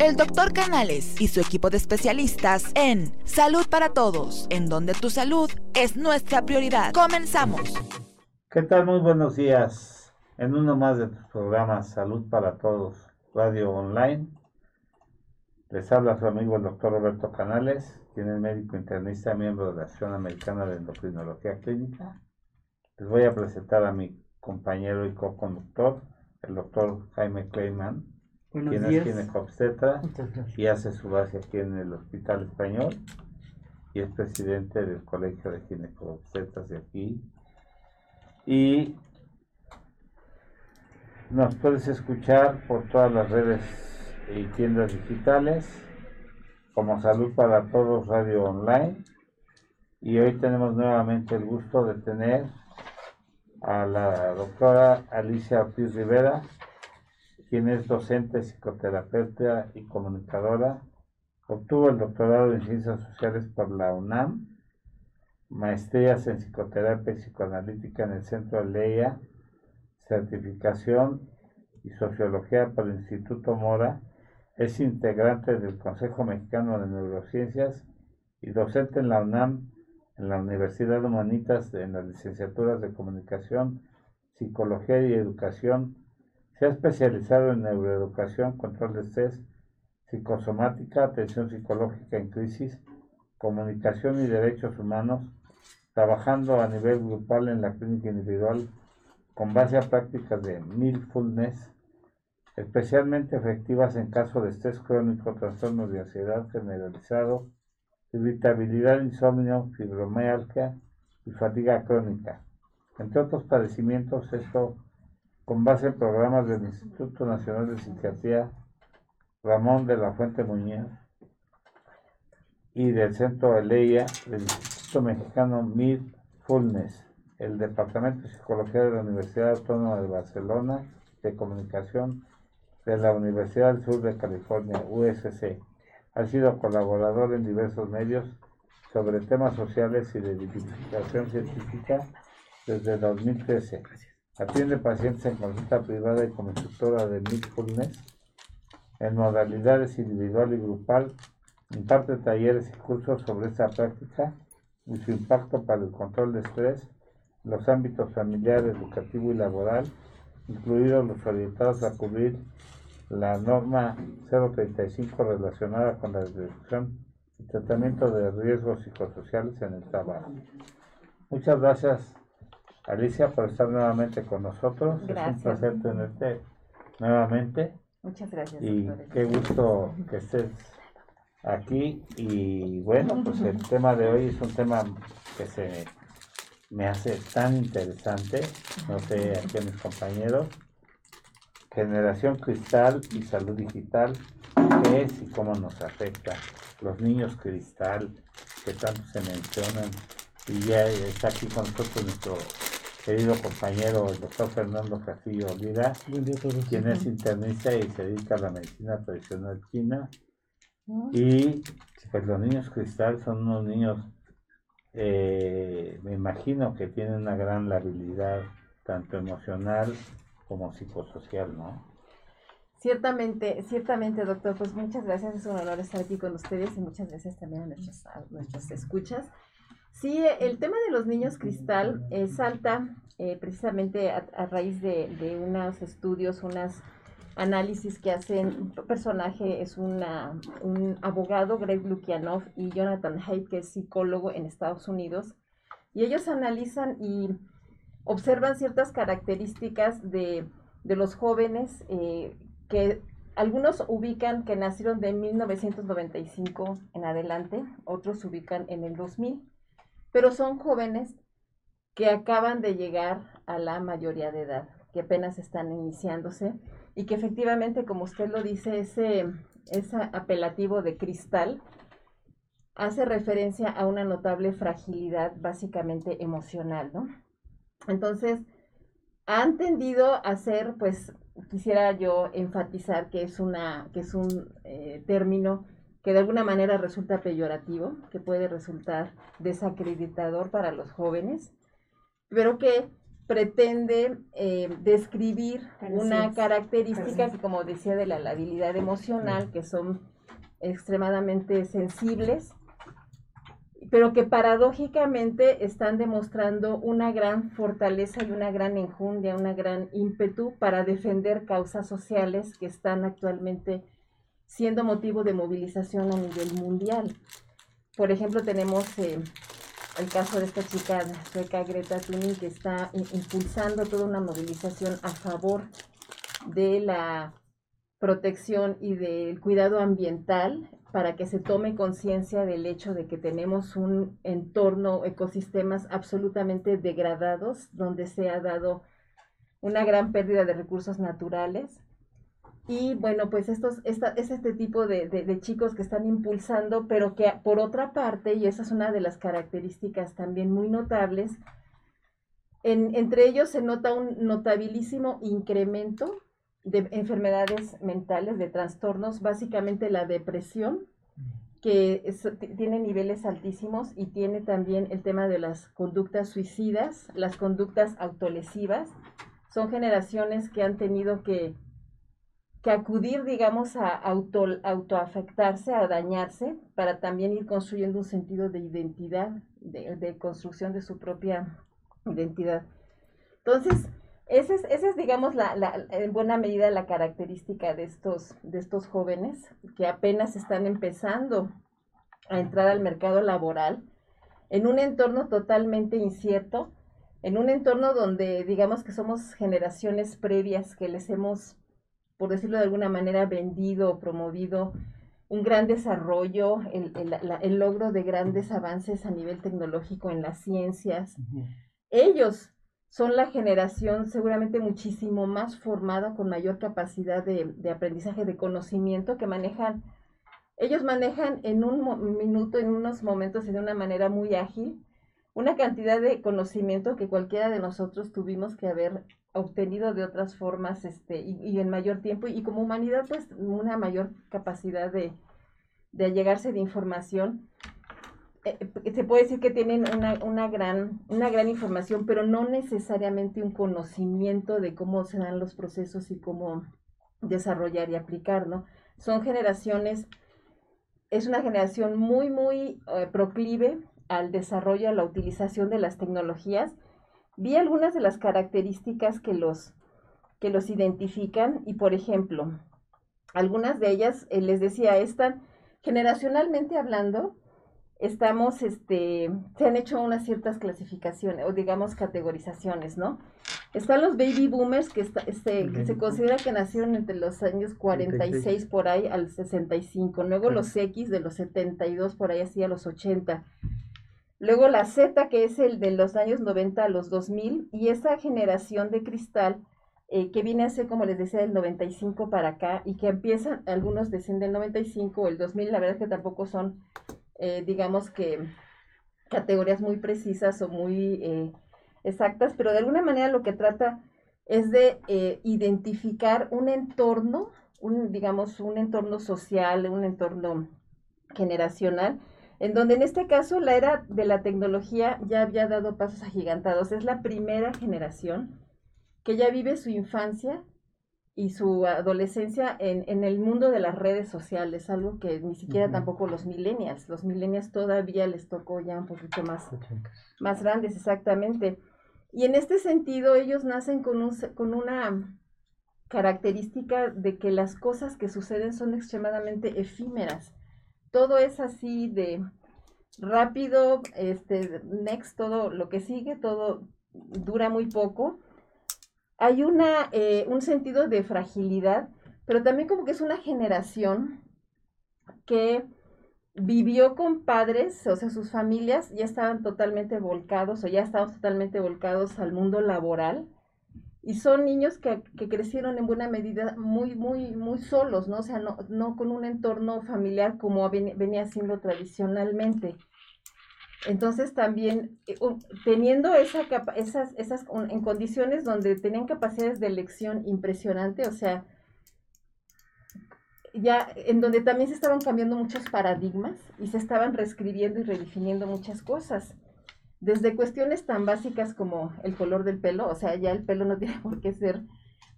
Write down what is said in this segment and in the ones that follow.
el doctor Canales y su equipo de especialistas en Salud para Todos, en donde tu salud es nuestra prioridad. Comenzamos. ¿Qué tal? Muy buenos días. En uno más de tus programas Salud para Todos, Radio Online. Les habla su amigo el doctor Roberto Canales, quien es médico internista, miembro de la Asociación Americana de Endocrinología Clínica. Les voy a presentar a mi compañero y co-conductor, el doctor Jaime Kleiman, Buenos quien días. es ginecobstetra Muchas gracias. y hace su base aquí en el Hospital Español y es presidente del Colegio de Ginecobstetras de aquí. Y nos puedes escuchar por todas las redes y tiendas digitales como Salud para Todos Radio Online. Y hoy tenemos nuevamente el gusto de tener a la doctora Alicia Ortiz Rivera, quien es docente, psicoterapeuta y comunicadora. Obtuvo el doctorado en Ciencias Sociales por la UNAM, maestrías en psicoterapia y psicoanalítica en el Centro Leia, certificación y sociología por el Instituto Mora. Es integrante del Consejo Mexicano de Neurociencias y docente en la UNAM, en la Universidad Humanitas, en las licenciaturas de Comunicación, Psicología y Educación. Se ha especializado en neuroeducación, control de estrés, psicosomática, atención psicológica en crisis, comunicación y derechos humanos, trabajando a nivel grupal en la clínica individual con base a prácticas de mindfulness, especialmente efectivas en caso de estrés crónico, trastornos de ansiedad generalizado, irritabilidad, insomnio, fibromialgia y fatiga crónica. Entre otros padecimientos, esto con base en programas del Instituto Nacional de Psiquiatría Ramón de la Fuente Muñoz y del Centro Eleia del Instituto Mexicano Mindfulness, el Departamento de Psicología de la Universidad Autónoma de Barcelona de Comunicación de la Universidad del Sur de California, USC. Ha sido colaborador en diversos medios sobre temas sociales y de divulgación científica desde 2013. Atiende pacientes en consulta privada y como instructora de Mindfulness en modalidades individual y grupal. Imparte talleres y cursos sobre esta práctica y su impacto para el control de estrés los ámbitos familiar, educativo y laboral, incluidos los orientados a cubrir la norma 035 relacionada con la reducción y tratamiento de riesgos psicosociales en el trabajo. Muchas gracias, Alicia, por estar nuevamente con nosotros. Es un Gracias. placer tenerte nuevamente Muchas gracias, y doctores. qué gusto que estés aquí. Y bueno, pues el tema de hoy es un tema que se me hace tan interesante, no sé aquí a mis compañeros. Generación cristal y salud digital, ¿qué es y cómo nos afecta? Los niños cristal, que tanto se mencionan, y ya está aquí con nosotros nuestro querido compañero, el doctor Fernando Castillo Olvida, quien es internista y se dedica a la medicina tradicional china. Y pues los niños cristal son unos niños, eh, me imagino que tienen una gran habilidad, tanto emocional como psicosocial, ¿no? Ciertamente, ciertamente, doctor, pues muchas gracias, es un honor estar aquí con ustedes y muchas gracias también a nuestros, a nuestros escuchas. Sí, el tema de los niños cristal eh, salta eh, precisamente a, a raíz de, unos estudios, unos análisis que hacen, un personaje es una, un abogado, Greg Lukianov, y Jonathan Haidt, que es psicólogo en Estados Unidos, y ellos analizan y observan ciertas características de, de los jóvenes eh, que algunos ubican que nacieron de 1995 en adelante, otros ubican en el 2000, pero son jóvenes que acaban de llegar a la mayoría de edad, que apenas están iniciándose y que efectivamente, como usted lo dice, ese, apelativo de cristal hace referencia a una notable fragilidad básicamente emocional, ¿no? Entonces, han tendido a ser, pues, quisiera yo enfatizar que es una, que es un eh, término que de alguna manera resulta peyorativo, que puede resultar desacreditador para los jóvenes, pero que pretende eh, describir una característica que, como decía, de la labilidad emocional, que son extremadamente sensibles, pero que paradójicamente están demostrando una gran fortaleza y una gran enjundia, una gran ímpetu para defender causas sociales que están actualmente siendo motivo de movilización a nivel mundial. Por ejemplo, tenemos eh, el caso de esta chica sueca Greta Thunberg que está impulsando toda una movilización a favor de la protección y del cuidado ambiental para que se tome conciencia del hecho de que tenemos un entorno, ecosistemas absolutamente degradados, donde se ha dado una gran pérdida de recursos naturales y bueno, pues estos, esta, es este tipo de, de, chicos que están impulsando, pero que por otra parte, y esa es una de las características también muy notables, en, entre ellos se nota un notabilísimo incremento de enfermedades mentales, de trastornos, básicamente la depresión, que tiene niveles altísimos y tiene también el tema de las conductas suicidas, las conductas autolesivas. Son generaciones que han tenido que que acudir, digamos, a auto, autoafectarse, a dañarse, para también ir construyendo un sentido de identidad, de, construcción de su propia identidad. Entonces, esa es, esa es digamos, la, en buena medida la característica de estos, de estos jóvenes que apenas están empezando a entrar al mercado laboral en un entorno totalmente incierto, en un entorno donde digamos que somos generaciones previas que les hemos por decirlo de alguna manera, vendido o promovido un gran desarrollo, el, logro de grandes avances a nivel tecnológico en las ciencias. Ellos son la generación seguramente muchísimo más formada, con mayor capacidad de, de aprendizaje, de conocimiento, que manejan, ellos manejan en un minuto, en unos momentos y de una manera muy ágil, una cantidad de conocimiento que cualquiera de nosotros tuvimos que haber obtenido de otras formas este, y, en mayor tiempo y como humanidad pues una mayor capacidad de, de allegarse de información. Eh, eh, se puede decir que tienen una, una, gran, una gran información, pero no necesariamente un conocimiento de cómo se dan los procesos y cómo desarrollar y aplicar, ¿no? Son generaciones, es una generación muy, muy eh, proclive al desarrollo, a la utilización de las tecnologías, vi algunas de las características que los, que los identifican y, por ejemplo, algunas de ellas, eh, les decía, están generacionalmente hablando, estamos, este, se han hecho unas ciertas clasificaciones o digamos categorizaciones, ¿no? Están los baby boomers que, este, que se considera que nacieron entre los años 46 por ahí al 65, luego los X de los 72 por ahí así a los 80 Luego la Z, que es el de los años 90 a los 2000, y esa generación de cristal eh, que viene a ser, como les decía, del 95 para acá, y que empiezan, algunos deciden del 95 o el 2000, la verdad es que tampoco son, eh, digamos que, categorías muy precisas o muy eh, exactas, pero de alguna manera lo que trata es de identificar un entorno, un, digamos, un entorno social, un entorno generacional, en donde en este caso la era de la tecnología ya había dado pasos agigantados. Es la primera generación que ya vive su infancia y su adolescencia en, el mundo de las redes sociales, algo que ni siquiera tampoco los millennials, los millennials todavía les tocó ya un poquito más, más grandes, exactamente. Y en este sentido ellos nacen con, un, con una característica de que las cosas que suceden son extremadamente efímeras todo es así de rápido, este, next, todo lo que sigue, todo dura muy poco. Hay una, eh, un sentido de fragilidad, pero también como que es una generación que vivió con padres, o sea, sus familias ya estaban totalmente volcados o ya estaban totalmente volcados al mundo laboral y son niños que, crecieron en buena medida muy, muy, muy solos, ¿no? O sea, no, con un entorno familiar como venía siendo tradicionalmente. Entonces también eh, teniendo esa esas, esas en condiciones donde tenían capacidades de elección impresionante, o sea, ya en donde también se estaban cambiando muchos paradigmas y se estaban reescribiendo y redefiniendo muchas cosas. Desde cuestiones tan básicas como el color del pelo, o sea, ya el pelo no tiene por qué ser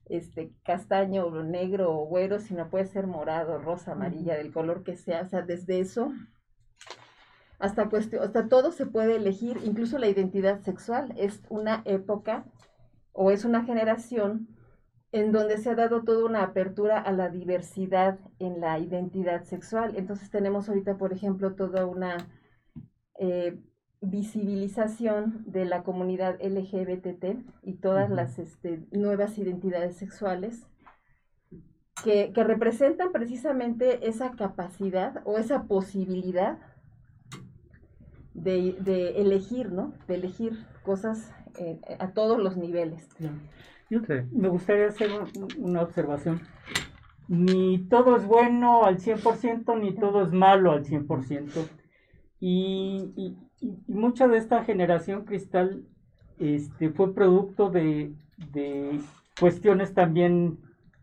este castaño o negro o güero, sino puede ser morado, rosa, amarilla, del color que sea, o sea, desde eso hasta cuestión, hasta todo se puede elegir, incluso la identidad sexual es una época o es una generación en donde se ha dado toda una apertura a la diversidad en la identidad sexual. Entonces tenemos ahorita, por ejemplo, toda una eh, visibilización de la comunidad LGBT y todas las este, nuevas identidades sexuales que, representan precisamente esa capacidad o esa posibilidad de, elegir, ¿no? De elegir cosas eh, a todos los niveles. me gustaría hacer una observación. Ni todo es bueno al 100%, ni todo es malo al 100%. y, y, mucha de esta generación cristal este, fue producto de, cuestiones también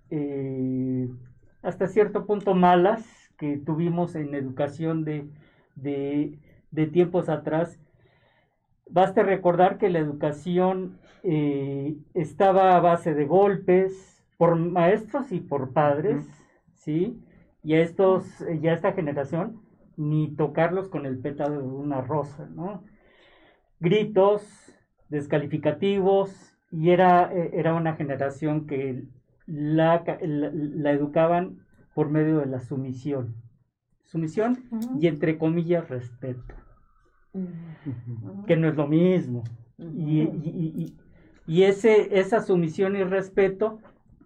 eh, hasta cierto punto malas que tuvimos en educación de, tiempos atrás. Basta recordar que la educación eh, estaba a base de golpes por maestros y por padres, ¿sí? Y a estos, ya esta generación ni tocarlos con el pétalo de una rosa, ¿no? Gritos, descalificativos, y era, eh, era una generación que la, la, educaban por medio de la sumisión. Sumisión y entre comillas respeto, que no es lo mismo. Y, ese, esa sumisión y respeto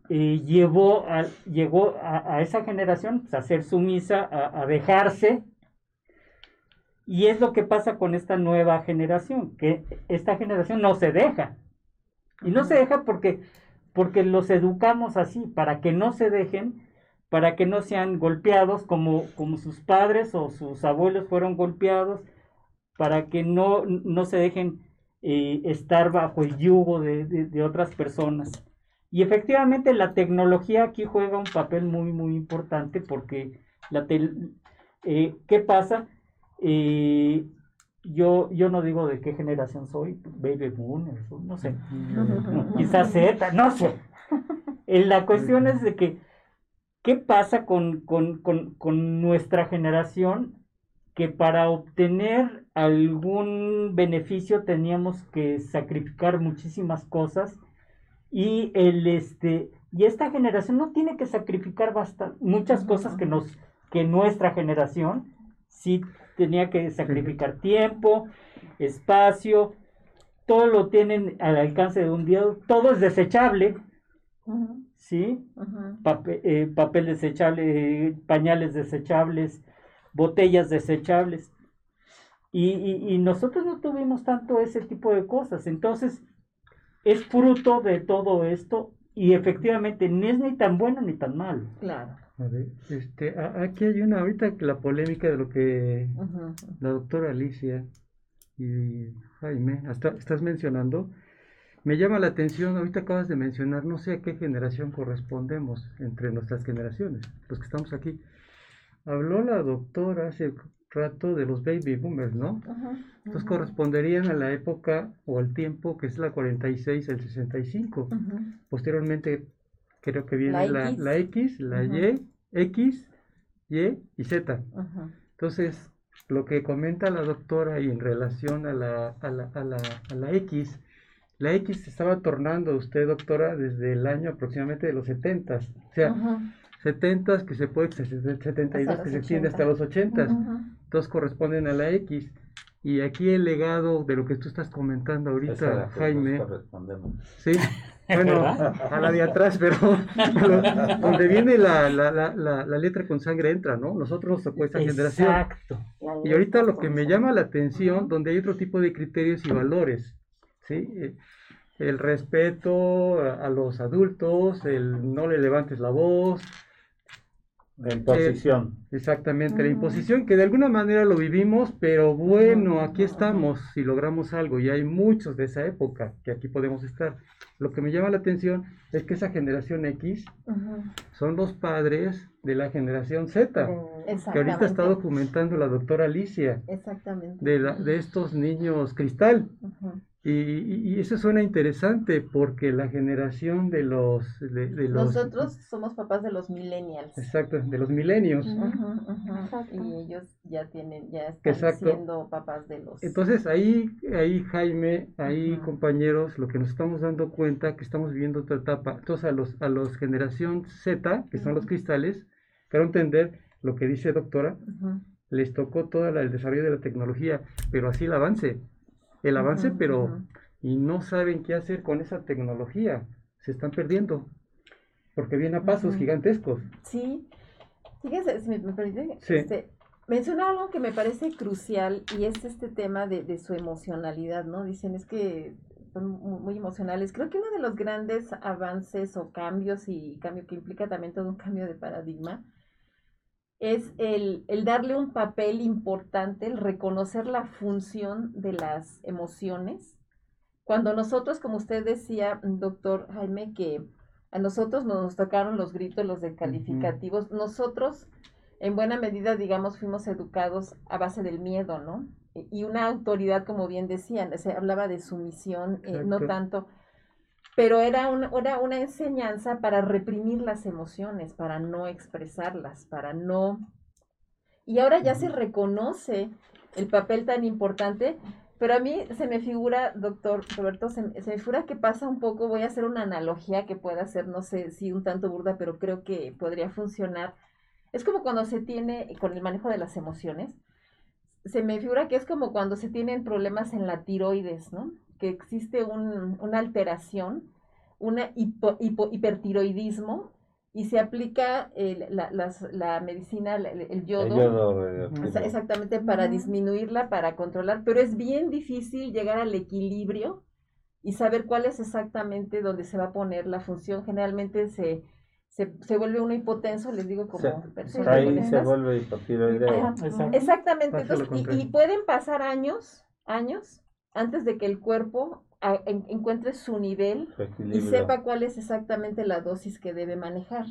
eh, llevó a, llegó a, esa generación pues, a ser sumisa, a, a dejarse y es lo que pasa con esta nueva generación, que esta generación no se deja. Y no se deja porque, porque los educamos así, para que no se dejen, para que no sean golpeados como, como sus padres o sus abuelos fueron golpeados, para que no, no se dejen eh, estar bajo el yugo de, otras personas. Y efectivamente la tecnología aquí juega un papel muy, muy importante porque la eh, ¿qué pasa? Y yo, yo no digo de qué generación soy, baby boomers, no sé, quizás Z, no sé. La cuestión es de que, ¿qué pasa con, nuestra generación? Que para obtener algún beneficio teníamos que sacrificar muchísimas cosas y el este y esta generación no tiene que sacrificar bastante, muchas cosas que nos que nuestra generación sí tenía que sacrificar tiempo, espacio, todo lo tienen al alcance de un día, todo es desechable, ¿sí? Eh, papel, desechable, pañales desechables, botellas desechables. Y, nosotros no tuvimos tanto ese tipo de cosas. Entonces, es fruto de todo esto y efectivamente ni es ni tan bueno ni tan malo. Claro. A ver, este, aquí hay una, ahorita la polémica de lo que la doctora Alicia y Jaime hasta, estás mencionando, me llama la atención, ahorita acabas de mencionar, no sé a qué generación correspondemos entre nuestras generaciones, los que estamos aquí. Habló la doctora hace rato de los baby boomers, ¿no? Entonces corresponderían a la época o al tiempo que es la 46 al 65. Posteriormente creo que viene la, la X, la, Y, X, Y y Z. Entonces, lo que comenta la doctora y en relación a la, a la, a la, a la X, la X se estaba tornando usted, doctora, desde el año aproximadamente de los 70. O sea, 70 que se puede, 72 que se extiende hasta los 80. Entonces corresponden a la X. Y aquí el legado de lo que tú estás comentando ahorita, Jaime. Sí, bueno, a la de atrás, pero, donde viene la, la, la, la, letra con sangre entra, ¿no? Nosotros nos tocó esta generación. Exacto. Y ahorita lo que me llama la atención, donde hay otro tipo de criterios y valores, ¿sí? Eh, el respeto a, los adultos, el no le levantes la voz, La imposición. exactamente, la imposición, que de alguna manera lo vivimos, pero bueno, aquí estamos y logramos algo, y hay muchos de esa época que aquí podemos estar. Lo que me llama la atención es que esa generación X son los padres de la generación Z, que ahorita está documentando la doctora Alicia, Exactamente. de, la, de estos niños cristal. Y, eso suena interesante porque la generación de los, de, los... Nosotros somos papás de los millennials. Exacto, de los milenios. Y ellos ya tienen, ya están siendo papás de los... Entonces ahí, ahí Jaime, ahí compañeros, lo que nos estamos dando cuenta que estamos viviendo otra etapa. Entonces a los, a los generación Z, que son los cristales, quiero entender lo que dice doctora, les tocó todo el desarrollo de la tecnología, pero así el avance el avance, pero y no saben qué hacer con esa tecnología. Se están perdiendo, porque viene a pasos gigantescos. Sí, fíjese, si me, permite, este, menciona algo que me parece crucial y es este tema de, de su emocionalidad, ¿no? Dicen, es que son muy emocionales. Creo que uno de los grandes avances o cambios y cambio que implica también todo un cambio de paradigma es el, darle un papel importante, el reconocer la función de las emociones. Cuando nosotros, como usted decía, doctor Jaime, que a nosotros nos tocaron los gritos, los descalificativos, nosotros en buena medida, digamos, fuimos educados a base del miedo, ¿no? Y una autoridad, como bien decían, se hablaba de sumisión, eh, no tanto pero era una, era una enseñanza para reprimir las emociones, para no expresarlas, para no... Y ahora ya se reconoce el papel tan importante, pero a mí se me figura, doctor Roberto, se, me figura que pasa un poco, voy a hacer una analogía que pueda ser, no sé si un tanto burda, pero creo que podría funcionar. Es como cuando se tiene, con el manejo de las emociones, se me figura que es como cuando se tienen problemas en la tiroides, ¿no? Que existe una alteración, un hipertiroidismo, y se aplica la, medicina, el, yodo, exactamente para disminuirla, para controlar, pero es bien difícil llegar al equilibrio y saber cuál es exactamente donde se va a poner la función. Generalmente se, se, vuelve uno hipotenso, les digo como persona. Ahí se vuelve hipotiroideo. Exactamente, y, y, pueden pasar años, años, antes de que el cuerpo encuentre su nivel y sepa cuál es exactamente la dosis que debe manejar.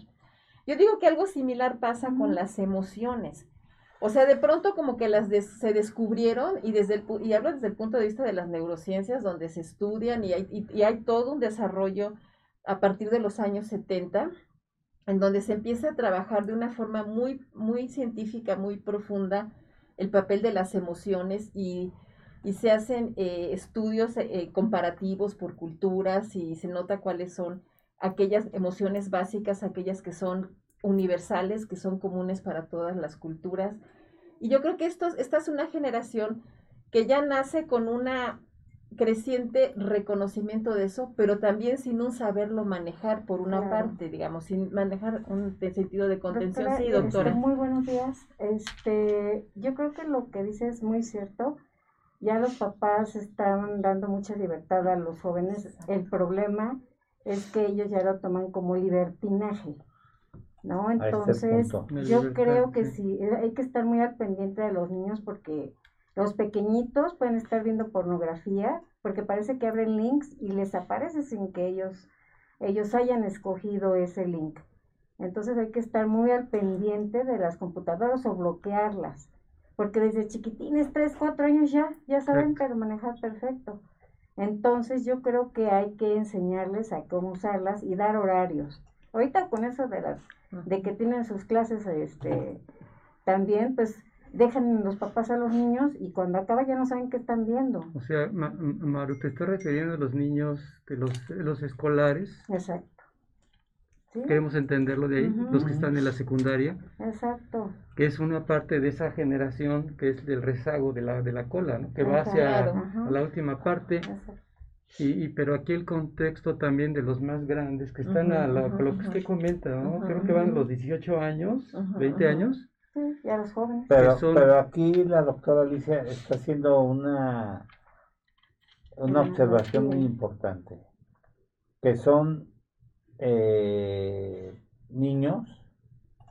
Yo digo que algo similar pasa con las emociones. O sea, de pronto como que las se descubrieron y desde el y hablo desde el punto de vista de las neurociencias donde se estudian y hay, y hay todo un desarrollo a partir de los años 70 en donde se empieza a trabajar de una forma muy muy científica, muy profunda el papel de las emociones y y se hacen eh, estudios eh, comparativos por culturas y se nota cuáles son aquellas emociones básicas, aquellas que son universales, que son comunes para todas las culturas. Y yo creo que esto, esta es una generación que ya nace con una creciente reconocimiento de eso, pero también sin un saberlo manejar por una parte, digamos, sin manejar un sentido de contención. sí, doctora. Este, muy buenos días. Este, yo creo que lo que dice es muy cierto ya los papás están dando mucha libertad a los jóvenes. El problema es que ellos ya lo toman como libertinaje, ¿no? Entonces, yo creo que sí, eh, hay que estar muy al pendiente de los niños porque los pequeñitos pueden estar viendo pornografía porque parece que abren links y les aparece sin que ellos, ellos hayan escogido ese link. Entonces hay que estar muy al pendiente de las computadoras o bloquearlas porque desde chiquitines, 3, 4 años ya, ya saben pero manejar perfecto. Entonces yo creo que hay que enseñarles a cómo usarlas y dar horarios. Ahorita con eso de las de que tienen sus clases este también pues dejan los papás a los niños y cuando acaba ya no saben qué están viendo. O sea, Maru, te estás refiriendo a los niños de los, los escolares. Exacto. Queremos entenderlo de ahí, los que están en la secundaria. Exacto. Que es una parte de esa generación que es del rezago de la, de la cola, ¿no? que va hacia la última parte. Y, pero aquí el contexto también de los más grandes que están a lo que usted comenta, ¿no? creo que van los 18 años, 20 años. Sí, y a los jóvenes. Pero, pero aquí la doctora Alicia está haciendo una, una observación muy importante, que son eh, niños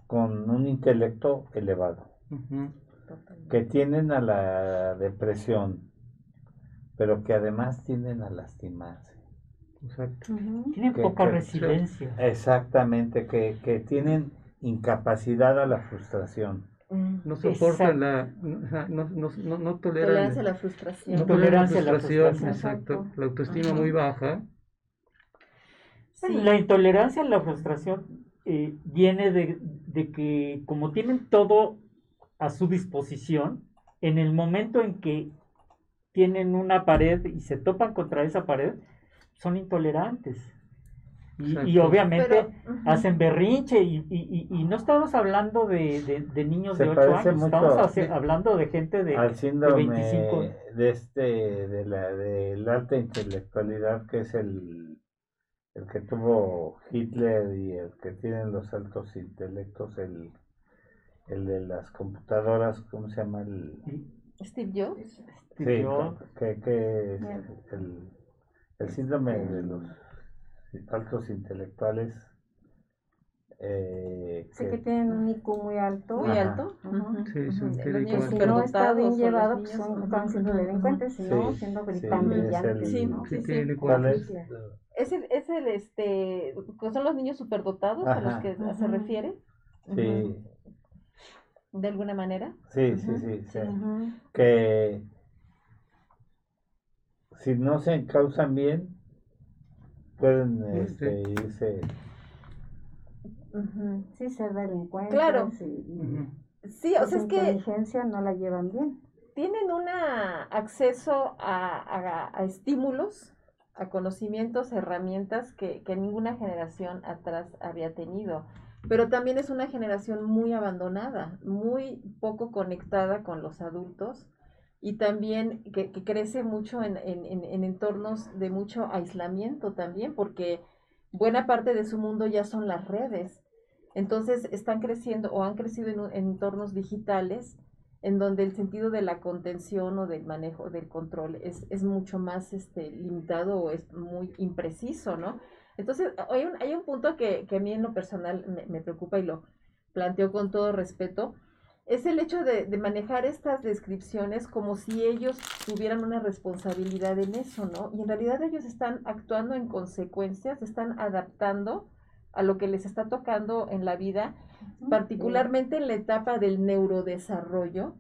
con un intelecto elevado, que tienen a la depresión, pero que además tienden a lastimarse. Exacto. Tienen poca resiliencia. Exactamente, que, que tienen incapacidad a la frustración. Mm, no soportan la, no, no, no, no toleran tolerancia a la frustración. No tolerancia a la frustración, exacto. La autoestima muy baja. La intolerancia a la frustración eh, viene de, de, que como tienen todo a su disposición, en el momento en que tienen una pared y se topan contra esa pared, son intolerantes. Y, obviamente hacen berrinche y, y, y, no estamos hablando de, de, niños de 8 años, estamos hablando de gente de, al síndrome de 25 de este de la de la alta intelectualidad que es el el que tuvo Hitler y el que tienen los altos intelectos el el de las computadoras, ¿cómo se llama? El, Steve Jobs. sí, que, que el, el síndrome de los altos intelectuales. Eh, sí, que, tienen un IQ muy alto. Muy alto. Sí, son Si no está bien llevado, pues son, están siendo delincuentes, sino siendo brillantes. Sí, sí, sí, ¿Cuál es? Es el, es el, este, son los niños superdotados a los que se refiere. Sí. De alguna manera. Sí, sí, sí. sí. Que si no se encausan bien, pueden este, irse. Sí, ser delincuentes. Claro. Sí, o sea, es que. inteligencia no la llevan bien. Tienen un acceso a, a, estímulos, a conocimientos, herramientas que, que ninguna generación atrás había tenido pero también es una generación muy abandonada, muy poco conectada con los adultos y también que, crece mucho en, entornos de mucho aislamiento también, porque buena parte de su mundo ya son las redes. Entonces están creciendo o han crecido en, entornos digitales en donde el sentido de la contención o del manejo del control es, es mucho más este, limitado o es muy impreciso, ¿no? Entonces, hay un, hay un punto que, que a mí en lo personal me, preocupa y lo planteo con todo respeto, es el hecho de, manejar estas descripciones como si ellos tuvieran una responsabilidad en eso, ¿no? Y en realidad ellos están actuando en consecuencias, están adaptando a lo que les está tocando en la vida, particularmente en la etapa del neurodesarrollo,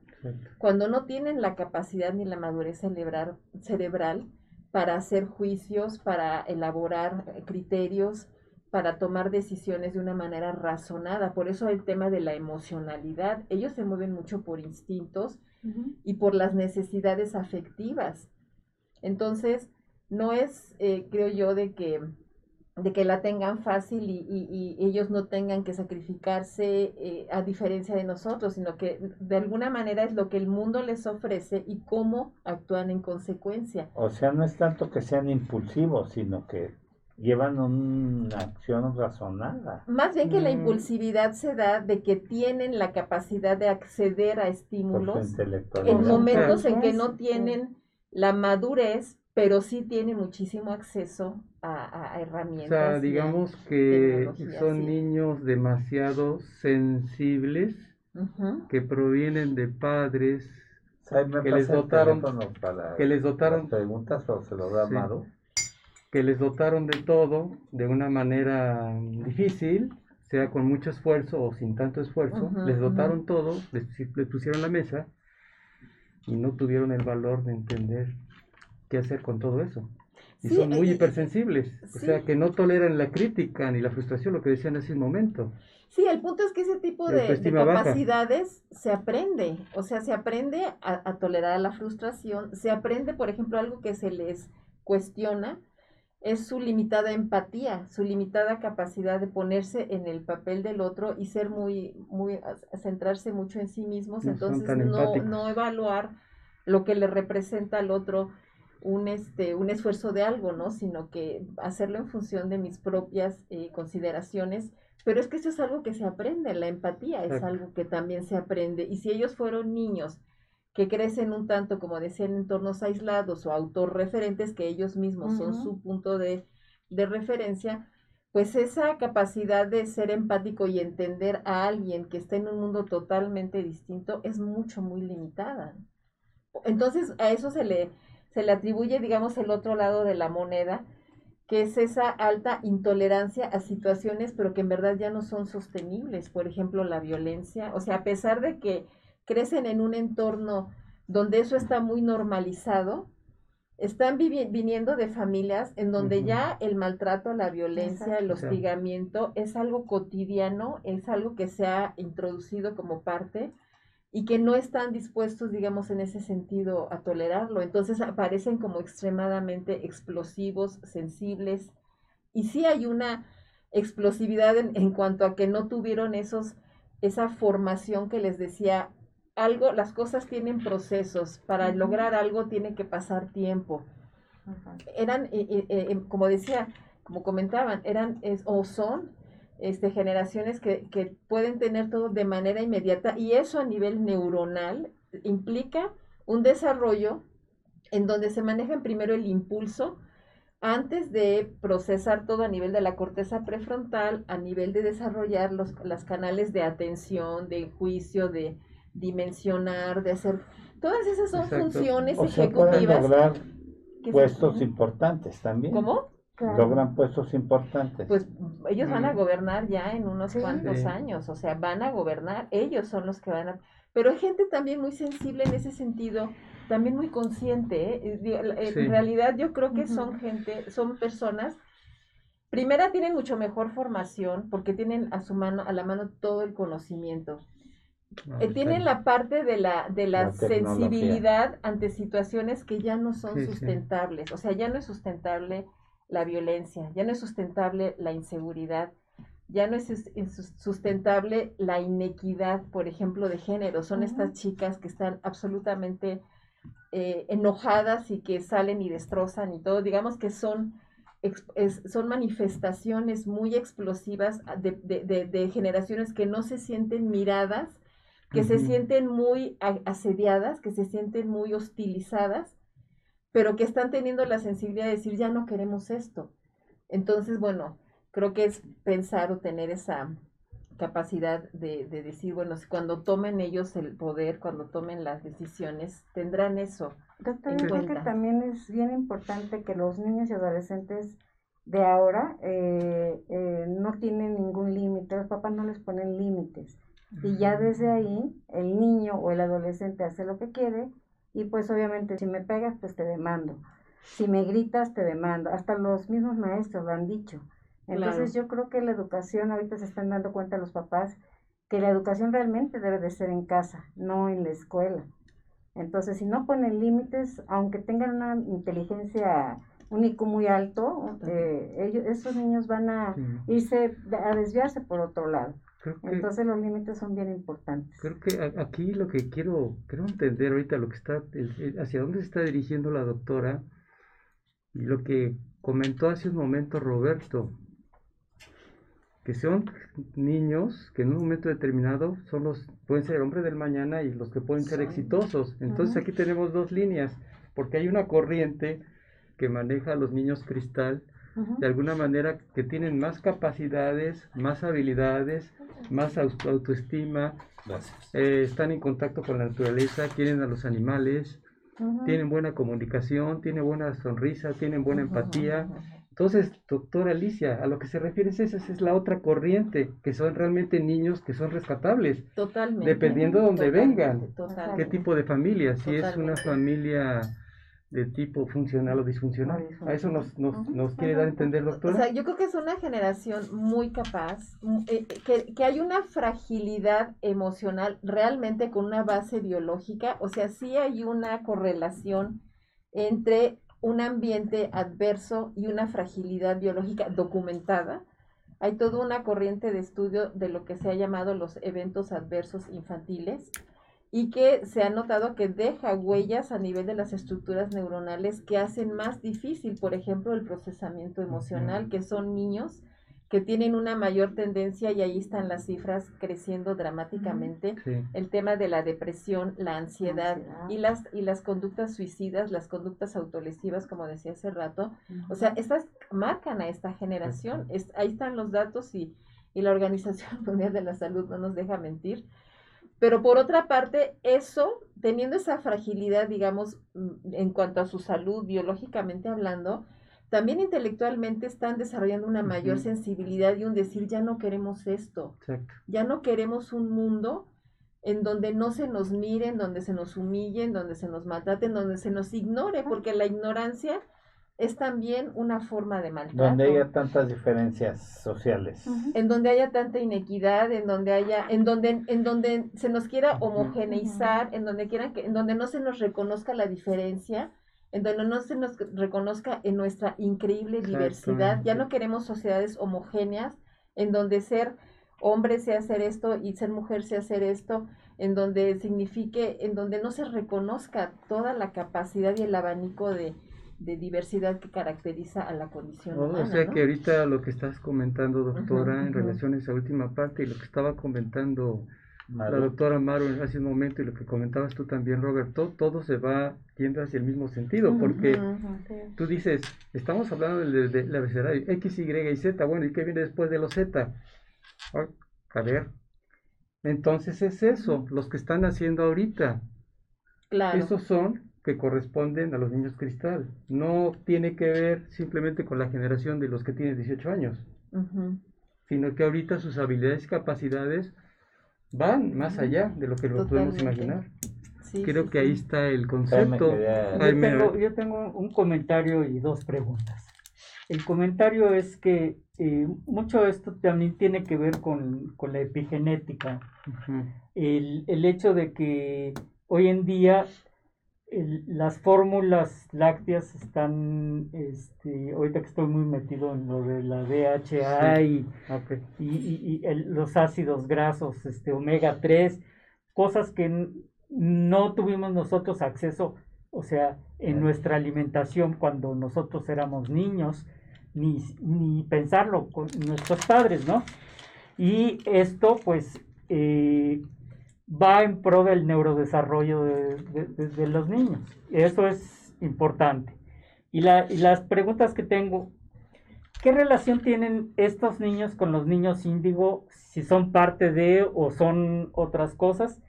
cuando no tienen la capacidad ni la madurez cerebral, cerebral para hacer juicios, para elaborar criterios, para tomar decisiones de una manera razonada. Por eso el tema de la emocionalidad. Ellos se mueven mucho por instintos y por las necesidades afectivas. Entonces, no es, eh, creo yo, de que, de que la tengan fácil y, y, ellos no tengan que sacrificarse eh, a diferencia de nosotros, sino que de alguna manera es lo que el mundo les ofrece y cómo actúan en consecuencia. O sea, no es tanto que sean impulsivos, sino que llevan una acción razonada. Más bien que la mm. impulsividad se da de que tienen la capacidad de acceder a estímulos en momentos en que no tienen la madurez, pero sí tienen muchísimo acceso a, herramientas. O sea, digamos que son niños demasiado sensibles que provienen de padres que les dotaron que les dotaron preguntas o se lo da Amado que les dotaron de todo de una manera difícil, sea con mucho esfuerzo o sin tanto esfuerzo, les dotaron todo, les, pusieron la mesa y no tuvieron el valor de entender qué hacer con todo eso. Y son muy hipersensibles, o sea que no toleran la crítica ni la frustración, lo que decían hace un momento. Sí, el punto es que ese tipo de, capacidades se aprende, o sea, se aprende a, a tolerar la frustración, se aprende, por ejemplo, algo que se les cuestiona, es su limitada empatía, su limitada capacidad de ponerse en el papel del otro y ser muy, muy, centrarse mucho en sí mismos, entonces no, no evaluar lo que le representa al otro un, este, un esfuerzo de algo, ¿no? Sino que hacerlo en función de mis propias eh, consideraciones. Pero es que eso es algo que se aprende, la empatía es algo que también se aprende. Y si ellos fueron niños que crecen un tanto, como decían, en entornos aislados o autorreferentes, que ellos mismos son su punto de, referencia, pues esa capacidad de ser empático y entender a alguien que está en un mundo totalmente distinto es mucho, muy limitada. Entonces a eso se le, se le atribuye, digamos, el otro lado de la moneda, que es esa alta intolerancia a situaciones, pero que en verdad ya no son sostenibles. Por ejemplo, la violencia. O sea, a pesar de que crecen en un entorno donde eso está muy normalizado, están viniendo de familias en donde ya el maltrato, la violencia, el hostigamiento es algo cotidiano, es algo que se ha introducido como parte y que no están dispuestos, digamos, en ese sentido a tolerarlo. Entonces aparecen como extremadamente explosivos, sensibles, y sí hay una explosividad en, en cuanto a que no tuvieron esos, esa formación que les decía, algo, las cosas tienen procesos, para lograr algo tiene que pasar tiempo. Eran, eh, eh, eh, como decía, como comentaban, eran o son este, generaciones que, que pueden tener todo de manera inmediata y eso a nivel neuronal implica un desarrollo en donde se maneja primero el impulso antes de procesar todo a nivel de la corteza prefrontal, a nivel de desarrollar los las canales de atención, de juicio, de dimensionar, de hacer... Todas esas son funciones o ejecutivas. lograr puestos importantes también. ¿Cómo? Logran puestos importantes. Pues ellos van a gobernar ya en unos cuantos años, o sea, van a gobernar, ellos son los que van a... Pero hay gente también muy sensible en ese sentido, también muy consciente. ¿eh? eh en realidad yo creo que son gente, son personas, primera tienen mucho mejor formación porque tienen a su mano, a la mano todo el conocimiento. Ah, eh, tienen la parte de la, de la, sensibilidad ante situaciones que ya no son sustentables, o sea, ya no es sustentable la violencia, ya no es sustentable la inseguridad, ya no es sustentable la inequidad, por ejemplo, de género. Son estas chicas que están absolutamente eh, enojadas y que salen y destrozan y todo. Digamos que son, son manifestaciones muy explosivas de, de, de, generaciones que no se sienten miradas, que se sienten muy asediadas, que se sienten muy hostilizadas pero que están teniendo la sensibilidad de decir, ya no queremos esto. Entonces, bueno, creo que es pensar o tener esa capacidad de, decir, bueno, cuando tomen ellos el poder, cuando tomen las decisiones, tendrán eso. Doctor, yo creo que también es bien importante que los niños y adolescentes de ahora eh, eh, no tienen ningún límite, los papás no les ponen límites. Y ya desde ahí el niño o el adolescente hace lo que quiere y pues obviamente si me pegas, pues te demando. Si me gritas, te demando. Hasta los mismos maestros lo han dicho. Entonces yo creo que la educación, ahorita se están dando cuenta los papás, que la educación realmente debe de ser en casa, no en la escuela. Entonces, si no ponen límites, aunque tengan una inteligencia, un IQ muy alto, eh, ellos, esos niños van a irse, a desviarse por otro lado. Entonces los límites son bien importantes. Creo que aquí lo que quiero, quiero entender ahorita lo que está, hacia dónde se está dirigiendo la doctora y lo que comentó hace un momento Roberto, que son niños que en un momento determinado son los, pueden ser el hombre del mañana y los que pueden ser exitosos. Entonces aquí tenemos dos líneas, porque hay una corriente que maneja a los niños cristal, de alguna manera que tienen más capacidades, más habilidades, más autoestima, eh, están en contacto con la naturaleza, quieren a los animales, tienen buena comunicación, tienen buena sonrisa, tienen buena empatía. Entonces, doctora Alicia, a lo que se refiere es esa es la otra corriente, que son realmente niños que son rescatables. Totalmente. Dependiendo de dónde vengan, qué tipo de familia, si es una familia de tipo funcional o disfuncional. ¿A eso nos, nos, nos quiere dar a entender, doctora? O sea, yo creo que es una generación muy capaz, eh, que, que, hay una fragilidad emocional realmente con una base biológica, o sea, sí hay una correlación entre un ambiente adverso y una fragilidad biológica documentada. Hay toda una corriente de estudio de lo que se ha llamado los eventos adversos infantiles, y que se ha notado que deja huellas a nivel de las estructuras neuronales que hacen más difícil, por ejemplo, el procesamiento emocional, que son niños que tienen una mayor tendencia y ahí están las cifras creciendo dramáticamente. El tema de la depresión, la ansiedad, y las y las conductas suicidas, las conductas autolesivas, como decía hace rato. O sea, estas marcan a esta generación. Es, ahí están los datos y, y la Organización Mundial de la Salud no nos deja mentir. Pero por otra parte, eso, teniendo esa fragilidad, digamos, mm, en cuanto a su salud, biológicamente hablando, también intelectualmente están desarrollando una mayor sensibilidad y un decir, ya no queremos esto, ya no queremos un mundo en donde no se nos mire, en donde se nos humille, en donde se nos maltrate, en donde se nos ignore, porque la ignorancia es también una forma de maltrato. Donde haya tantas diferencias sociales. En donde haya tanta inequidad, en donde haya, en donde, en donde se nos quiera homogeneizar, en donde quieran que, en donde no se nos reconozca la diferencia, en donde no se nos reconozca en nuestra increíble diversidad. Ya no queremos sociedades homogéneas, en donde ser hombre sea hacer esto y ser mujer sea hacer esto, en donde signifique, en donde no se reconozca toda la capacidad y el abanico de, diversidad que caracteriza a la condición humana. O sea que ahorita lo que estás comentando, doctora, en relación a esa última parte y lo que estaba comentando la doctora Maru hace un momento y lo que comentabas tú también, Roberto, todo se va yendo hacia el mismo sentido, porque tú dices, estamos hablando de, la abecedario X, Y y Z, bueno, ¿y qué viene después de los Z? a ver, entonces es eso, los que están haciendo ahorita. Claro. Esos son que corresponden a los niños cristal. No tiene que ver simplemente con la generación de los que tienen 18 años, sino que ahorita sus habilidades y capacidades van más allá de lo que lo podemos imaginar. Creo que ahí está el concepto. Yo tengo, un comentario y dos preguntas. El comentario es que eh, mucho de esto también tiene que ver con, la epigenética. el, el, hecho de que hoy en día las fórmulas lácteas están, este, ahorita que estoy muy metido en lo de la DHA y, y, los ácidos grasos, este, omega 3, cosas que no tuvimos nosotros acceso, o sea, en nuestra alimentación cuando nosotros éramos niños, ni, ni pensarlo con nuestros padres, ¿no? Y esto, pues, eh, va en pro del neurodesarrollo de, los niños. Eso es importante. Y, las preguntas que tengo, ¿qué relación tienen estos niños con los niños índigo? Si son parte de o son otras cosas.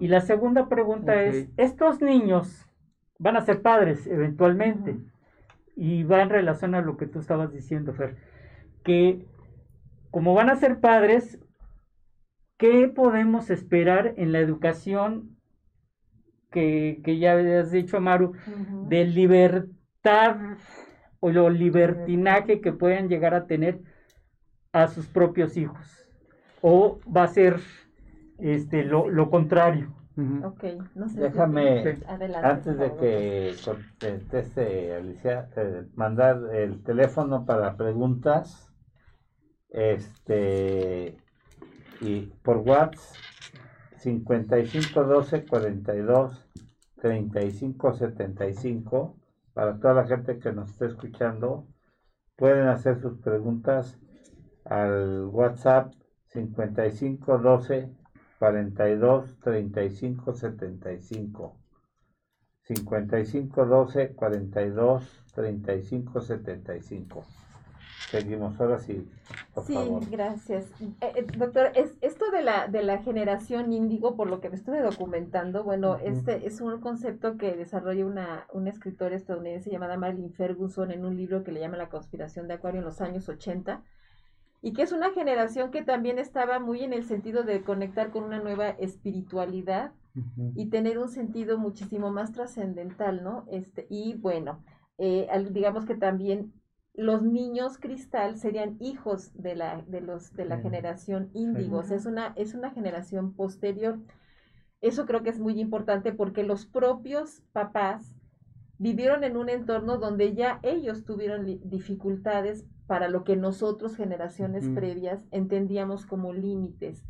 Y la segunda pregunta es, ¿estos niños van a ser padres eventualmente? Y va en relación a lo que tú estabas diciendo, Fer, que como van a ser padres, ¿Qué podemos esperar en la educación que, ya has dicho, Maru, de libertad o lo libertinaje que puedan llegar a tener a sus propios hijos? ¿O va a ser este, lo, contrario? Déjame, antes de que conteste Alicia, eh, mandar el teléfono para preguntas. Este y por WhatsApp 5512 42 35 75 para toda la gente que nos esté escuchando pueden hacer sus preguntas al WhatsApp 5512 42 35 75 5512 42 35 75 Seguimos ahora sí. Sí, gracias. Eh, eh, doctor, es, esto de la, de la generación índigo, por lo que me estuve documentando, bueno, este es un concepto que desarrolla una, una escritora estadounidense llamada Marilyn Ferguson en un libro que le llama La conspiración de Acuario en los años 80, y que es una generación que también estaba muy en el sentido de conectar con una nueva espiritualidad y tener un sentido muchísimo más trascendental, ¿no? Este, y bueno, eh, digamos que también los niños cristal serían hijos de la, de los, de la generación índigo, es una, es una generación posterior. Eso creo que es muy importante porque los propios papás vivieron en un entorno donde ya ellos tuvieron dificultades para lo que nosotros, generaciones previas, entendíamos como límites.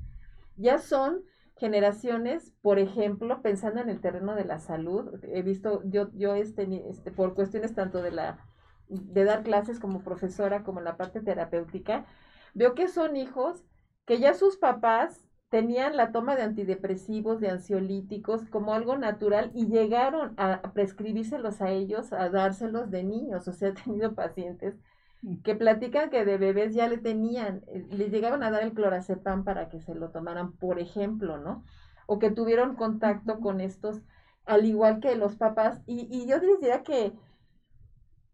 Ya son generaciones, por ejemplo, pensando en el terreno de la salud, he visto, yo, yo este, este, por cuestiones tanto de la de dar clases como profesora, como la parte terapéutica, veo que son hijos que ya sus papás tenían la toma de antidepresivos, de ansiolíticos como algo natural y llegaron a prescribírselos a ellos, a dárselos de niños. O sea, he tenido pacientes mm. que platican que de bebés ya le tenían, eh, le llegaban a dar el clorazepam para que se lo tomaran, por ejemplo, ¿no? O que tuvieron contacto con estos, al igual que los papás. Y, y yo diría que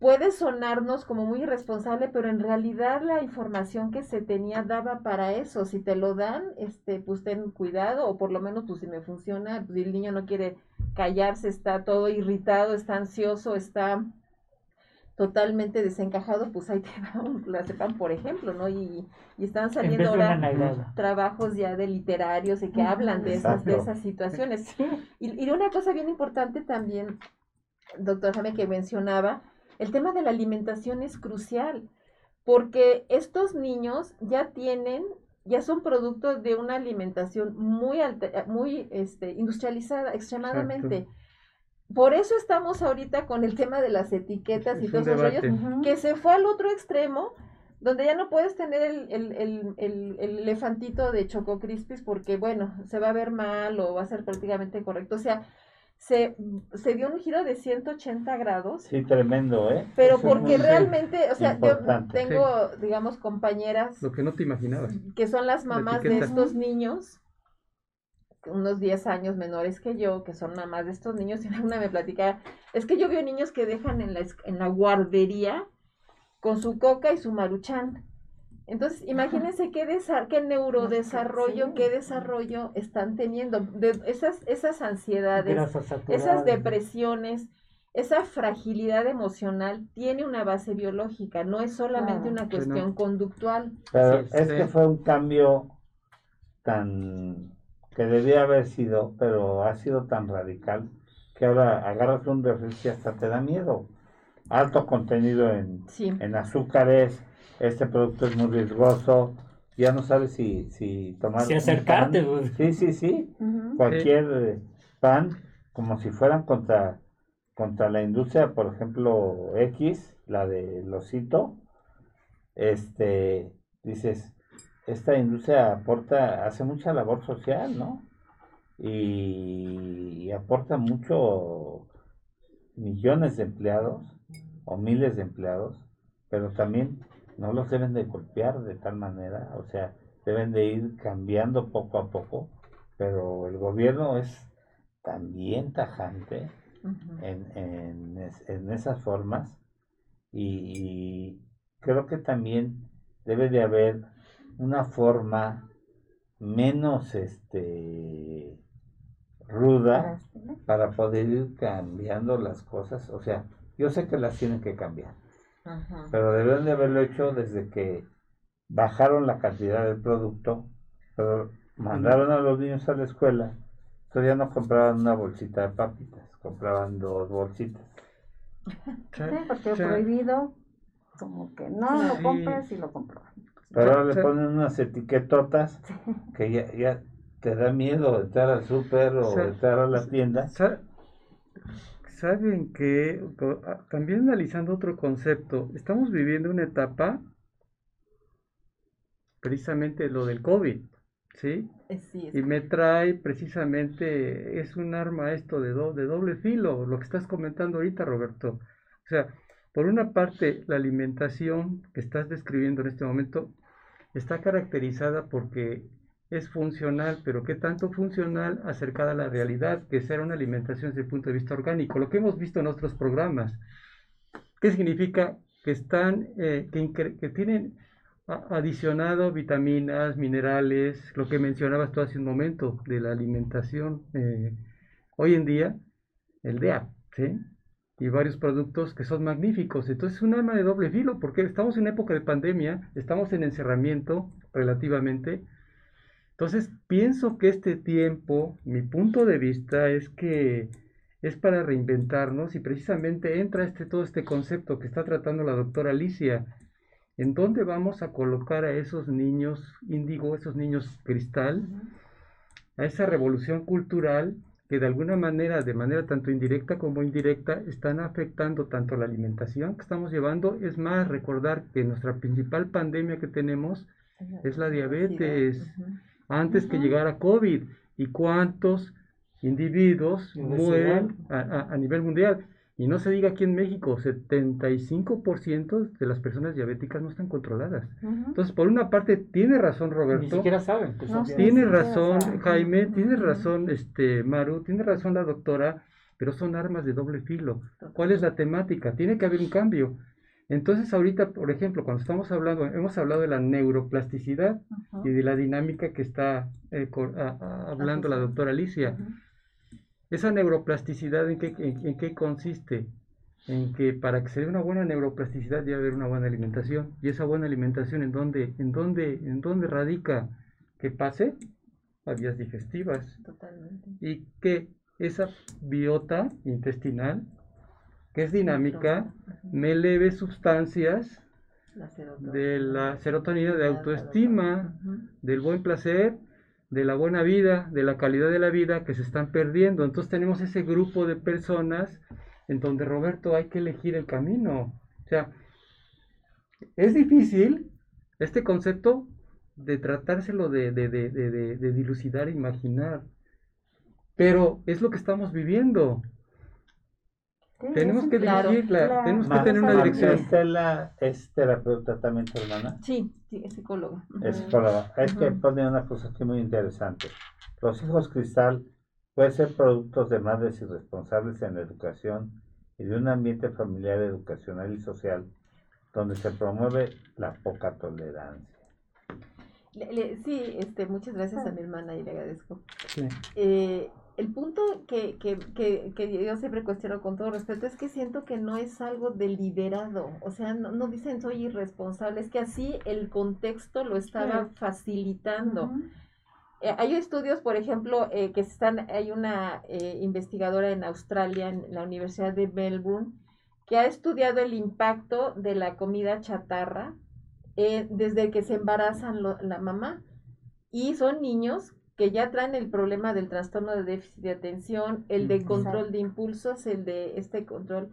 puede sonarnos como muy irresponsable, pero en realidad la información que se tenía daba para eso. Si te lo dan, este, pues ten cuidado, o por lo menos, pues si me funciona, pues el niño no quiere callarse, está todo irritado, está ansioso, está totalmente desencajado, pues ahí te va un sepan, por ejemplo, ¿no? Y, y están saliendo ahora trabajos ya de literarios y que hablan de esas, de esas situaciones. Y, y una cosa bien importante también, doctor Jaime, que mencionaba, el tema de la alimentación es crucial porque estos niños ya tienen, ya son productos de una alimentación muy alta, muy este, industrializada, extremadamente. Por eso estamos ahorita con el tema de las etiquetas y todos esos que se fue al otro extremo, donde ya no puedes tener el, el, el, el, elefantito de Choco Crispis porque, bueno, se va a ver mal o va a ser prácticamente correcto. O sea, se, se dio un giro de 180 grados. Sí, tremendo, ¿eh? Pero porque realmente, o sea, yo tengo, digamos, compañeras. Lo que no te imaginabas. Que son las mamás de estos niños, unos 10 años menores que yo, que son mamás de estos niños, y una me platica, es que yo veo niños que dejan en la, en la guardería con su coca y su maruchan. Entonces, imagínense qué, qué neurodesarrollo, qué desarrollo están teniendo. De esas, esas ansiedades, esas depresiones, esa fragilidad emocional tiene una base biológica, no es solamente una cuestión conductual. Pero es que fue un cambio tan que debía haber sido, pero ha sido tan radical que ahora agarras un refresco y hasta te da miedo. Alto contenido en, en azúcares, este producto es muy riesgoso, ya no sabes si, si tomar... Si acercarte. Pues. Sí, sí, sí. Cualquier eh, pan, como si fueran contra, contra la industria, por ejemplo, X, la de Losito, este, dices, esta industria aporta, hace mucha labor social, ¿no? Y, y aporta mucho millones de empleados o miles de empleados, pero también no los deben de golpear de tal manera, o sea, deben de ir cambiando poco a poco, pero el gobierno es también tajante en, en, esas formas y, creo que también debe de haber una forma menos este ruda para poder ir cambiando las cosas, o sea, yo sé que las tienen que cambiar, pero deben de haberlo hecho desde que bajaron la cantidad del producto, pero mandaron a los niños a la escuela, todavía no compraban una bolsita de papitas, compraban dos bolsitas. Sí, porque prohibido, como que no lo compras y lo compras. Pero ahora le ponen unas etiquetotas que ya, ya te da miedo entrar al súper o entrar a la tienda saben que ah, también analizando otro concepto, estamos viviendo una etapa precisamente lo del COVID, ¿sí? Eh, y me trae precisamente, es un arma esto de, de doble filo, lo que estás comentando ahorita, Roberto. O sea, por una parte, la alimentación que estás describiendo en este momento está caracterizada porque es funcional, pero ¿qué tanto funcional acercada a la realidad? Que sea una alimentación desde el punto de vista orgánico. Lo que hemos visto en otros programas. ¿Qué significa? Que están, eh, que, tienen adicionado vitaminas, minerales, lo que mencionabas tú hace un momento de la alimentación. Eh, hoy en día, el DEA, ¿sí? Y varios productos que son magníficos. Entonces es un arma de doble filo, porque estamos en época de pandemia, estamos en encerramiento relativamente, entonces, pienso que este tiempo, mi punto de vista es que es para reinventarnos y precisamente entra este, todo este concepto que está tratando la doctora Alicia, en dónde vamos a colocar a esos niños índigo, esos niños cristal, a esa revolución cultural que de alguna manera, de manera tanto indirecta como indirecta, están afectando tanto la alimentación que estamos llevando. Es más, recordar que nuestra principal pandemia que tenemos es la diabetes, antes que llegara COVID. ¿Y cuántos individuos mueren a, nivel mundial? Y no se diga aquí en México, 75% de las personas diabéticas no están controladas. Entonces, por una parte, tiene razón Roberto. Ni siquiera saben. tiene razón Jaime, tiene razón este Maru, tiene razón la doctora, pero son armas de doble filo. ¿Cuál es la temática? Tiene que haber un cambio. Entonces, ahorita, por ejemplo, cuando estamos hablando, hemos hablado de la neuroplasticidad y de la dinámica que está eh, hablando la doctora Alicia. Esa neuroplasticidad, ¿en qué, en, qué consiste? En que para que se dé una buena neuroplasticidad debe haber una buena alimentación. Y esa buena alimentación, ¿en dónde, en dónde, en dónde radica? Que pase a vías digestivas. Totalmente. Y que esa biota intestinal que es dinámica, me eleve sustancias de la serotonina, de autoestima, del buen placer, de la buena vida, de la calidad de la vida que se están perdiendo. Entonces tenemos ese grupo de personas en donde Roberto hay que elegir el camino. O sea, es difícil este concepto de tratárselo de, de, de, de dilucidar, imaginar, pero es lo que estamos viviendo tenemos que dirigirla, tenemos que tener una dirección. Estela es terapeuta también, tu hermana. Sí, sí, es psicóloga. Es psicóloga. Es que pone una cosa aquí muy interesante. Los hijos cristal pueden ser productos de madres irresponsables en la educación y de un ambiente familiar, educacional y social donde se promueve la poca tolerancia. sí, este, muchas gracias a mi hermana y le agradezco. Sí. Eh, el punto que, que, que, que, yo siempre cuestiono con todo respeto es que siento que no es algo deliberado, o sea, no, no dicen soy irresponsable, es que así el contexto lo estaba facilitando. Eh, hay estudios, por ejemplo, eh, que están, hay una eh, investigadora en Australia, en la Universidad de Melbourne, que ha estudiado el impacto de la comida chatarra desde que se embarazan la mamá. Y son niños que ya traen el problema del trastorno de déficit de atención, el de control de impulsos, el de este control,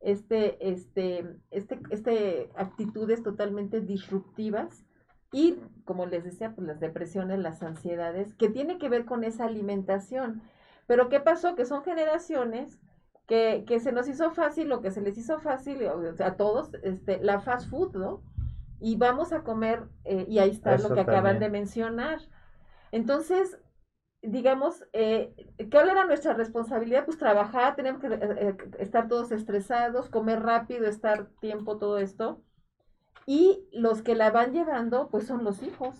este, este, este, este actitudes totalmente disruptivas y, como les decía, pues las depresiones, las ansiedades, que tiene que ver con esa alimentación. Pero ¿qué pasó? Que son generaciones que, que se nos hizo fácil, lo que se les hizo fácil a todos, este, la fast food, ¿no? Y vamos a comer, eh, y ahí está lo que acaban de mencionar entonces, digamos, eh, ¿cuál era nuestra responsabilidad? Pues trabajar, tenemos que eh, eh, estar todos estresados, comer rápido, estar tiempo, todo esto. Y los que la van llevando, pues son los hijos,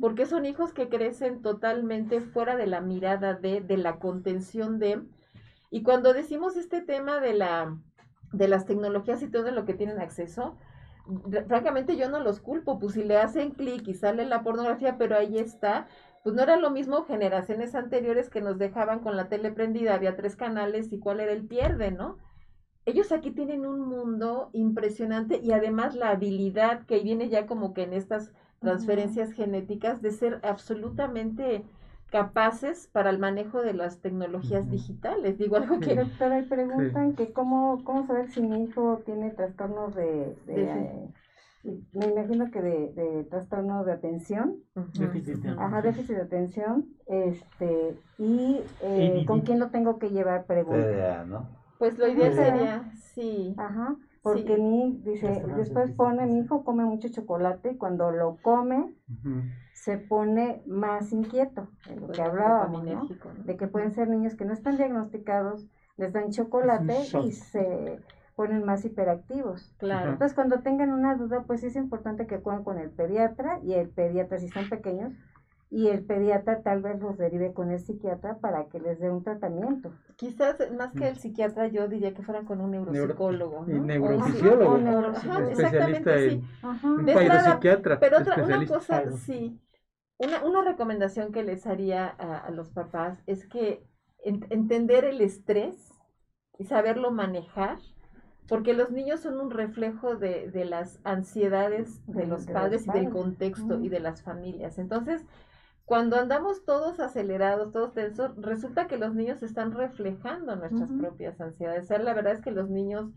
porque son hijos que crecen totalmente fuera de la mirada de, de la contención de. Y cuando decimos este tema de la de las tecnologías y todo lo que tienen acceso, francamente yo no los culpo, pues si le hacen clic y sale la pornografía, pero ahí está, pues no era lo mismo generaciones anteriores que nos dejaban con la tele prendida, había tres canales y cuál era el pierde, ¿no? Ellos aquí tienen un mundo impresionante y además la habilidad que viene ya como que en estas transferencias genéticas de ser absolutamente capaces para el manejo de las tecnologías digitales. Digo algo que... Doctora, preguntan que cómo, cómo saber si mi hijo tiene trastornos de... de, me imagino que de, de trastorno de atención. Déficit de Ajá, déficit de atención. Este, y eh, con quién lo tengo que llevar, pregunta. ¿no? Pues lo ideal sería, sí. Ajá, porque mi, dice, después pone, mi hijo come mucho chocolate y cuando lo come, se pone más inquieto, de lo que hablábamos, ¿no? De que pueden ser niños que no están diagnosticados, les dan chocolate y se ponen más hiperactivos. Claro. Entonces, cuando tengan una duda, pues es importante que acudan con el pediatra y el pediatra, si son pequeños, y el pediatra tal vez los derive con el psiquiatra para que les dé un tratamiento. Quizás más que el psiquiatra yo diría que fueran con un neuropsicólogo. ¿no? Y neurofisiólogo. especialista en, un psiquiatra. Pero otra una cosa, sí, una, una recomendación que les haría a, los papás es que entender el estrés y saberlo manejar, porque los niños son un reflejo de, de las ansiedades de los padres y del contexto y de las familias. Entonces, cuando andamos todos acelerados, todos tensos, resulta que los niños están reflejando nuestras propias ansiedades. O sea, la verdad es que los niños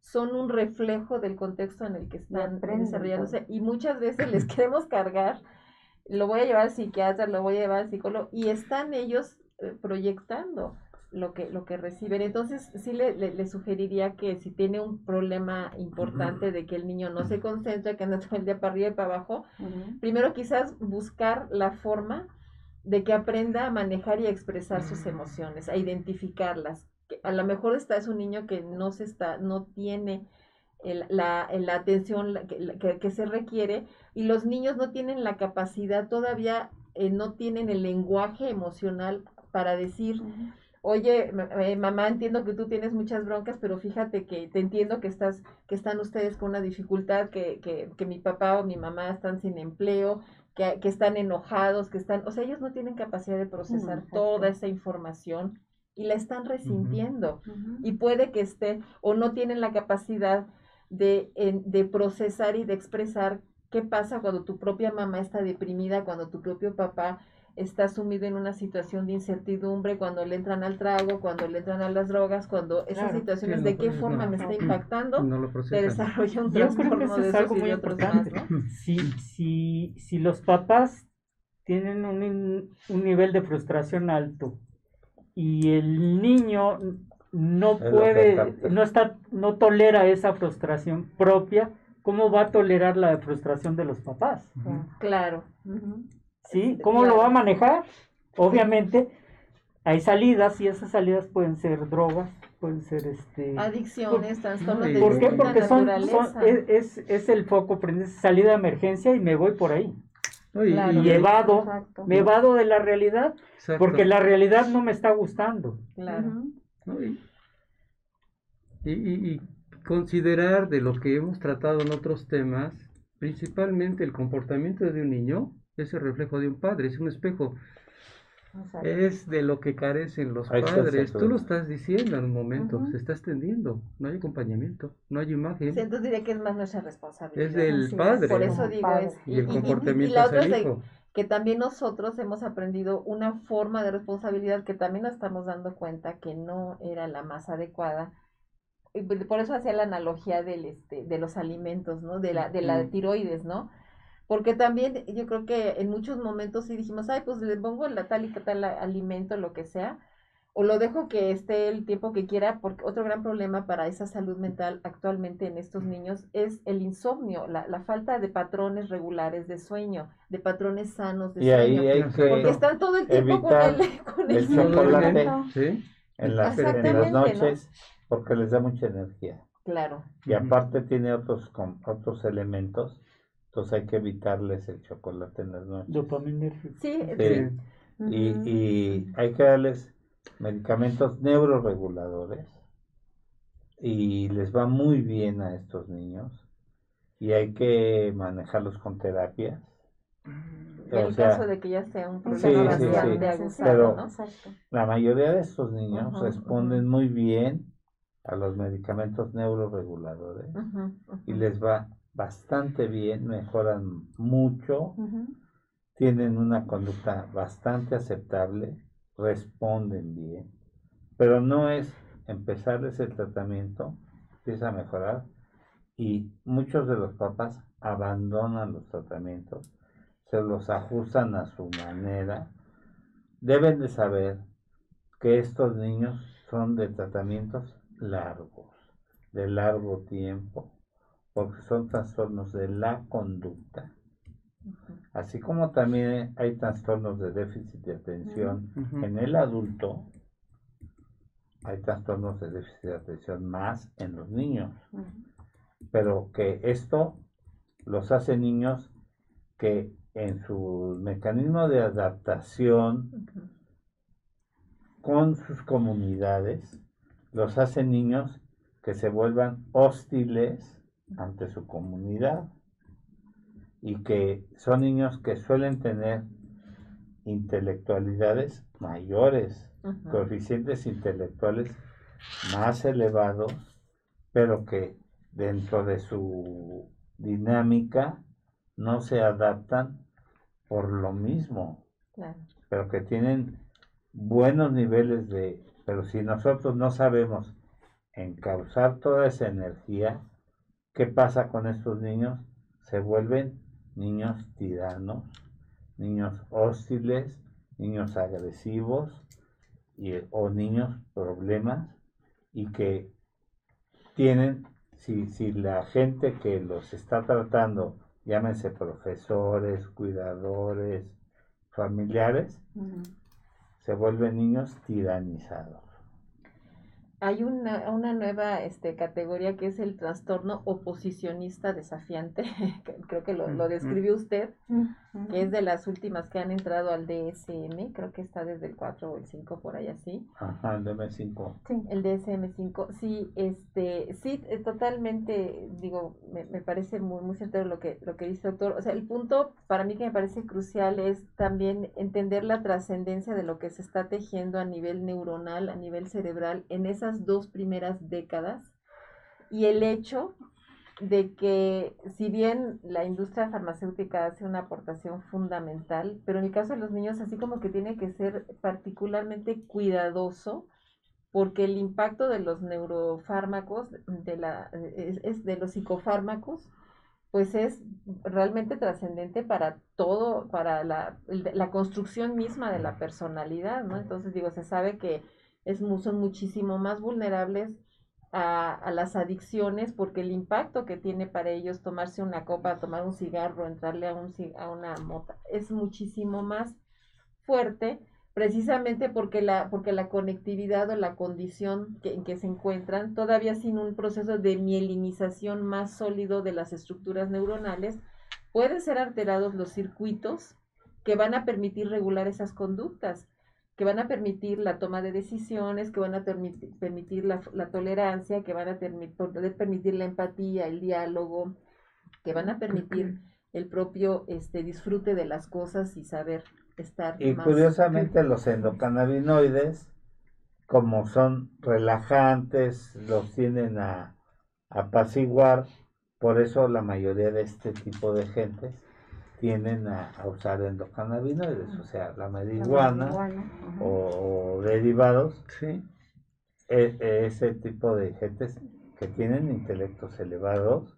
son un reflejo del contexto en el que están desarrollándose y muchas veces les queremos cargar, lo voy a llevar al psiquiatra, lo voy a llevar al psicólogo y están ellos eh, proyectando lo que, lo que reciben. Entonces, sí le, le, sugeriría que si tiene un problema importante de que el niño no se concentra, que anda todo el día para arriba y para abajo, primero quizás buscar la forma de que aprenda a manejar y a expresar sus emociones, a identificarlas. A lo mejor está es un niño que no se está, no tiene la, la, atención que, que, se requiere y los niños no tienen la capacidad todavía, eh, no tienen el lenguaje emocional para decir, oye, eh, mamá, entiendo que tú tienes muchas broncas, pero fíjate que te entiendo que estás, que están ustedes con una dificultad, que, que, que mi papá o mi mamá están sin empleo, que, que, están enojados, que están, o sea, ellos no tienen capacidad de procesar toda esa información y la están resintiendo. Y puede que esté, o no tienen la capacidad de, de procesar y de expresar qué pasa cuando tu propia mamá está deprimida, cuando tu propio papá está sumido en una situación de incertidumbre, cuando le entran al trago, cuando le entran a las drogas, cuando esas situaciones, de qué forma me está impactando, no te desarrolla un trastorno de es algo muy importante. si, si, si los papás tienen un, un nivel de frustración alto y el niño no puede, no está, no tolera esa frustración propia, ¿cómo va a tolerar la frustración de los papás? Claro. ¿Sí? ¿Cómo lo va a manejar? Obviamente hay salidas y esas salidas pueden ser drogas, pueden ser este adicciones, trastornos de ¿Por qué? Porque son, es, es, el foco, salida de emergencia y me voy por ahí. y, evado, me evado de la realidad, porque la realidad no me está gustando. Claro. y, y considerar de lo que hemos tratado en otros temas, principalmente el comportamiento de un niño, es el reflejo de un padre, es un espejo. Es de lo que carecen los padres. Tú lo estás diciendo en un momento, se está extendiendo, no hay acompañamiento, no hay imagen. entonces diría que es más nuestra responsabilidad. Es del padre. Por eso digo, es, y, el comportamiento es hijo. que también nosotros hemos aprendido una forma de responsabilidad que también nos estamos dando cuenta que no era la más adecuada. Y por eso hacía la analogía del, este, de los alimentos, ¿no? De la, de la tiroides, ¿no? Porque también yo creo que en muchos momentos sí dijimos, ay, pues le pongo la tal y tal alimento, lo que sea, o lo dejo que esté el tiempo que quiera, porque otro gran problema para esa salud mental actualmente en estos niños es el insomnio, la, la falta de patrones regulares de sueño, de patrones sanos de sueño. porque están todo el tiempo con el, con el, chocolate ¿sí? en, las, en las noches, porque les da mucha energía. Claro. Y aparte tiene otros, otros elementos entonces hay que evitarles el chocolate en las noches. Sí, sí. Y, y hay que darles medicamentos neuroreguladores y les va muy bien a estos niños y hay que manejarlos con terapias. En el caso de que ya sea un problema sí, sí, Pero la mayoría de estos niños responden muy bien a los medicamentos neuroreguladores y les va bastante bien, mejoran mucho, tienen una conducta bastante aceptable, responden bien, pero no es empezarles el tratamiento, empieza a mejorar y muchos de los papás abandonan los tratamientos, se los ajustan a su manera. Deben de saber que estos niños son de tratamientos largos, de largo tiempo porque son trastornos de la conducta. Así como también hay trastornos de déficit de atención en el adulto, hay trastornos de déficit de atención más en los niños. Pero que esto los hace niños que en su mecanismo de adaptación con sus comunidades, los hace niños que se vuelvan hostiles ante su comunidad y que son niños que suelen tener intelectualidades mayores, coeficientes intelectuales más elevados, pero que dentro de su dinámica no se adaptan por lo mismo, pero que tienen buenos niveles de, pero si nosotros no sabemos encauzar toda esa energía, ¿qué pasa con estos niños? Se vuelven niños tiranos, niños hostiles, niños agresivos y, o niños problemas y que tienen, si, si la gente que los está tratando, llámense profesores, cuidadores, familiares, se vuelven niños tiranizados hay una, una nueva este, categoría que es el trastorno oposicionista desafiante, creo que lo, lo describió usted, que es de las últimas que han entrado al DSM, creo que está desde el 4 o el 5 por ahí así. Ajá, el DSM-5. Sí, el DSM-5, sí, este, sí, eh, totalmente, digo, me, me parece muy, muy certero lo que, lo que dice el doctor, o sea, el punto para mí que me parece crucial es también entender la trascendencia de lo que se está tejiendo a nivel neuronal, a nivel cerebral, en esa dos primeras décadas y el hecho de que si bien la industria farmacéutica hace una aportación fundamental, pero en el caso de los niños así como que tiene que ser particularmente cuidadoso porque el impacto de los neurofármacos, de, la, es, de los psicofármacos, pues es realmente trascendente para todo, para la, la, construcción misma de la personalidad, ¿no? Entonces, digo, se sabe que es, son muchísimo más vulnerables a, las adicciones porque el impacto que tiene para ellos tomarse una copa, tomar un cigarro, entrarle a, un, a una mota, es muchísimo más fuerte precisamente porque la, porque la conectividad o la condición en que se encuentran, todavía sin un proceso de mielinización más sólido de las estructuras neuronales, pueden ser alterados los circuitos que van a permitir regular esas conductas que van a permitir la toma de decisiones, que van a permitir la, tolerancia, que van a poder permitir la empatía, el diálogo, que van a permitir el propio este, disfrute de las cosas y saber estar. Y curiosamente los endocannabinoides, como son relajantes, los tienen a apaciguar, por eso la mayoría de este tipo de gente tienden a, usar endocannabinoides, o sea, la marihuana, o, derivados, sí. E, e, ese tipo de gentes que tienen intelectos elevados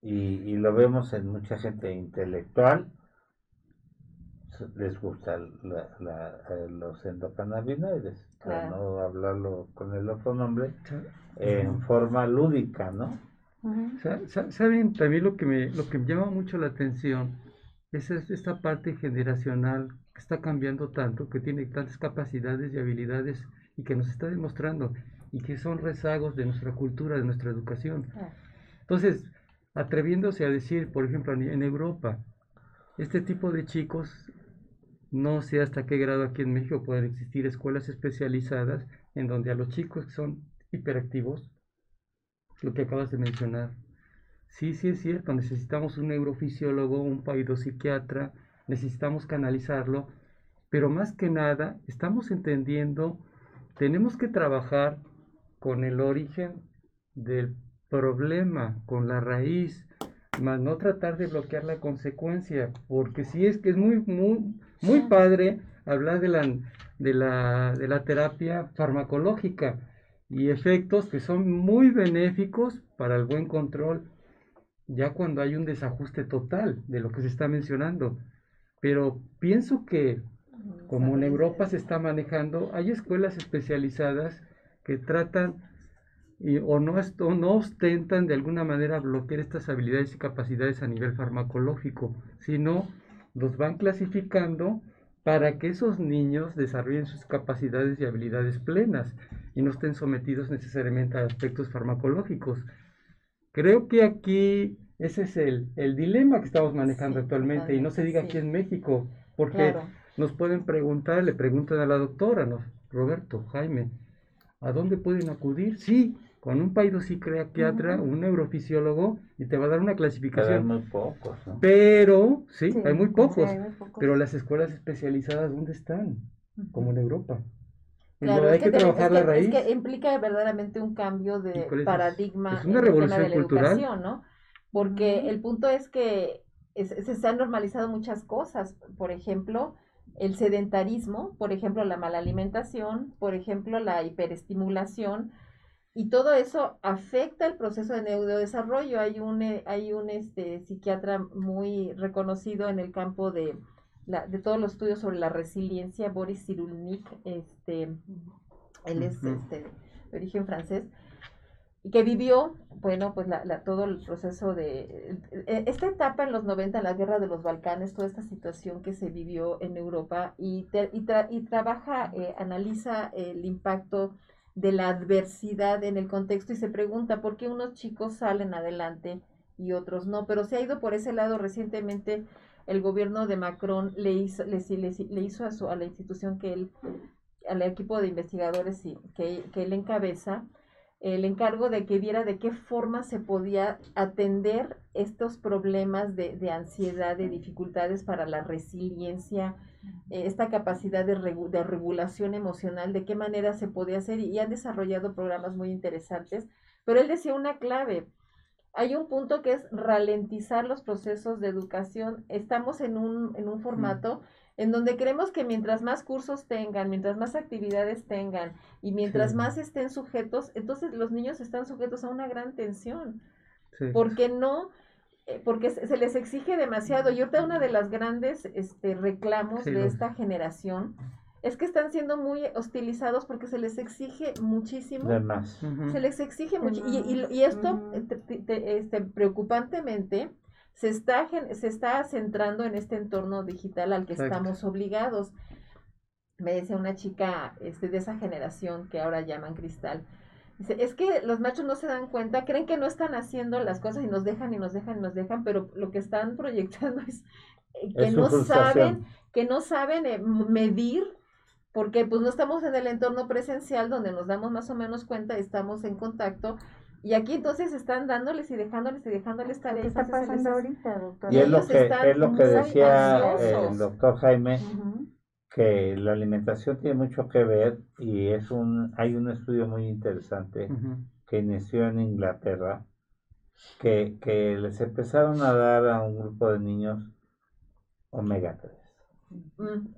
y, lo vemos en mucha gente intelectual, les gustan eh, los endocannabinoides, para no hablarlo con el otro nombre, en forma lúdica, ¿no? Saben, también lo que me, lo que me llama mucho la atención es esta parte generacional que está cambiando tanto, que tiene tantas capacidades y habilidades y que nos está demostrando y que son rezagos de nuestra cultura, de nuestra educación. Entonces, atreviéndose a decir, por ejemplo, en Europa, este tipo de chicos, no sé hasta qué grado aquí en México pueden existir escuelas especializadas en donde a los chicos que son hiperactivos lo que acabas de mencionar. Sí, sí es cierto, necesitamos un neurofisiólogo, un psiquiatra, necesitamos canalizarlo, pero más que nada estamos entendiendo, tenemos que trabajar con el origen del problema, con la raíz, más no tratar de bloquear la consecuencia, porque sí es que es muy, muy, muy padre hablar de la, de la, de la terapia farmacológica, y efectos que son muy benéficos para el buen control, ya cuando hay un desajuste total de lo que se está mencionando. Pero pienso que como en Europa se está manejando, hay escuelas especializadas que tratan y, o, no, o no ostentan de alguna manera bloquear estas habilidades y capacidades a nivel farmacológico, sino los van clasificando para que esos niños desarrollen sus capacidades y habilidades plenas y no estén sometidos necesariamente a aspectos farmacológicos. Creo que aquí ese es el, el dilema que estamos manejando actualmente y no se diga aquí en México, porque nos pueden preguntar, le preguntan a la doctora, ¿no? Roberto, Jaime, ¿a dónde pueden acudir? Sí, con un psiquiatra, un neurofisiólogo, y te va a dar una clasificación. Pero hay muy pocos, Pero, sí, hay, muy pocos, Pero las escuelas especializadas, ¿dónde están? Como en Europa. Claro, hay que, trabajar la raíz. Es que implica verdaderamente un cambio de paradigma es una revolución de la cultural. educación, ¿no? Porque el punto es que se han normalizado muchas cosas. Por ejemplo, el sedentarismo, por ejemplo, la mala alimentación, por ejemplo, la hiperestimulación, y todo eso afecta el proceso de neurodesarrollo. Hay un, eh, hay un este, psiquiatra muy reconocido en el campo de, la, de todos los estudios sobre la resiliencia, Boris Cyrulnik, este, él es este, de origen francés, y que vivió, bueno, pues la, la, todo el proceso de... E, esta etapa en los 90, la guerra de los Balcanes, toda esta situación que se vivió en Europa y, y, y trabaja, eh, analiza el impacto de la adversidad en el contexto y se pregunta por qué unos chicos salen adelante y otros no, pero se ha ido por ese lado recientemente el gobierno de Macron le hizo, le, le, hizo a, su, a la institución que él, al equipo de investigadores que, que él encabeza, el encargo de que viera de qué forma se podía atender estos problemas de, ansiedad, de dificultades para la resiliencia, eh, esta capacidad de, de, regulación emocional, de qué manera se podía hacer y, han desarrollado programas muy interesantes. Pero él decía una clave, hay un punto que es ralentizar los procesos de educación. Estamos en un, en un formato en donde creemos que mientras más cursos tengan, mientras más actividades tengan y mientras más estén sujetos, entonces los niños están sujetos a una gran tensión. Porque no, eh, porque se les exige demasiado. Y ahorita una de las grandes este, reclamos de esta generación es que están siendo muy hostilizados porque se les exige muchísimo. Se les exige mucho. Y, y, esto, este, preocupantemente, se está, se está centrando en este entorno digital al que estamos obligados. Me decía una chica este, de esa generación que ahora llaman cristal. Dice, es que los machos no se dan cuenta, creen que no están haciendo las cosas y nos dejan y nos dejan y nos dejan, pero lo que están proyectando es eh, que no saben, que no saben eh, medir porque pues no estamos en el entorno presencial donde nos damos más o menos cuenta, estamos en contacto y aquí entonces están dándoles y dejándoles y dejándoles tareas. ¿Qué está pasando ahorita, doctor? Y es lo que, es lo que decía el doctor Jaime, que la alimentación tiene mucho que ver y es un hay un estudio muy interesante que inició en Inglaterra, que, que les empezaron a dar a un grupo de niños omega 3.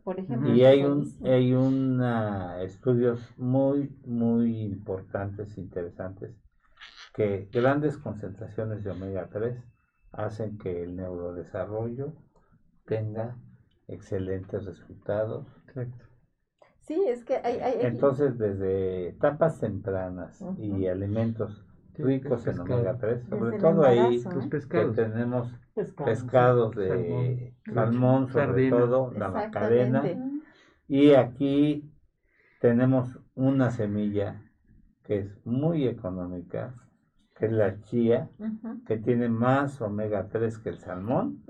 Por ejemplo, y hay un hay un estudios muy muy importantes interesantes que grandes concentraciones de omega 3 hacen que el neurodesarrollo tenga excelentes resultados. Sí, es que hay... Entonces, desde etapas tempranas y alimentos ricos en omega 3, sobre todo ahí que tenemos pescados de salmón, sobre todo, la cadena. Y aquí tenemos una semilla que es muy económica, que es la chía, que tiene más omega 3 que el salmón.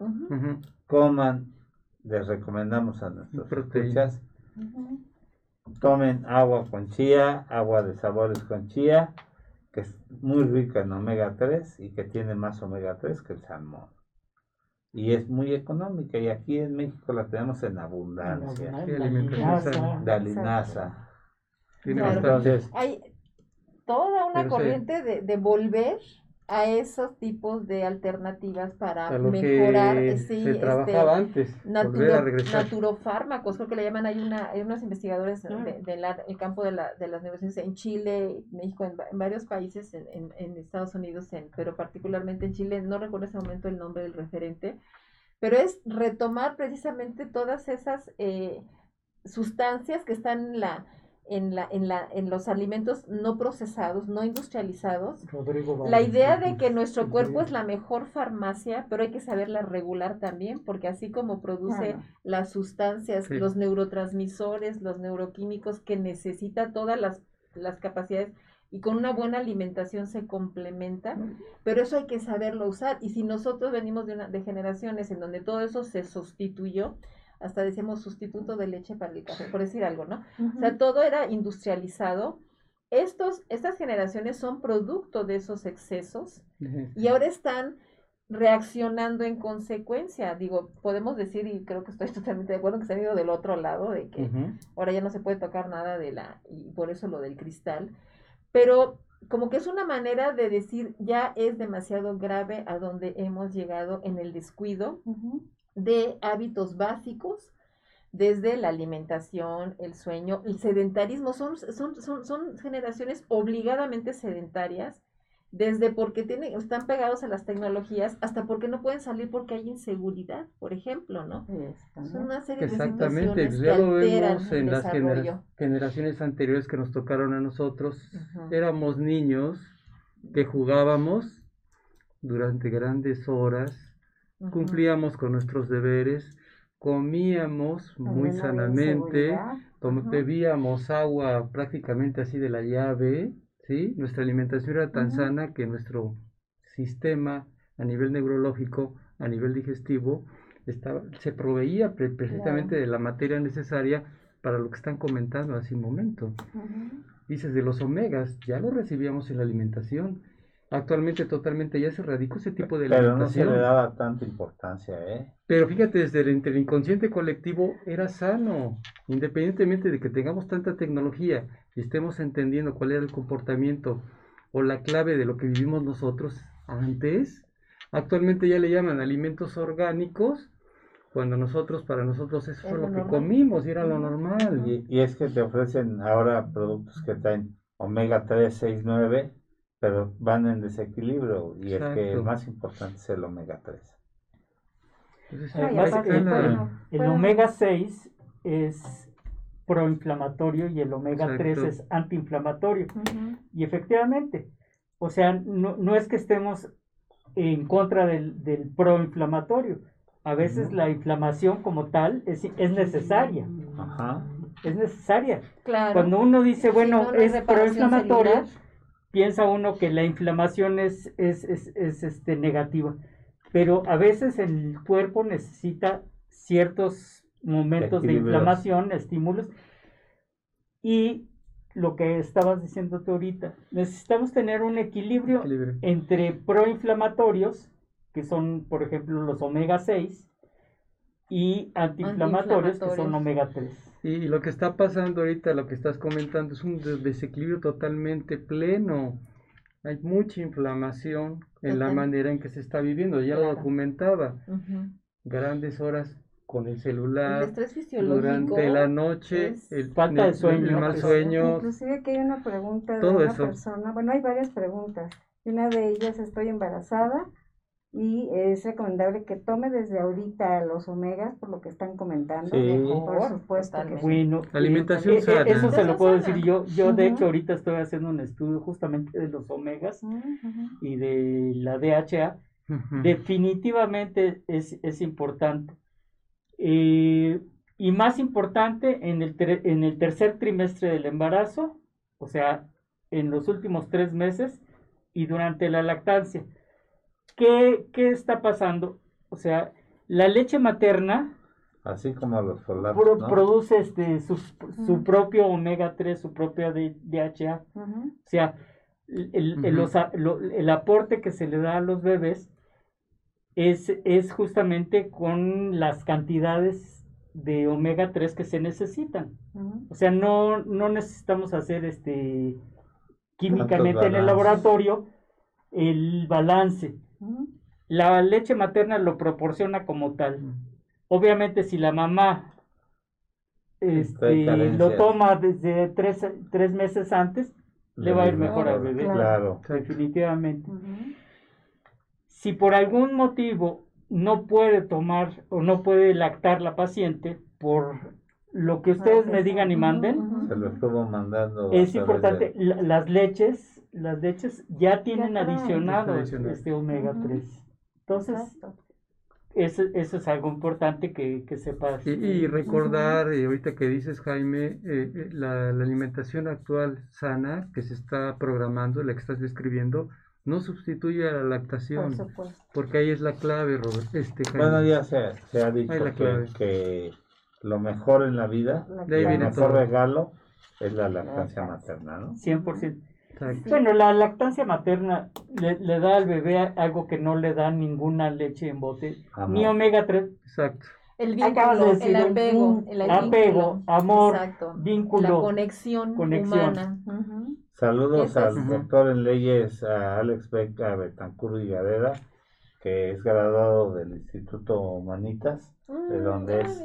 Coman, les recomendamos a nuestros escuchas, tomen agua con chía, agua de sabores con chía, que es muy rica en omega 3 y que tiene más omega 3 que el salmón. Y es muy económica y aquí en México la tenemos en abundancia. De linaza. Entonces, toda una corriente de, de, volver a esos tipos de alternativas para mejorar sí, se trabajaba este, antes naturofármacos creo que le llaman hay una hay unos investigadores del de, campo de, la, de las universidades en Chile México en, varios países en, en, Estados Unidos en, pero particularmente en Chile no recuerdo ese momento el nombre del referente pero es retomar precisamente todas esas eh, sustancias que están en la en, la, en, la, en los alimentos no procesados, no industrializados. la idea de que nuestro cuerpo es la mejor farmacia, pero hay que saberla regular también, porque así como produce las sustancias, los neurotransmisores, los neuroquímicos que necesita todas las, las capacidades y con una buena alimentación se complementa, pero eso hay que saberlo usar. Y si nosotros venimos de, una, de generaciones en donde todo eso se sustituyó, hasta decíamos sustituto de leche para el café, por decir algo, ¿no? O sea, todo era industrializado. Estos, estas generaciones son producto de esos excesos y ahora están reaccionando en consecuencia. Digo, podemos decir, y creo que estoy totalmente de acuerdo, que se han ido del otro lado, de que ahora ya no se puede tocar nada de la, y por eso lo del cristal, pero como que es una manera de decir, ya es demasiado grave a donde hemos llegado en el descuido de hábitos básicos desde la alimentación, el sueño, el sedentarismo. Son, son, son, son generaciones obligadamente sedentarias, desde porque tienen, están pegados a las tecnologías hasta porque no pueden salir porque hay inseguridad, por ejemplo, ¿no? Son una serie Exactamente, de situaciones ya lo que alteran vemos el en las genera- generaciones anteriores que nos tocaron a nosotros. Éramos niños que jugábamos durante grandes horas, Cumplíamos con nuestros deberes, comíamos muy sanamente, bebíamos agua prácticamente así de la llave, ¿sí? Nuestra alimentación era tan sana que nuestro sistema a nivel neurológico, a nivel digestivo, estaba, se proveía pre- precisamente de la materia necesaria para lo que están comentando hace un momento. Dices de los omegas, ya lo recibíamos en la alimentación. Actualmente totalmente ya se radicó ese tipo de Pero no se alimentación. le daba tanta importancia, ¿eh? Pero fíjate, desde el, entre el inconsciente colectivo era sano, independientemente de que tengamos tanta tecnología y estemos entendiendo cuál era el comportamiento o la clave de lo que vivimos nosotros antes. Actualmente ya le llaman alimentos orgánicos, cuando nosotros, para nosotros eso Es fue lo lo que comimos y era lo normal. Y, y es que te ofrecen ahora productos que traen omega 3, 6, 9, pero van en desequilibrio y el que Exacto. el más importante es el omega 3. Entonces, No, y Además, aparte, el, bueno, el bueno, omega 6 es proinflamatorio y el omega 3 Exacto. es antiinflamatorio. Y efectivamente, o sea, no, no es que estemos en contra del, del proinflamatorio. A veces la inflamación como tal es, es necesaria, Ajá. es necesaria. Claro. Cuando uno dice, Si bueno, no, no hay es proinflamatorio, celular. Piensa uno que la inflamación es, es, es, es, este, negativa. Pero a veces el cuerpo necesita ciertos momentos de inflamación, estímulos. Y lo que estabas diciendo tú ahorita, necesitamos tener un equilibrio equilibrio. entre proinflamatorios, que son, por ejemplo, los omega 6, y antiinflamatorios, que son omega 3. Y lo que está pasando ahorita, lo que estás comentando, es un des- desequilibrio totalmente pleno. Hay mucha inflamación en la manera en que se está viviendo. Ya lo documentaba. Grandes horas con el El celular, estrés fisiológico. durante la noche, es el, falta de sueño, el mal sueño. Inclusive que hay una pregunta de Todo una eso. persona, bueno, hay varias preguntas. Y Una de ellas, estoy embarazada y es recomendable que tome desde ahorita los omegas, por lo que están comentando. Sí. Por supuesto que sí. Bueno, Alimentación eh, eh, sana. Eso se lo puedo Sana. decir yo. Yo, de hecho, ahorita estoy haciendo un estudio justamente de los omegas y de la DHA. Ujú. Definitivamente es, es importante. Eh, y más importante en el, en el tercer trimestre del embarazo, o sea, en los últimos tres meses y durante la lactancia. ¿Qué, qué está pasando? O sea, la leche materna Así como los folatos, pro- ¿no? produce este, su, su Ujú. propio omega 3, su propia DHA. O sea, el, el- el- Ujú. los a- lo- el aporte que se le da a los bebés es, es justamente con las cantidades de omega 3 que se necesitan. O sea, no, no necesitamos hacer este químicamente en el laboratorio el balance. La leche materna lo proporciona como tal. Obviamente, si la mamá este, lo toma desde tres, tres meses antes, le va a ir mejor al bebé. Claro. definitivamente. Si por algún motivo no puede tomar o no puede lactar la paciente por lo que ustedes me digan y manden. Se lo estuvo mandando. es importante, de- las leches, las leches ya tienen adicionado este omega Ujú. 3. Entonces, Exacto. eso, eso es algo importante que, que sepas. Y, y recordar, eh, ahorita que dices Jaime, eh, eh, la, la alimentación actual sana que se está programando, la que estás describiendo, no sustituye a la Por lactación, supuesto. porque ahí es la clave, Robert. Este, Jaime. Bueno, ya se, se ha dicho que, lo mejor en la vida, La el mejor todo. regalo es la lactancia Lactancia. materna, ¿no? 100%. Exacto. Bueno, la lactancia materna le, le da al bebé algo que no le da ninguna leche en bote, Amor. ni omega 3, Exacto. El de vínculo, decir, el apego, el apego, amor, Exacto. vínculo. La conexión, conexión. humana. Saludos al es. doctor en leyes, a Alex Beca Betancur y Gadera, que es graduado del Instituto Humanitas, de Mm, donde ah, es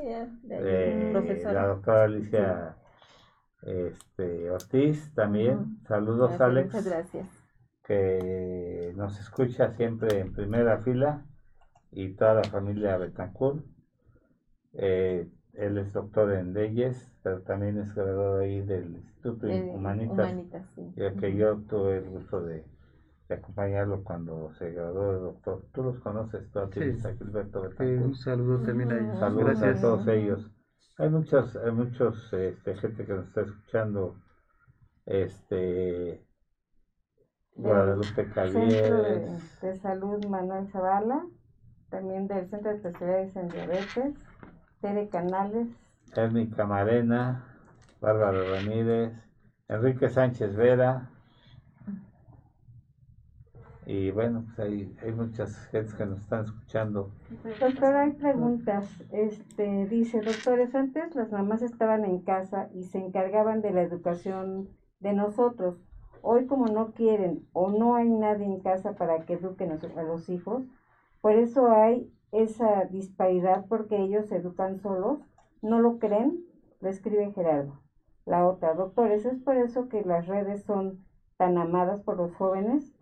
de eh, la doctora Alicia este, Ortiz también. Saludos, Gracias, Alex, Muchas gracias. que nos escucha siempre en primera fila y toda la familia Betancourt. Eh, él es doctor en leyes, pero también es graduado ahí del Instituto Eh, Humanitas, Humanitas, sí. ya que yo tuve el gusto de, de acompañarlo cuando se graduó de doctor. Tú los conoces, tú Sí. tienes a Gilberto Eh, Betancourt. un saludo también a ellos. Saludos Gracias. a todos ellos. Hay muchos, hay muchos, este, gente que nos está escuchando, este, Guadalupe Centro de, de Salud Manuel Zavala, también del Centro de Especialidades en Diabetes, Tere Canales, Ernie Camarena, Bárbara Ramírez, Enrique Sánchez Vera, y bueno, pues hay, hay muchas gentes que nos están escuchando. Doctor, hay preguntas. Este, dice, doctores, antes las mamás estaban en casa y se encargaban de la educación de nosotros. Hoy como no quieren o no hay nadie en casa para que eduquen a los hijos, por eso hay esa disparidad porque ellos se educan solos, no lo creen, lo escribe Gerardo. La otra, doctores, es por eso que las redes son tan amadas por los jóvenes,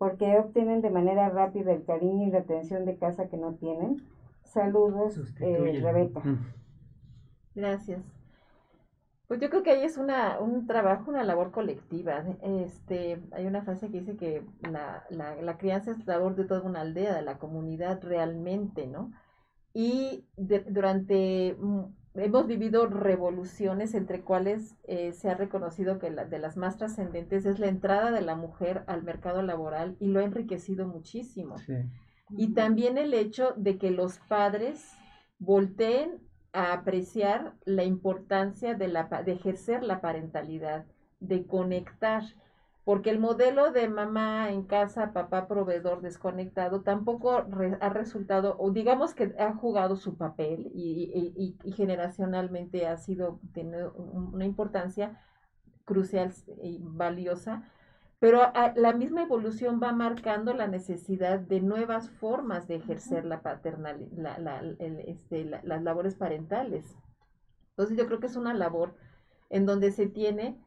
porque obtienen de manera rápida el cariño y la atención de casa que no tienen. Saludos, eh. Rebeca. Mm. Gracias. Pues yo creo que ahí es una, un trabajo, una labor colectiva. Este, hay una frase que dice que la, la, la crianza es labor de toda una aldea, de la comunidad realmente, ¿no? Y de- durante, mm, hemos vivido revoluciones entre cuales eh, se ha reconocido que la, de las más trascendentes es la entrada de la mujer al mercado laboral y lo ha enriquecido muchísimo. Sí. Y también el hecho de que los padres volteen a apreciar la importancia de, la, pa- de ejercer la parentalidad, de conectar, porque el modelo de mamá en casa, papá proveedor desconectado, tampoco re- ha resultado, o digamos que ha jugado su papel y, y- y- y generacionalmente ha sido, tenido un- una importancia crucial y valiosa, pero a- la misma evolución va marcando la necesidad de nuevas formas de ejercer la paternal, la- la- el- este, la- las labores parentales. Entonces yo creo que es una labor en donde se tiene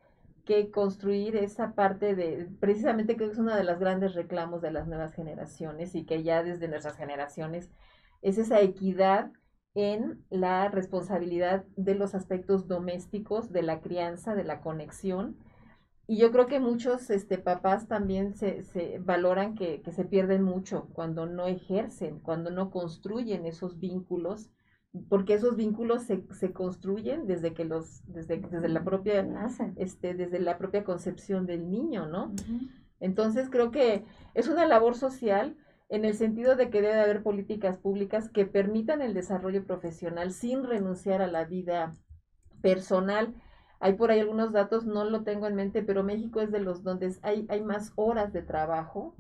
que construir esa parte de, precisamente creo que es uno de los grandes reclamos de las nuevas generaciones y que ya desde nuestras generaciones es esa equidad en la responsabilidad de los aspectos domésticos, de la crianza, de la conexión. Y yo creo que muchos este, papás también se, se valoran que, que se pierden mucho cuando no ejercen, cuando no construyen esos vínculos, porque esos vínculos se, se construyen desde que los, desde, desde la propia, Nacen. este, desde la propia concepción del niño, ¿no? Entonces creo que es una labor social en el sentido de que debe haber políticas públicas que permitan el desarrollo profesional sin renunciar a la vida personal. Hay por ahí algunos datos, no lo tengo en mente, pero México es de los donde hay, hay más horas de trabajo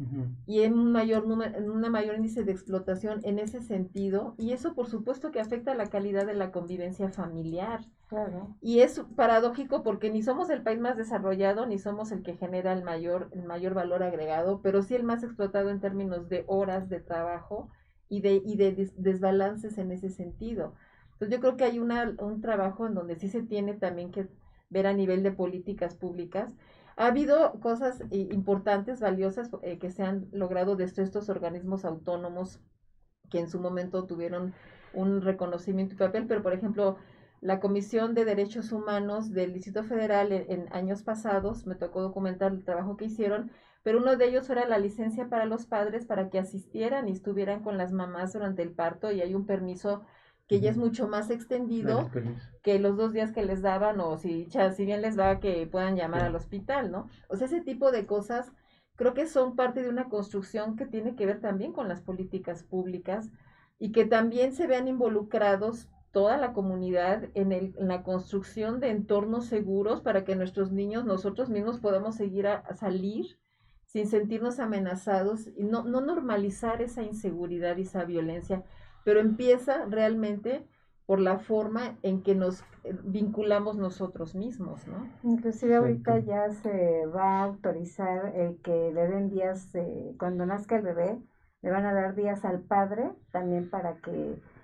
y en un mayor número, en una mayor índice de explotación en ese sentido, y eso por supuesto que afecta la calidad de la convivencia familiar. Claro. Y es paradójico porque ni somos el país más desarrollado, ni somos el que genera el mayor, el mayor valor agregado, pero sí el más explotado en términos de horas de trabajo y de, y de des- desbalances en ese sentido. Entonces yo creo que hay una, un trabajo en donde sí se tiene también que ver a nivel de políticas públicas. Ha habido cosas importantes, valiosas, eh, que se han logrado desde estos organismos autónomos que en su momento tuvieron un reconocimiento y papel, pero por ejemplo, la Comisión de Derechos Humanos del Distrito Federal en años pasados, me tocó documentar el trabajo que hicieron, pero uno de ellos era la licencia para los padres para que asistieran y estuvieran con las mamás durante el parto y hay un permiso que ya es mucho más extendido que los dos días que les daban o si, cha- si bien les va que puedan llamar Sí. al hospital, ¿no? O sea, ese tipo de cosas creo que son parte de una construcción que tiene que ver también con las políticas públicas y que también se vean involucrados toda la comunidad en, el, en la construcción de entornos seguros para que nuestros niños, nosotros mismos podamos seguir a, a salir sin sentirnos amenazados y no, no normalizar esa inseguridad y esa violencia, pero empieza realmente por la forma en que nos eh, vinculamos nosotros mismos, ¿no? Inclusive ahorita ya se va a autorizar el que le den días, eh, cuando nazca el bebé, le van a dar días al padre también para que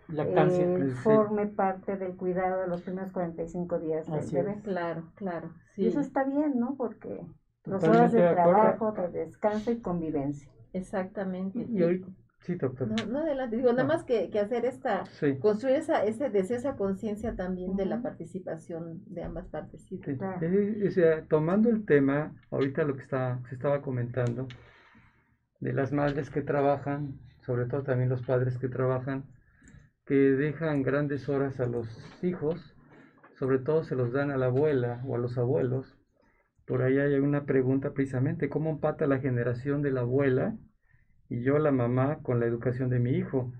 Lactancia. eh, Sí. forme parte del cuidado de los primeros 45 días del Así bebé. es. Claro, claro. Y Sí, eso está bien, ¿no? Porque dos Totalmente horas de trabajo, de descanso y convivencia. exactamente. Y hoy, sí, doctor. No, no adelante, digo, nada No. más que, que hacer esta, Sí. construir esa, ese deseo, esa conciencia también de la participación de ambas partes. sí. Sí, Claro. eh, o sea, tomando el tema, ahorita lo que está, se estaba comentando, de las madres que trabajan, sobre todo también los padres que trabajan, que dejan grandes horas a los hijos, sobre todo se los dan a la abuela o a los abuelos. Por ahí hay una pregunta precisamente, ¿cómo empata la generación de la abuela y yo la mamá con la educación de mi hijo?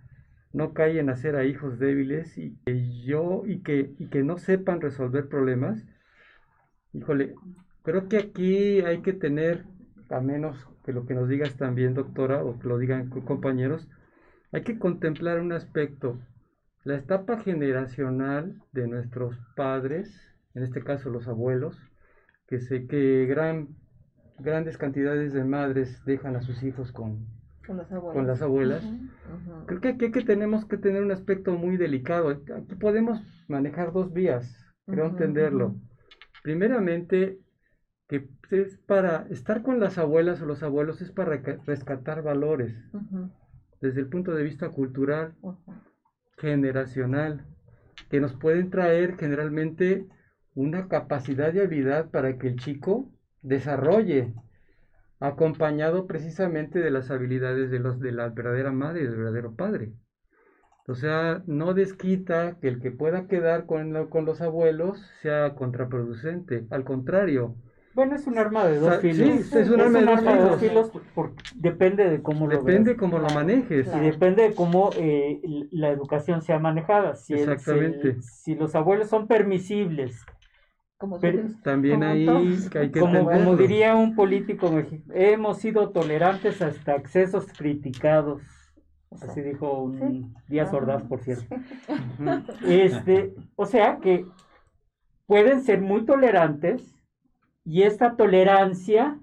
No cae en hacer a hijos débiles y que yo y que, y que no sepan resolver problemas. Híjole, creo que aquí hay que tener, a menos que lo que nos digas también, doctora, o que lo digan co- compañeros, hay que contemplar un aspecto, la etapa generacional de nuestros padres, en este caso los abuelos, que sé que gran, grandes cantidades de madres dejan a sus hijos con, Con las abuelas. Creo que aquí que tenemos que tener un aspecto muy delicado. Aquí podemos manejar dos vías, creo entenderlo. Primeramente, que es para estar con las abuelas o los abuelos es para rescatar valores. Desde el punto de vista cultural, generacional, que nos pueden traer generalmente una capacidad y habilidad para que el chico desarrolle, acompañado precisamente de las habilidades de, los, de la verdadera madre y del verdadero padre. O sea, no desquita que el que pueda quedar con, lo- con los abuelos sea contraproducente, al contrario, Bueno, es un arma de dos filos. sí, es un arma de dos filos. por- depende de cómo lo depende cómo lo Claro, manejes. Y depende de cómo eh, la educación sea manejada. Si, el- si el- Exactamente. si los abuelos son permisibles, Como Pero- También ahí hay que como, diría un político mexicano, hemos sido tolerantes hasta excesos criticados. Así dijo un Sí. Díaz Ah. Ordaz, por cierto. Este, o sea que pueden ser muy tolerantes y esta tolerancia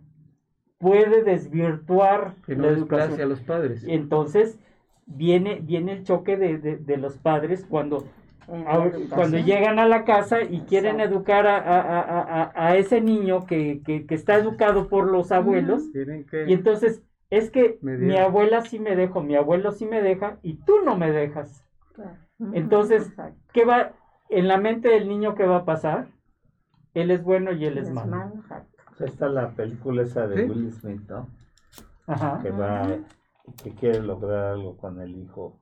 puede desvirtuar que no la desplace a educación. los padres. Entonces viene, viene el choque de, de- de los padres cuando, educación. cuando llegan a la casa y quieren Exacto. educar a, a- a- a- ese niño que, que- que está educado por los abuelos. Tienen que Y entonces es que mi abuela sí me dejó, mi abuelo sí me deja y tú no me dejas. Claro. Entonces, exacto. ¿Qué va en la mente del niño qué va a pasar? Él es bueno y él es Es malo. malo, está la película esa de Sí. Will Smith, ¿no? Ajá. Que va, que quiere lograr algo con el hijo,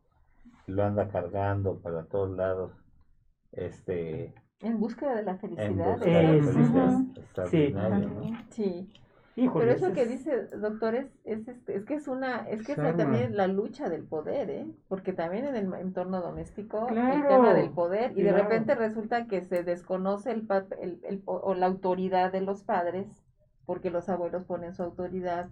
lo anda cargando para todos lados, este, En búsqueda de la en felicidad. de la felicidad extraordinaria, ¿no? Sí. Híjole, Pero eso que es- dice, doctores, es, este, es que es una, es que Es también es la lucha del poder, ¿eh? Porque también en el entorno doméstico, el tema del poder, y de repente resulta que se desconoce el, el, el po- o la autoridad de los padres, porque los abuelos ponen su autoridad.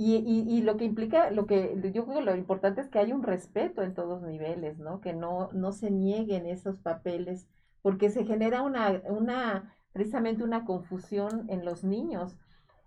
Y, y, y lo que implica, lo que yo creo que lo importante es que hay un respeto en todos niveles, ¿no? Que no, no se nieguen esos papeles, porque se genera una, una, precisamente una confusión en los niños.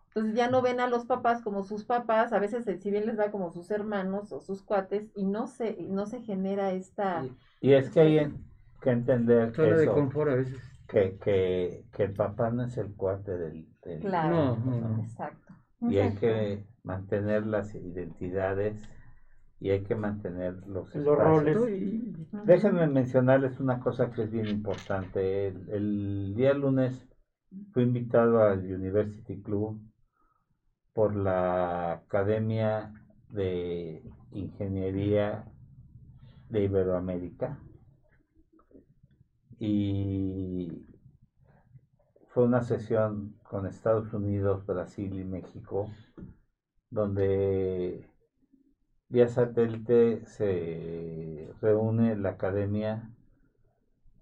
Entonces ya no ven a los papás como sus papás, a veces eh, si bien les va como sus hermanos o sus cuates, y no se, y no se genera esta... Y, y es que hay que entender zona de confort a veces. que, que, que el papá no es el cuate del, del- Claro, No, no, no. exacto. y hay que mantener las identidades y hay que mantener los Los espacios. roles. Y-. Déjenme mencionarles una cosa que es bien importante. El, el día lunes fui invitado al University Club por la Academia de Ingeniería de Iberoamérica y fue una sesión con Estados Unidos, Brasil y México donde vía satélite se reúne la academia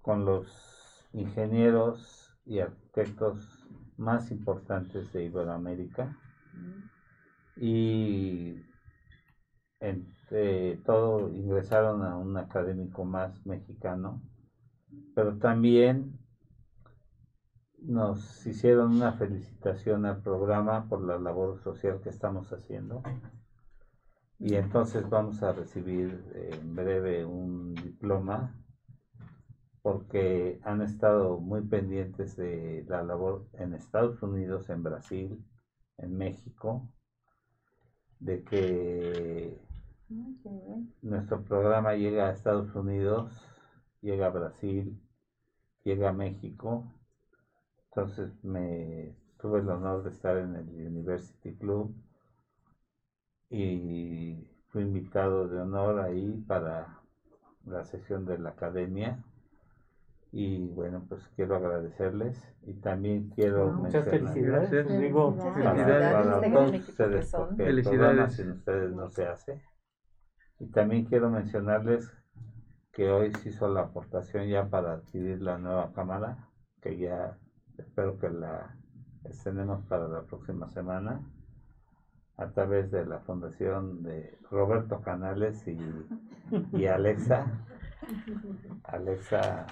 con los ingenieros y arquitectos más importantes de Iberoamérica. Y entre todo ingresaron a un académico más mexicano, pero también nos hicieron una felicitación al programa por la labor social que estamos haciendo. y entonces vamos a recibir en breve un diploma porque han estado muy pendientes de la labor en Estados Unidos, en Brasil, en México, de que nuestro programa llega a Estados Unidos, llega a Brasil, llega a México. Entonces me tuve el honor de estar en el University Club y fui invitado de honor ahí para la sesión de la academia y bueno pues quiero agradecerles y también quiero Muchas mencionar- felicidades. Digo, para, Felicidades. ustedes porque Felicidades. sin ustedes no se hace y también quiero mencionarles que hoy se hizo la aportación ya para adquirir la nueva cámara que ya espero que la estrenemos para la próxima semana a través de la fundación de Roberto Canales y, y Alexa Alexa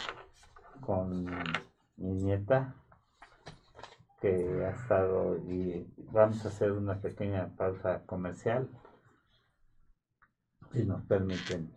con mi nieta que ha estado y vamos a hacer una pequeña pausa comercial si nos permiten.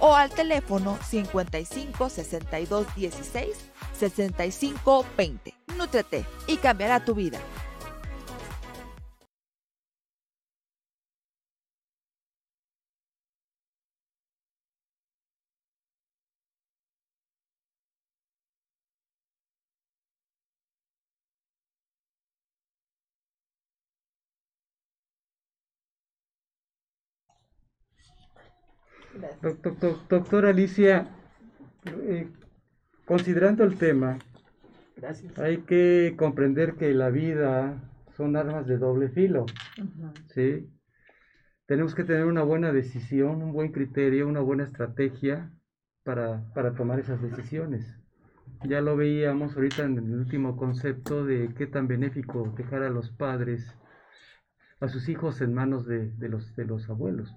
o al teléfono 55 62 16 65 20. Nútrete y cambiará tu vida. Gracias. Doc- doc- doc- Doctora Alicia, eh, considerando el tema, Gracias. hay que comprender que la vida son armas de doble filo. ¿sí? Tenemos que tener una buena decisión, un buen criterio, una buena estrategia para, para tomar esas decisiones. Ya lo veíamos ahorita en el último concepto de qué tan benéfico dejar a los padres, a sus hijos en manos de, de los, de los abuelos.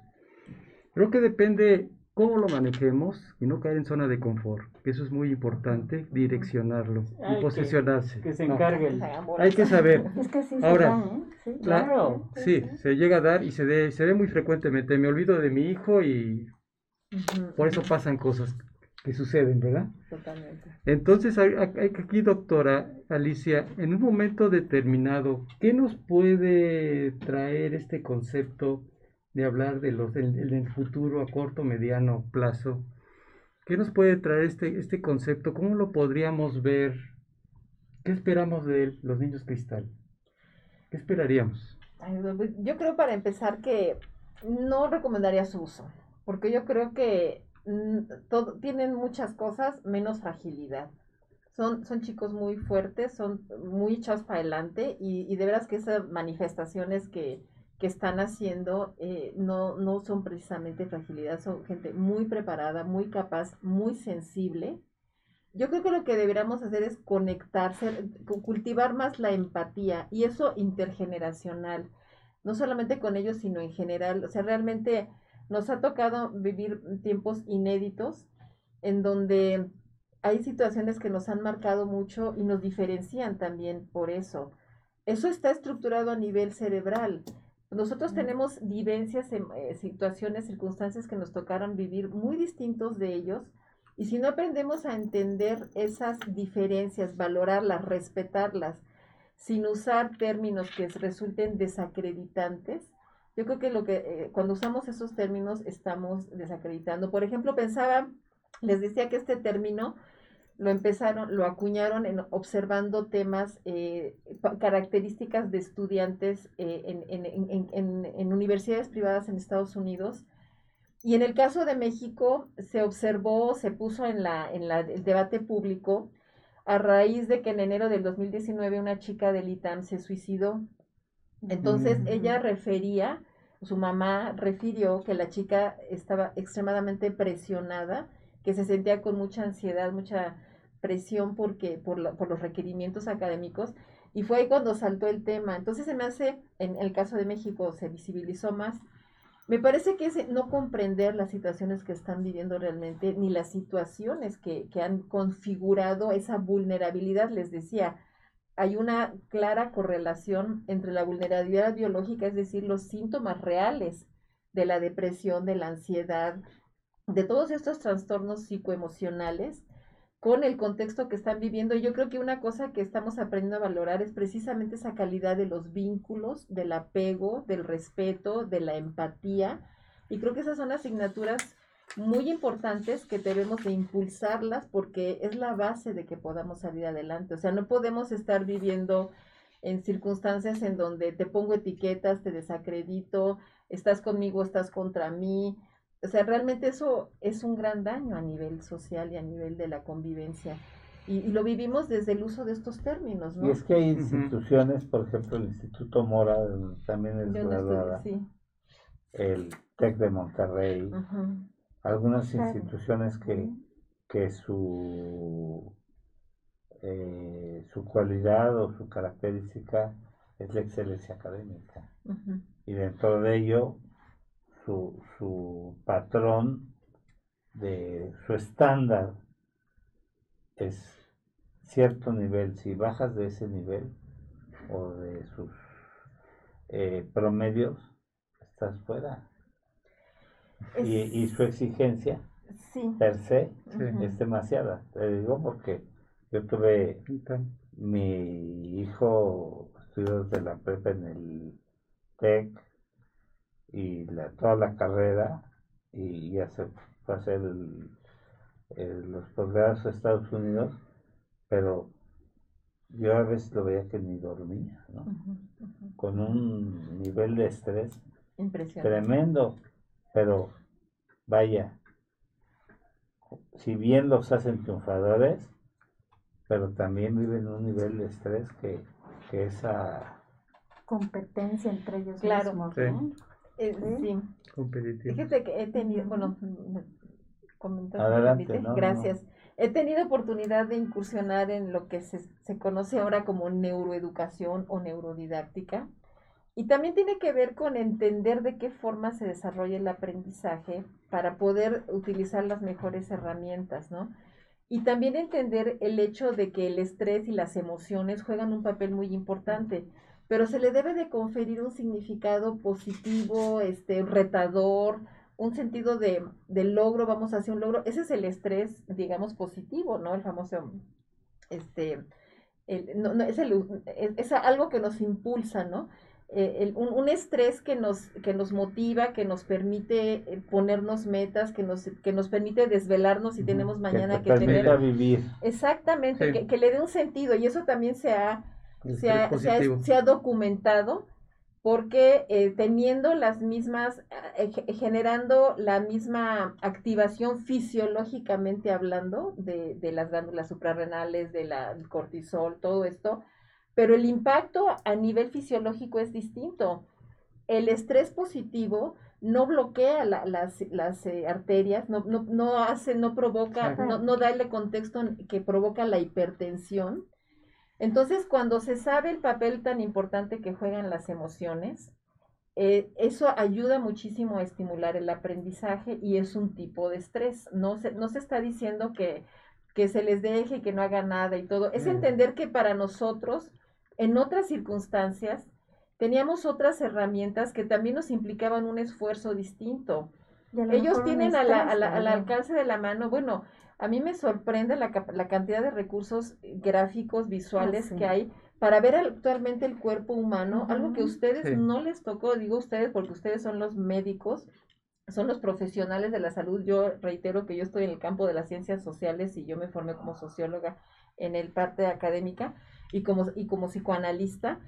Creo que depende cómo lo manejemos y no caer en zona de confort, que eso es muy importante, direccionarlo Hay y posesionarse. Que se No, encargue Que el... se hagan bolas. Hay que saber. Es que sí Ahora, se da, ¿eh? Sí, La- Claro. Sí, se llega a dar y se, de- se ve muy frecuentemente. Me olvido de mi hijo y por eso pasan cosas que suceden, ¿verdad? Totalmente. Entonces, hay- hay- hay que aquí, doctora Alicia, en un momento determinado, ¿qué nos puede traer este concepto de hablar de los del, futuro a corto, mediano plazo? ¿Qué nos puede traer este, este concepto? ¿Cómo lo podríamos ver? ¿Qué esperamos de él, los niños cristal? ¿Qué esperaríamos? Pues, Yo creo para empezar que no recomendaría su uso, porque yo creo que mm, todo, tienen muchas cosas menos fragilidad. Son, son chicos muy fuertes, son muy echados para adelante y, y de veras que esas manifestaciones que, que están haciendo eh, no, no son precisamente fragilidad, son gente muy preparada, muy capaz, muy sensible. Yo creo que lo que deberíamos hacer es conectarse, cu- cultivar más la empatía y eso intergeneracional, no solamente con ellos, sino en general. O sea, realmente nos ha tocado vivir tiempos inéditos en donde hay situaciones que nos han marcado mucho y nos diferencian también por eso. Eso está estructurado a nivel cerebral. Nosotros tenemos vivencias, eh, situaciones, circunstancias que nos tocaron vivir muy distintos de ellos. Y si no aprendemos a entender esas diferencias, valorarlas, respetarlas, sin usar términos que resulten desacreditantes, Yo creo que lo que eh, cuando usamos esos términos estamos desacreditando. Por ejemplo, pensaba, les decía que este término lo empezaron, lo acuñaron en, observando temas, eh, características de estudiantes eh, en, en, en, en, universidades privadas en Estados Unidos. Y en el caso de México se observó, se puso en, la, en la, el debate público a raíz de que en enero del 2019 una chica del ITAM se suicidó. Entonces ella refería, su mamá refirió que la chica estaba extremadamente presionada que se sentía con mucha ansiedad, mucha presión porque, por, los requerimientos académicos, y fue ahí cuando saltó el tema. Entonces se me hace, en el caso de México se visibilizó más. Me parece que es no comprender las situaciones que están viviendo realmente, ni las situaciones que han configurado esa vulnerabilidad. Les decía, hay una clara correlación entre la vulnerabilidad biológica, es decir, los síntomas reales de la depresión, de la ansiedad, de todos estos trastornos psicoemocionales con el contexto que están viviendo. Yo creo que una cosa que estamos aprendiendo a valorar es precisamente esa calidad de los vínculos, del apego, del respeto, de la empatía. Y creo que esas son asignaturas muy importantes que debemos de impulsarlas porque es la base de que podamos salir adelante. O sea, no podemos estar viviendo en circunstancias en donde te pongo etiquetas, te desacredito, estás conmigo, estás contra mí, o sea, realmente eso es un gran daño a nivel social y a nivel de la convivencia. Y, lo vivimos desde el uso de estos términos, ¿no? Y es que hay instituciones, por ejemplo, el Instituto Mora, también es graduada, el TEC de Monterrey, algunas instituciones que, que su, eh, su cualidad o su característica es la excelencia académica. Y dentro de ello su, su patrón de su estándar es cierto nivel. Si bajas de ese nivel o de sus eh, promedios, estás fuera. Y, su exigencia per se es demasiada. Te digo porque yo tuve mi hijo estudió de la prepa en el TEC y la, toda la carrera y ya se fue a hacer los posgrados a Estados Unidos, pero yo a veces lo veía que ni dormía, ¿no? Con un nivel de estrés tremendo, pero vaya, si bien los hacen triunfadores, pero también viven un nivel de estrés que, que esa competencia entre ellos claro. mismos. Eh, sí. Fíjate que he tenido, bueno, Adelante, gracias. He tenido oportunidad de incursionar en lo que se, se conoce ahora como neuroeducación o neurodidáctica. Y también tiene que ver con entender de qué forma se desarrolla el aprendizaje para poder utilizar las mejores herramientas, ¿no? Y también entender el hecho de que el estrés y las emociones juegan un papel muy importante pero se le debe de conferir un significado positivo, este, retador, un sentido de, logro, vamos hacia un logro. Ese es el estrés, digamos, positivo, ¿no? El famoso, este, no, no, es, es, algo que nos impulsa, ¿no? Eh, un, estrés que nos, que nos motiva, que nos permite eh, ponernos metas, que nos, que nos permite desvelarnos si tenemos mañana que, que tener. vivir. Exactamente, que, que, le dé un sentido y eso también se ha se ha, documentado porque eh, teniendo las mismas, eh, generando la misma activación fisiológicamente hablando de, las glándulas suprarrenales, de la, del cortisol, todo esto, pero el impacto a nivel fisiológico es distinto. El estrés positivo no bloquea las, las eh, arterias, no, no, no, hace, no provoca, no, no da el contexto que provoca la hipertensión, entonces, cuando se sabe el papel tan importante que juegan las emociones, eh, eso ayuda muchísimo a estimular el aprendizaje y es un tipo de estrés. No se, no se está diciendo que, que se les deje, que no haga nada y todo. Es entender que para nosotros, en otras circunstancias, teníamos otras herramientas que también nos implicaban un esfuerzo distinto. Ellos tienen al alcance de la mano, bueno, a mí me sorprende la, la cantidad de recursos gráficos, visuales ah, que hay para ver actualmente el cuerpo humano, algo que a ustedes no les tocó, digo ustedes porque ustedes son los médicos, son los profesionales de la salud. Yo reitero que yo estoy en el campo de las ciencias sociales y yo me formé como socióloga en el parte académica y como, y como psicoanalista,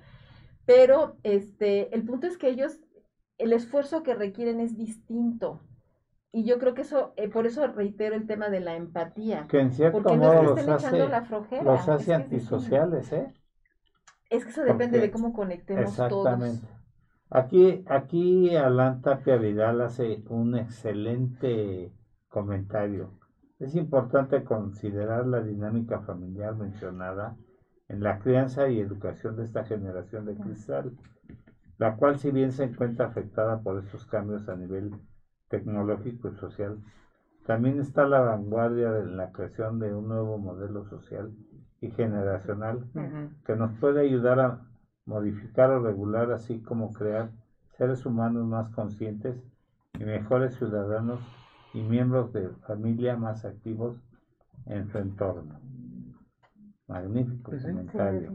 pero este, el punto es que ellos, el esfuerzo que requieren es distinto. Y yo creo que eso, eh, por eso reitero el tema de la empatía. Que en cierto porque modo no los estén hace, echando la flojera. los hace antisociales, ¿eh? Es que eso depende Porque- de cómo conectemos Exactamente. todos. Aquí, aquí Alan Tapia Vidal hace un excelente comentario. Es importante considerar la dinámica familiar mencionada en la crianza y educación de esta generación de cristal, la cual si bien se encuentra afectada por estos cambios a nivel tecnológico y social, también está la vanguardia de la creación de un nuevo modelo social y generacional que nos puede ayudar a modificar o regular, así como crear seres humanos más conscientes y mejores ciudadanos y miembros de familia más activos en su entorno. Magnífico Pues. Sí, comentario.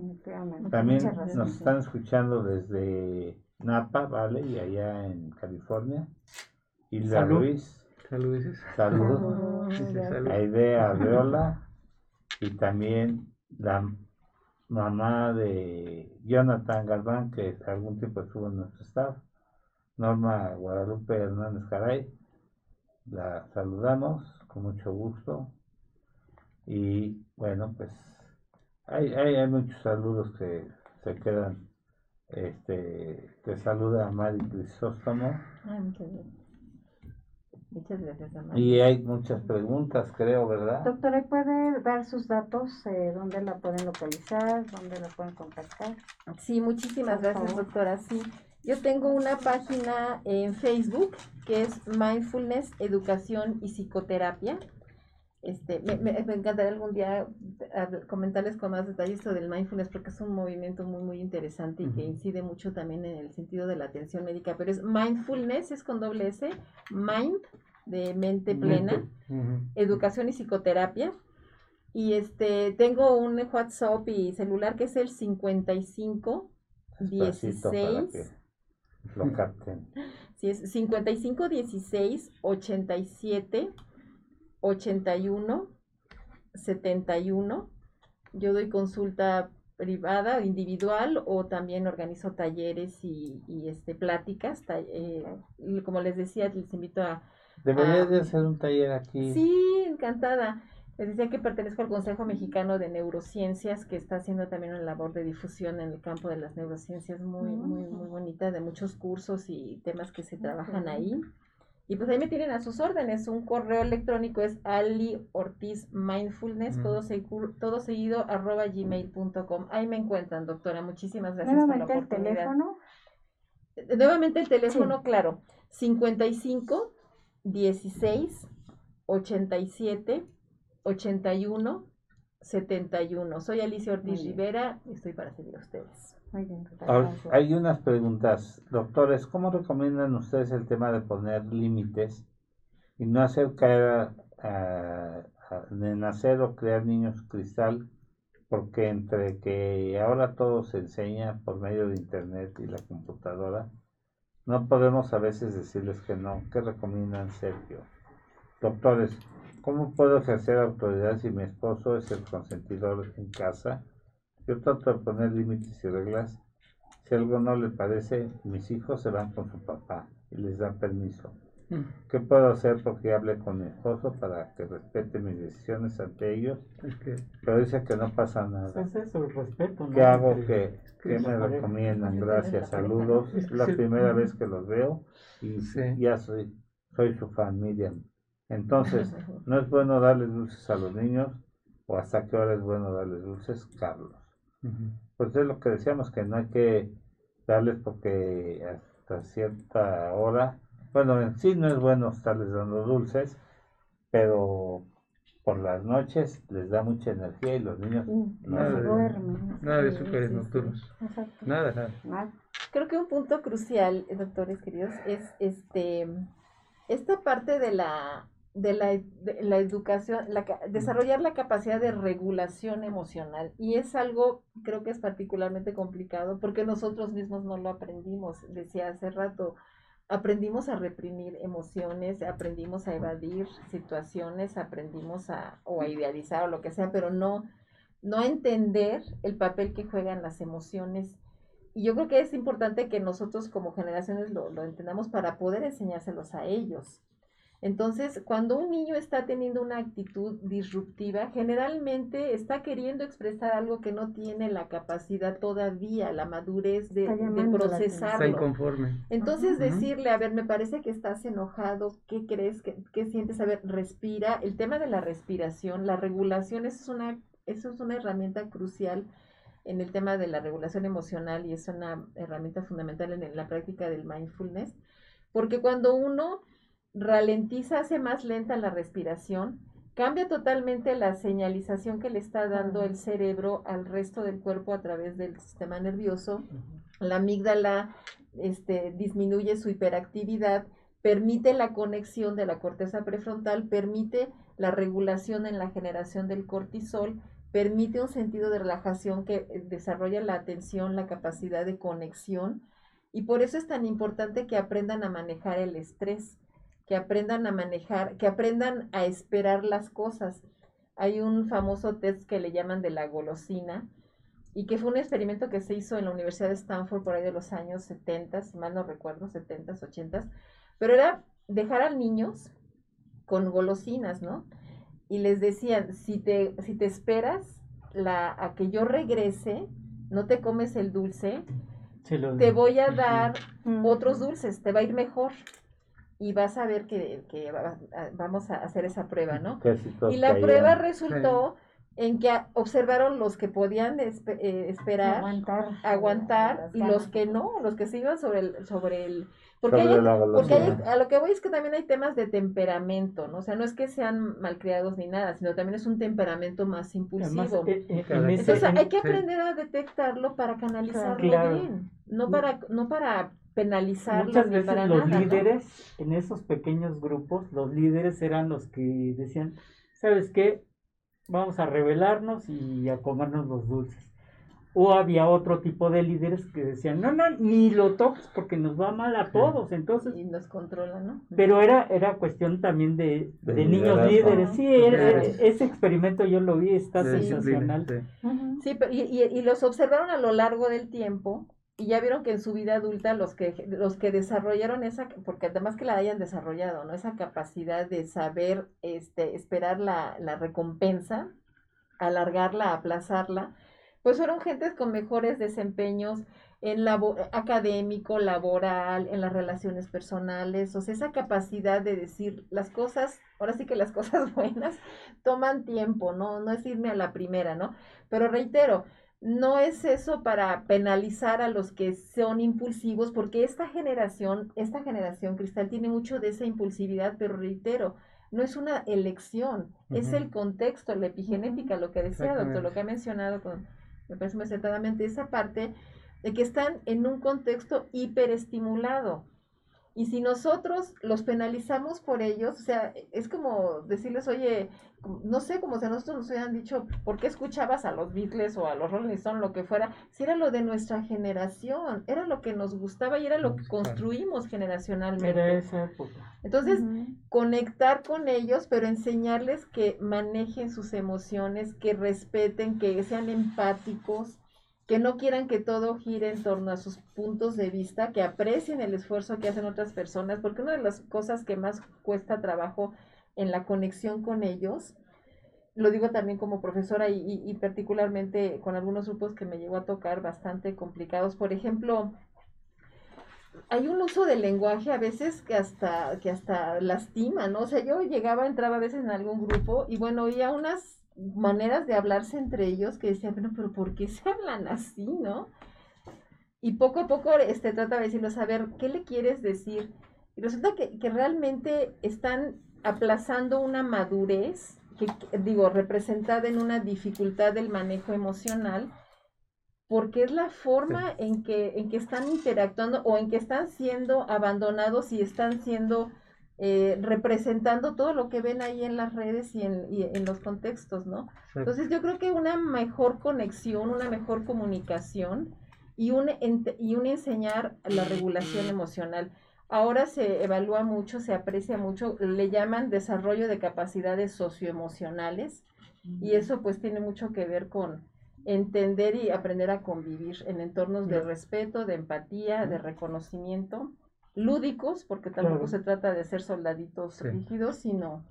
También nos están escuchando desde Napa, ¿vale? Y allá en California. Hilda Salud. Ruiz, Saludos. saludos. Sí, sí, salud. Aide Arreola y también la mamá de Jonathan Galván, que algún tiempo estuvo en nuestro staff, Norma Guadalupe Hernández Caray. La saludamos con mucho gusto. Y bueno, pues hay, hay, hay muchos saludos que se quedan. Este, te saluda Mari Crisóstomo. Ay, muchas gracias. Amanda. Y hay muchas preguntas, creo, ¿verdad? Doctora, ¿puede dar sus datos? Eh, ¿Dónde la pueden localizar? ¿Dónde la pueden contactar? Sí, muchísimas Por gracias, favor. doctora. Sí, yo tengo una página en Facebook que es Mindfulness, Educación y Psicoterapia. Este, me, me- me encantaría algún día comentarles con más detalle esto del mindfulness porque es un movimiento muy muy interesante y que incide mucho también en el sentido de la atención médica, pero es mindfulness, es con doble S, mind de mente plena, educación y psicoterapia. Y este tengo un WhatsApp y celular que es el 55 Despacito para 16 que lo capten. Sí, es 55 16 87 81 71. Yo doy consulta privada, individual o también organizo talleres y, y, este pláticas. ta- eh, y como les decía, les invito a... Deberías Ah. de hacer un taller aquí. Sí, encantada. Les decía que pertenezco al Consejo Mexicano de Neurociencias, que está haciendo también una labor de difusión en el campo de las neurociencias muy, muy, muy bonita, de muchos cursos y temas que se trabajan ahí. Y pues ahí me tienen a sus órdenes. Un correo electrónico es Ali Ortiz Mindfulness, Mm. todo, todo seguido, arroba gmail.com. Ahí me encuentran, doctora. Muchísimas gracias por la Nuevamente el teléfono. Eh, Nuevamente el teléfono, claro, 55 16 87 81 71. Soy Alicia Ortiz. Rivera y estoy para servir a ustedes. Muy bien, doctora, Ahora, gracias. hay unas preguntas. Doctores, ¿cómo recomiendan ustedes el tema de poner límites y no hacer caer a, a- a- de nacer o crear niños cristal? Porque entre que ahora todo se enseña por medio de internet y la computadora, no podemos a veces decirles que no. ¿Qué recomiendan, Sergio? Doctores, ¿cómo puedo ejercer autoridad si mi esposo es el consentidor en casa? Yo trato de poner límites y reglas. Si algo no le parece, mis hijos se van con su papá y les dan permiso. Mm. ¿Qué puedo hacer porque hable con mi esposo para que respete mis decisiones ante ellos? Es Pero dice que no pasa Pues nada. es eso, el respeto. ¿no? ¿Qué hago? ¿Qué, me recomiendan? Gracias, saludos. Es la primera vez que los veo y Sí. ya soy, soy su fan, Miriam. Entonces, ¿no es bueno darles dulces a los niños? ¿O hasta qué hora es bueno darles dulces, Carlos? Pues es lo que decíamos, que no hay que darles porque hasta cierta hora, bueno, en sí no es bueno estarles dando dulces, pero por las noches les da mucha energía y los niños Sí, no Nada no duermen. Nada de Sí, súperes sí, sí. nocturnos. Exacto. Nada, nada. Nada. Creo que un punto crucial, eh, doctores queridos, es este esta parte de la de la, de la educación, la, desarrollar la capacidad de regulación emocional. Y es algo, creo que es particularmente complicado porque nosotros mismos no lo aprendimos. Decía hace rato, aprendimos a reprimir emociones, aprendimos a evadir situaciones, aprendimos a, o a idealizar o lo que sea, pero no, no entender el papel que juegan las emociones. Y yo creo que es importante que nosotros como generaciones lo, lo entendamos para poder enseñárselos a ellos. Entonces, cuando un niño está teniendo una actitud disruptiva, generalmente está queriendo expresar algo que no tiene la capacidad todavía, la madurez de, procesarlo. Está inconforme. Entonces, decirle, a ver, me parece que estás enojado, ¿qué crees? ¿Qué, ¿Qué, sientes? A ver, respira. El tema de la respiración, la regulación, eso es una, eso es una herramienta crucial en el tema de la regulación emocional y es una herramienta fundamental en la práctica del mindfulness, porque cuando uno ralentiza, hace más lenta la respiración, cambia totalmente la señalización que le está dando el cerebro al resto del cuerpo a través del sistema nervioso. La amígdala este, disminuye su hiperactividad, permite la conexión de la corteza prefrontal, permite la regulación en la generación del cortisol, permite un sentido de relajación que eh, desarrolla la atención, la capacidad de conexión. Y por eso es tan importante que aprendan a manejar el estrés que aprendan a manejar, que aprendan a esperar las cosas. Hay un famoso test que le llaman de la golosina y que fue un experimento que se hizo en la Universidad de Stanford por ahí de los años 70, si mal no recuerdo, 70, 80, pero era dejar a niños con golosinas, ¿no? Y les decían, si te, si te esperas la, a que yo regrese, no te comes el dulce, te voy a dar otros dulces, te va a ir mejor y vas a ver que, vamos a hacer esa prueba, ¿no? Y la prueba resultó en que observaron los que podían eh, esperar, aguantar, aguantar y los que no, los que se iban sobre el, sobre el, porque, a lo que voy es que también hay temas de temperamento, ¿no? O sea, no es que sean malcriados ni nada, sino también es un temperamento más impulsivo. Eh, eh, Entonces hay que aprender a detectarlo para canalizarlo bien, no para, no para penalizar Muchas veces los líderes en esos pequeños grupos, los líderes eran los que decían, ¿sabes qué? Vamos a rebelarnos y a comernos los dulces. O había otro tipo de líderes que decían, no, no, ni lo toques porque nos va mal a todos. Entonces, y nos controlan, ¿no? Pero era, era cuestión también de, niños líderes. Sí, ese experimento yo lo vi, está sensacional. Sí, y, y los observaron a lo largo del tiempo y ya vieron que en su vida adulta los que los que desarrollaron esa porque además que la hayan desarrollado no esa capacidad de saber este esperar la, la recompensa alargarla aplazarla pues fueron gentes con mejores desempeños en labo académico laboral en las relaciones personales o sea esa capacidad de decir las cosas ahora sí que las cosas buenas toman tiempo no no es irme a la primera no pero reitero no es eso para penalizar a los que son impulsivos, porque esta generación, esta generación cristal tiene mucho de esa impulsividad, pero reitero, no es una elección, es el contexto, la epigenética, lo que decía doctor, lo que ha mencionado con, me parece muy acertadamente, esa parte de que están en un contexto hiperestimulado. Y si nosotros los penalizamos por ellos, o sea, es como decirles, oye, no sé, como si a nosotros nos hubieran dicho, ¿por qué escuchabas a los Beatles o a los Rolling Stones, lo que fuera? Si era lo de nuestra generación, era lo que nos gustaba y era lo que construimos generacionalmente. Era esa época. Entonces, conectar con ellos, pero enseñarles que manejen sus emociones, que respeten, que sean empáticos, que no quieran que todo gire en torno a sus puntos de vista, que aprecien el esfuerzo que hacen otras personas, porque una de las cosas que más cuesta trabajo en la conexión con ellos, lo digo también como profesora y, particularmente con algunos grupos que me llegó a tocar bastante complicados, por ejemplo, hay un uso del lenguaje a veces que hasta, que hasta lastima, ¿no? O sea, yo llegaba, entraba a veces en algún grupo y bueno, oía unas maneras de hablarse entre ellos que decían, bueno, pero ¿por qué se hablan así, no? Y poco a poco este, trata de decirles, a ver, ¿qué le quieres decir? Y resulta que, que realmente están aplazando una madurez, que, digo, representada en una dificultad del manejo emocional, porque es la forma en que, en que están interactuando o en que están siendo abandonados y están siendo eh, representando todo lo que ven ahí en las redes y en, y en los contextos, ¿no? Entonces yo creo que una mejor conexión, una mejor comunicación y un, y un enseñar la regulación emocional. Ahora se evalúa mucho, se aprecia mucho, le llaman desarrollo de capacidades socioemocionales y eso pues tiene mucho que ver con entender y aprender a convivir en entornos de respeto, de empatía, de reconocimiento, lúdicos, porque tampoco se trata de ser soldaditos rígidos, sino...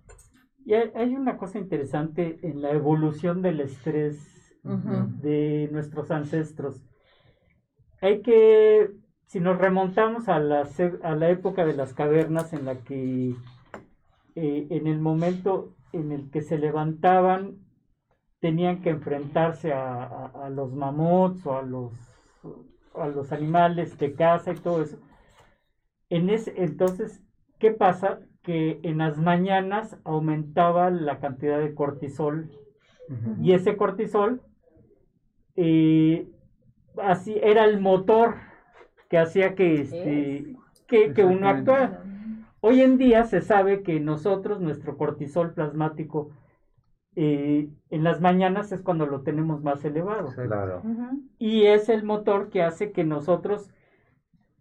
Y hay, una cosa interesante en la evolución del estrés de nuestros ancestros. Hay que si nos remontamos a la, a la época de las cavernas en la que eh, en el momento en el que se levantaban tenían que enfrentarse a, los mamuts o a los, a los animales de caza y todo eso. En ese, entonces, ¿qué pasa? Que en las mañanas aumentaba la cantidad de cortisol y ese cortisol eh, así era el motor que hacía que, este, que, uno actuara. Hoy en día se sabe que nosotros, nuestro cortisol plasmático, eh, en las mañanas es cuando lo tenemos más elevado. Claro. Y es el motor que hace que nosotros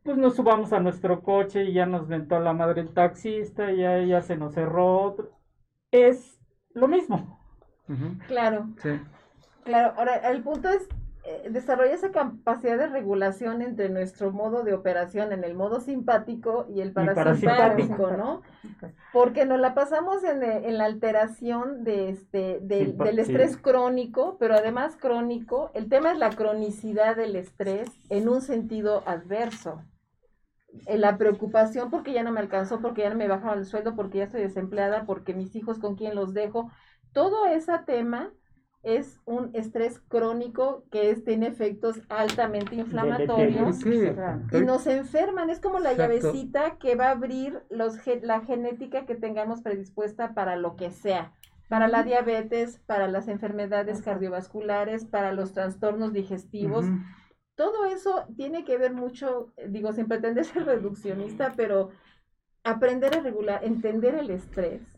pues nos subamos a nuestro coche y ya nos ventó la madre el taxista, ya, ya se nos cerró otro. Es lo mismo. Claro. Claro, ahora el punto es desarrolla esa capacidad de regulación entre nuestro modo de operación en el modo simpático y el parasimpático, ¿no? Porque nos la pasamos en, eh, la alteración de este, del estrés crónico, pero además crónico, el tema es la cronicidad del estrés en un sentido adverso. En la preocupación porque ya no me alcanzó, porque ya no me bajaron el sueldo, porque ya estoy desempleada, porque mis hijos con quién los dejo. Todo ese tema es un estrés crónico que tiene efectos altamente inflamatorios. Y nos enferman. Es como la llavecita que va a abrir los, la genética que tengamos predispuesta para lo que sea, para la diabetes, para las enfermedades cardiovasculares, para los trastornos digestivos. Todo eso tiene que ver mucho, digo, sin pretender ser reduccionista, pero aprender a regular, entender el estrés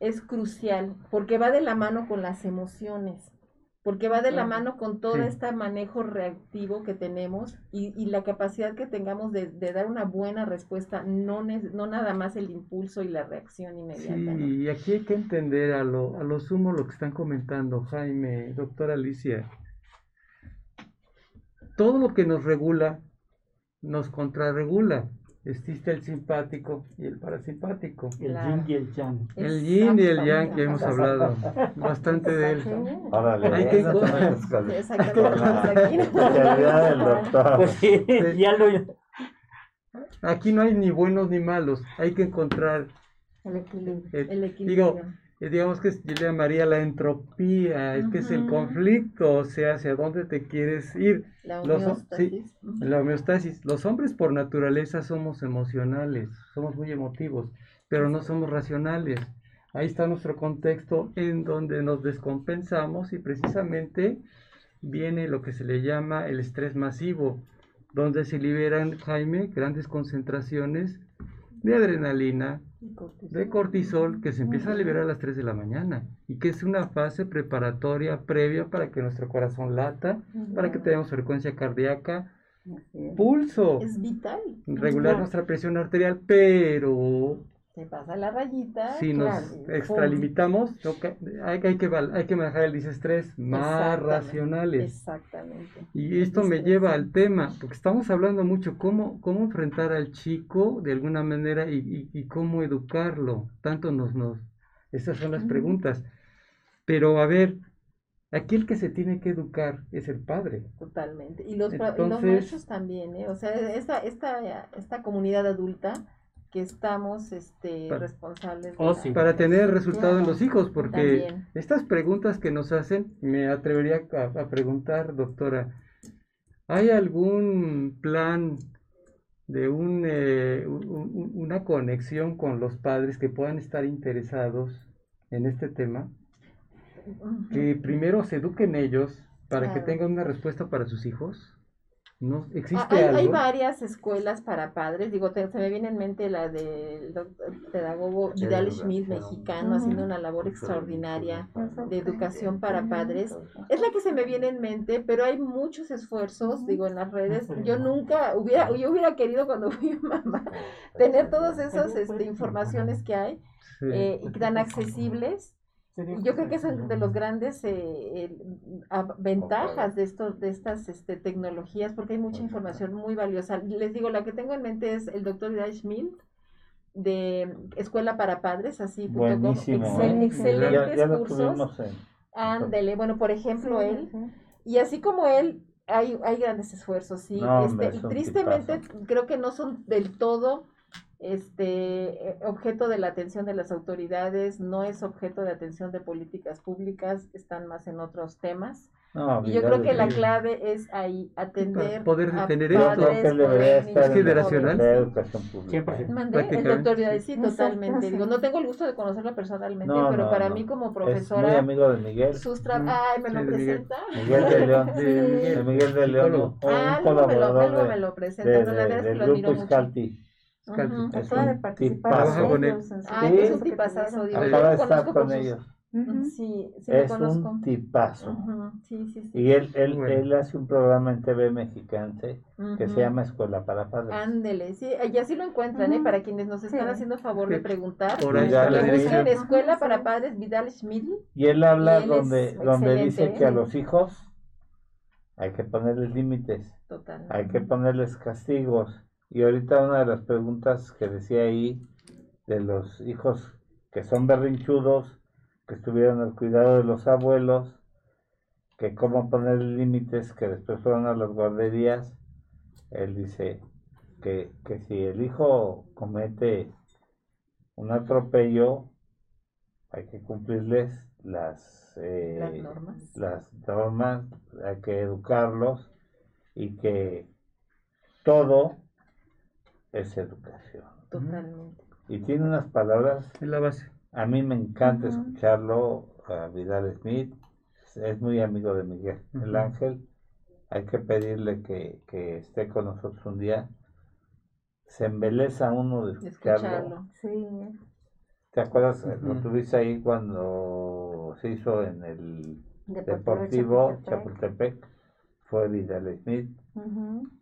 es crucial porque va de la mano con las emociones, porque va de la mano con todo este manejo reactivo que tenemos y, la capacidad que tengamos de, dar una buena respuesta, no, no nada más el impulso y la reacción inmediata. Sí, y aquí hay que entender a lo, a lo sumo lo que están comentando Jaime, doctora Alicia. Todo lo que nos regula nos contrarregula. Existe el simpático y el parasimpático. El yin y el yang. El yin y el yang, que hemos hablado bastante de él. Órale, Hay que pues Aquí no hay ni buenos ni malos. Hay que encontrar el equilibrio. El, equilibrio. Digo, eh, digamos que yo le llamaría la entropía, es que es el conflicto, o sea, hacia dónde te quieres ir. La homeostasis. la homeostasis. Los hombres por naturaleza somos emocionales, somos muy emotivos, pero no somos racionales. Ahí está nuestro contexto en donde nos descompensamos y precisamente viene lo que se le llama el estrés masivo, donde se liberan, Jaime, grandes concentraciones de adrenalina, de cortisol. Que se empieza a liberar a las 3 de la mañana y que es una fase preparatoria previa para que nuestro corazón lata, para que tengamos frecuencia cardíaca, pulso. Es vital. Regular nuestra presión arterial, pero se pasa la rayita. Si nos extralimitamos, hay, hay, que, hay que manejar el disestrés más racionales. Exactamente. Y esto me lleva al tema, porque estamos hablando mucho cómo, cómo enfrentar al chico de alguna manera y, y, cómo educarlo. Tanto nos, nos, esas son las preguntas. Pero a ver, aquí el que se tiene que educar es el padre. Totalmente. Y los, maestros también, ¿eh? O sea, esta, esta, esta comunidad adulta que estamos este, responsables. Oh, para tener resultado de los hijos, porque estas preguntas que nos hacen, me atrevería a, preguntar, doctora, ¿hay algún plan de un, eh, una conexión con los padres que puedan estar interesados en este tema? Que primero se eduquen ellos para que tengan una respuesta para sus hijos. ¿No? Ah, ¿Existe Hay, algo? hay varias escuelas para padres, digo, te- se me viene en mente la del doctor pedagogo Vidal Schmidt, mexicano, haciendo una labor extraordinaria de educación para padres. Es la que se me viene en mente, pero hay muchos esfuerzos, digo, en las redes. Yo nunca hubiera, yo hubiera querido cuando fui mamá tener todas esas este, informaciones que hay Sí. eh, y tan accesibles. Yo creo que son de los grandes eh, a- ventajas de estos de estas este, tecnologías porque hay mucha información muy valiosa. Les digo, la que tengo en mente es el doctor Schmidt de Escuela para Padres, así punto com. Buenísimo, Excel- ¿eh? excelentes ya, ya lo cursos. Ándele, bueno, por ejemplo, él, y así como él, hay, hay grandes esfuerzos, sí. No, este, hombre, es y tristemente tipazo. creo que no son del todo este eh, objeto de la atención de las autoridades, no es objeto de atención de políticas públicas, están más en otros temas. No, Y yo creo que la clave es ahí atender poder a detener esto. creo padres que con estar Es en generacional. la, la educación pública. 100%. Mandé el doctor Vidal, sí, totalmente. sí. Digo, no tengo el gusto de conocerlo personalmente, No, pero no, para no. mí como Es muy profesora, amigo de Miguel, sus tra- Mm, Ay, me sí, lo de Miguel. presenta. Miguel de León, De de Miguel. De León, un, un Ah, luego me lo, de, me lo presenta, de- no, la de- verdad es que lo admiro mucho. Acaba de un participar tipazo. Con ellos Ay, es un que tipazazo, digo, Acaba de estar con ellos. Ujú. Sí, sí lo Es conozco. un tipazo. Ujú, Sí, sí, sí. Y él, él, Bueno. él hace un programa en TV Mexicante que Ujú. se llama Escuela para Padres. Ándele, sí, y así lo encuentran, ¿eh? Para quienes nos están Sí. haciendo favor de Sí. preguntar. Por ahí está que la dirección. Escuela para sí. Padres Vidal Schmidl. Y él habla Y él donde, donde dice excelente, que a ¿eh? los hijos hay que ponerles límites, Total. hay que ponerles castigos. Y ahorita una de las preguntas que decía ahí de los hijos que son berrinchudos, que estuvieron al cuidado de los abuelos, que cómo poner límites, que después fueron a las guarderías, él dice que, que si el hijo comete un atropello, hay que cumplirles las, eh, Las normas. las normas, hay que educarlos y que todo es educación. Totalmente. Y tiene unas palabras, Es la base. a mí me encanta escucharlo, a Vidal Smith, es muy amigo de Miguel, el ángel, hay que pedirle que, que esté con nosotros un día. Se embeleza uno de escucharlo. escucharlo. Sí, ¿Te acuerdas? Lo Ujú. tuviste ahí cuando se hizo en el Deportivo Deportivo Chapultepec. Chapultepec. Fue Vidal Smith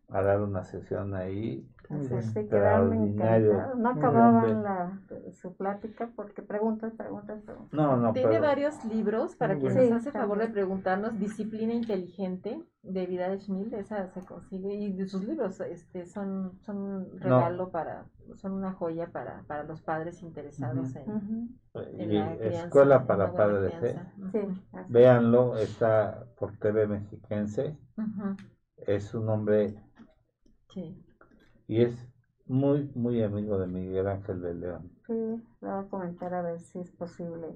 a dar una sesión ahí. Así Muy es, bueno. sí, quedaron encantados. No acababan la, su plática porque preguntas, preguntas, preguntas. No, no, Tiene pero varios libros para Muy quien bueno. nos Sí, hace favor de preguntarnos. Disciplina inteligente de Vidal Schmid, esa se consigue y de sus libros este son son un regalo para son una joya para, para los padres interesados en, en y la crianza, Escuela en para Padres, ¿eh? Sí. Véanlo, está por TV Mexiquense. Es un hombre Sí. Y es muy, muy amigo de Miguel Ángel de León. Sí, le voy a comentar a ver si es posible.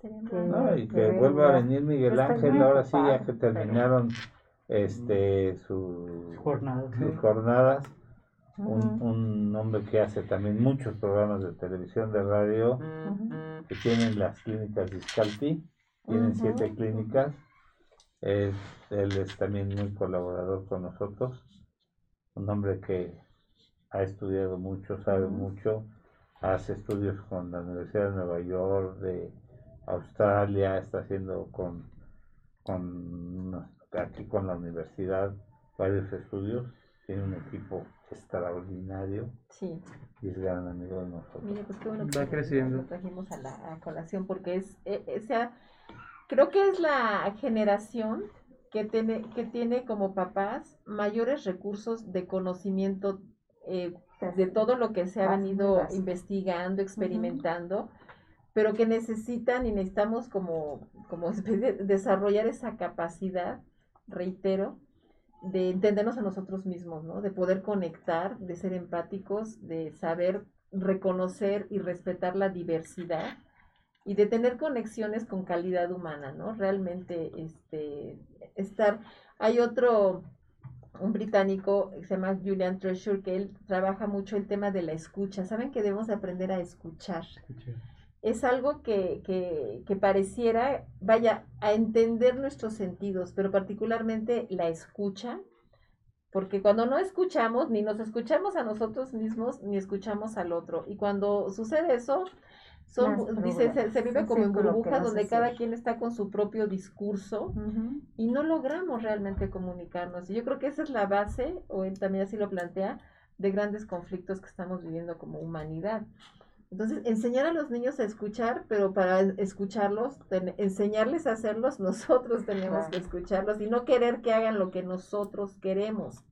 Que- No, y que que venga. vuelva a venir Miguel Está Ángel ahora sí, ya que pero- terminaron este su, Jornada. sus jornadas. Un, Ujú. un hombre que hace también muchos programas de televisión, de radio, que tienen las clínicas Discalti, tienen siete clínicas. Es- él es también muy colaborador con nosotros, un hombre que ha estudiado mucho, sabe mucho, hace estudios con la Universidad de Nueva York, de Australia, está haciendo con, con aquí con la universidad varios estudios, tiene un equipo extraordinario Sí. y es gran amigo de nosotros. Mire, pues qué bueno que Va lo- creciendo. lo trajimos a la a colación porque es, eh, eh, sea, creo que es la generación que tiene, que tiene como papás mayores recursos de conocimiento eh, de todo lo que se ha venido investigando, experimentando, pero que necesitan y necesitamos como, como desarrollar esa capacidad, reitero, de entendernos a nosotros mismos, ¿no? De poder conectar, de ser empáticos, de saber reconocer y respetar la diversidad y de tener conexiones con calidad humana, ¿no? Realmente, este, estar, hay otro, un británico que se llama Julian Treasure, que él trabaja mucho el tema de la escucha. Saben que debemos de aprender a escuchar es algo que, que, que pareciera, vaya, a entender nuestros sentidos, pero particularmente la escucha, porque cuando no escuchamos, ni nos escuchamos a nosotros mismos, ni escuchamos al otro. Y cuando sucede eso, son, dice, se, vive como en burbujas donde cada quien está con su propio discurso y no logramos realmente comunicarnos. Y yo creo que esa es la base, o él también así lo plantea, de grandes conflictos que estamos viviendo como humanidad. Entonces, enseñar a los niños a escuchar, pero para escucharlos, ten- enseñarles a hacerlos, nosotros tenemos Claro. que escucharlos y no querer que hagan lo que nosotros queremos.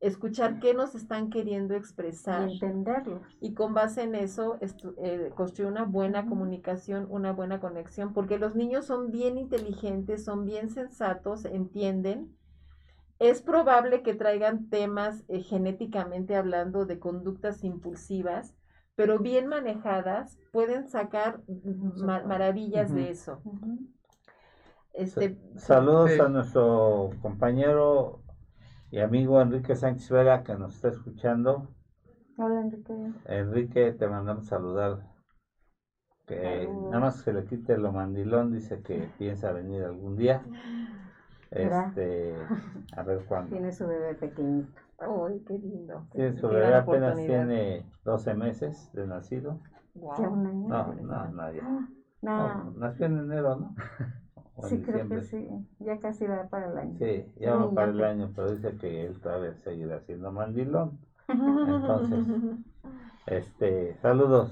Escuchar qué nos están queriendo expresar Y entenderlos. y con base en eso estu- eh, construir una buena comunicación, una buena conexión, porque los niños son bien inteligentes, son bien sensatos, entienden. Es probable que traigan temas eh, genéticamente hablando de conductas impulsivas, pero bien manejadas pueden sacar ma- maravillas de eso. Este, Saludos Sí. a nuestro compañero y amigo Enrique Sánchez Vera que nos está escuchando. Hola, Enrique. Enrique, te mandamos saludar. Que nada más se le quite lo mandilón, dice que piensa venir algún día. Este, a ver cuándo. Tiene su bebé pequeñito. ¡Ay, qué lindo! Tiene su bebé apenas tiene 12 meses de nacido. Guau. Ya un año. No, no, ya. Ah, No, nació en enero, ¿no? Sí, creo que sí. Ya casi va para el año. Sí, ya va para el año, pero dice que él todavía seguirá siendo mandilón. Entonces, este, saludos,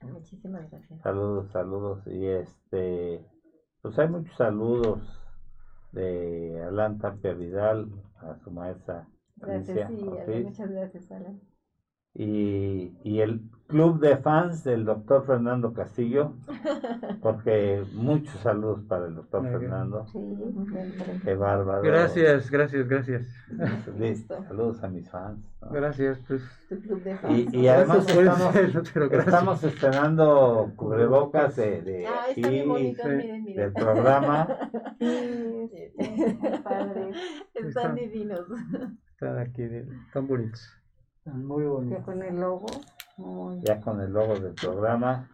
Muchísimas gracias. saludos, saludos. Y este, pues hay muchos saludos de Alan Tapia Vidal a su maestra Alicia Gracias, sí, Ortiz. muchas gracias, Ale. y, y el club de fans del doctor Fernando Castillo, porque muchos saludos para el doctor. Fernando. Sí, siempre. Qué bárbaro. Gracias, gracias, gracias. Listo. Saludos a mis fans. ¿no? Gracias, pues. Tu club de fans. Y, y además Gracias, estamos, pues, pero gracias. estamos estrenando cubrebocas de, de Ah, aquí, bonito, sí, miren, miren. del programa. Sí, padre. Están Está. divinos. Están aquí, de- tan bonitos. Muy Ya bonito. con el logo. Muy. ya con el logo del programa.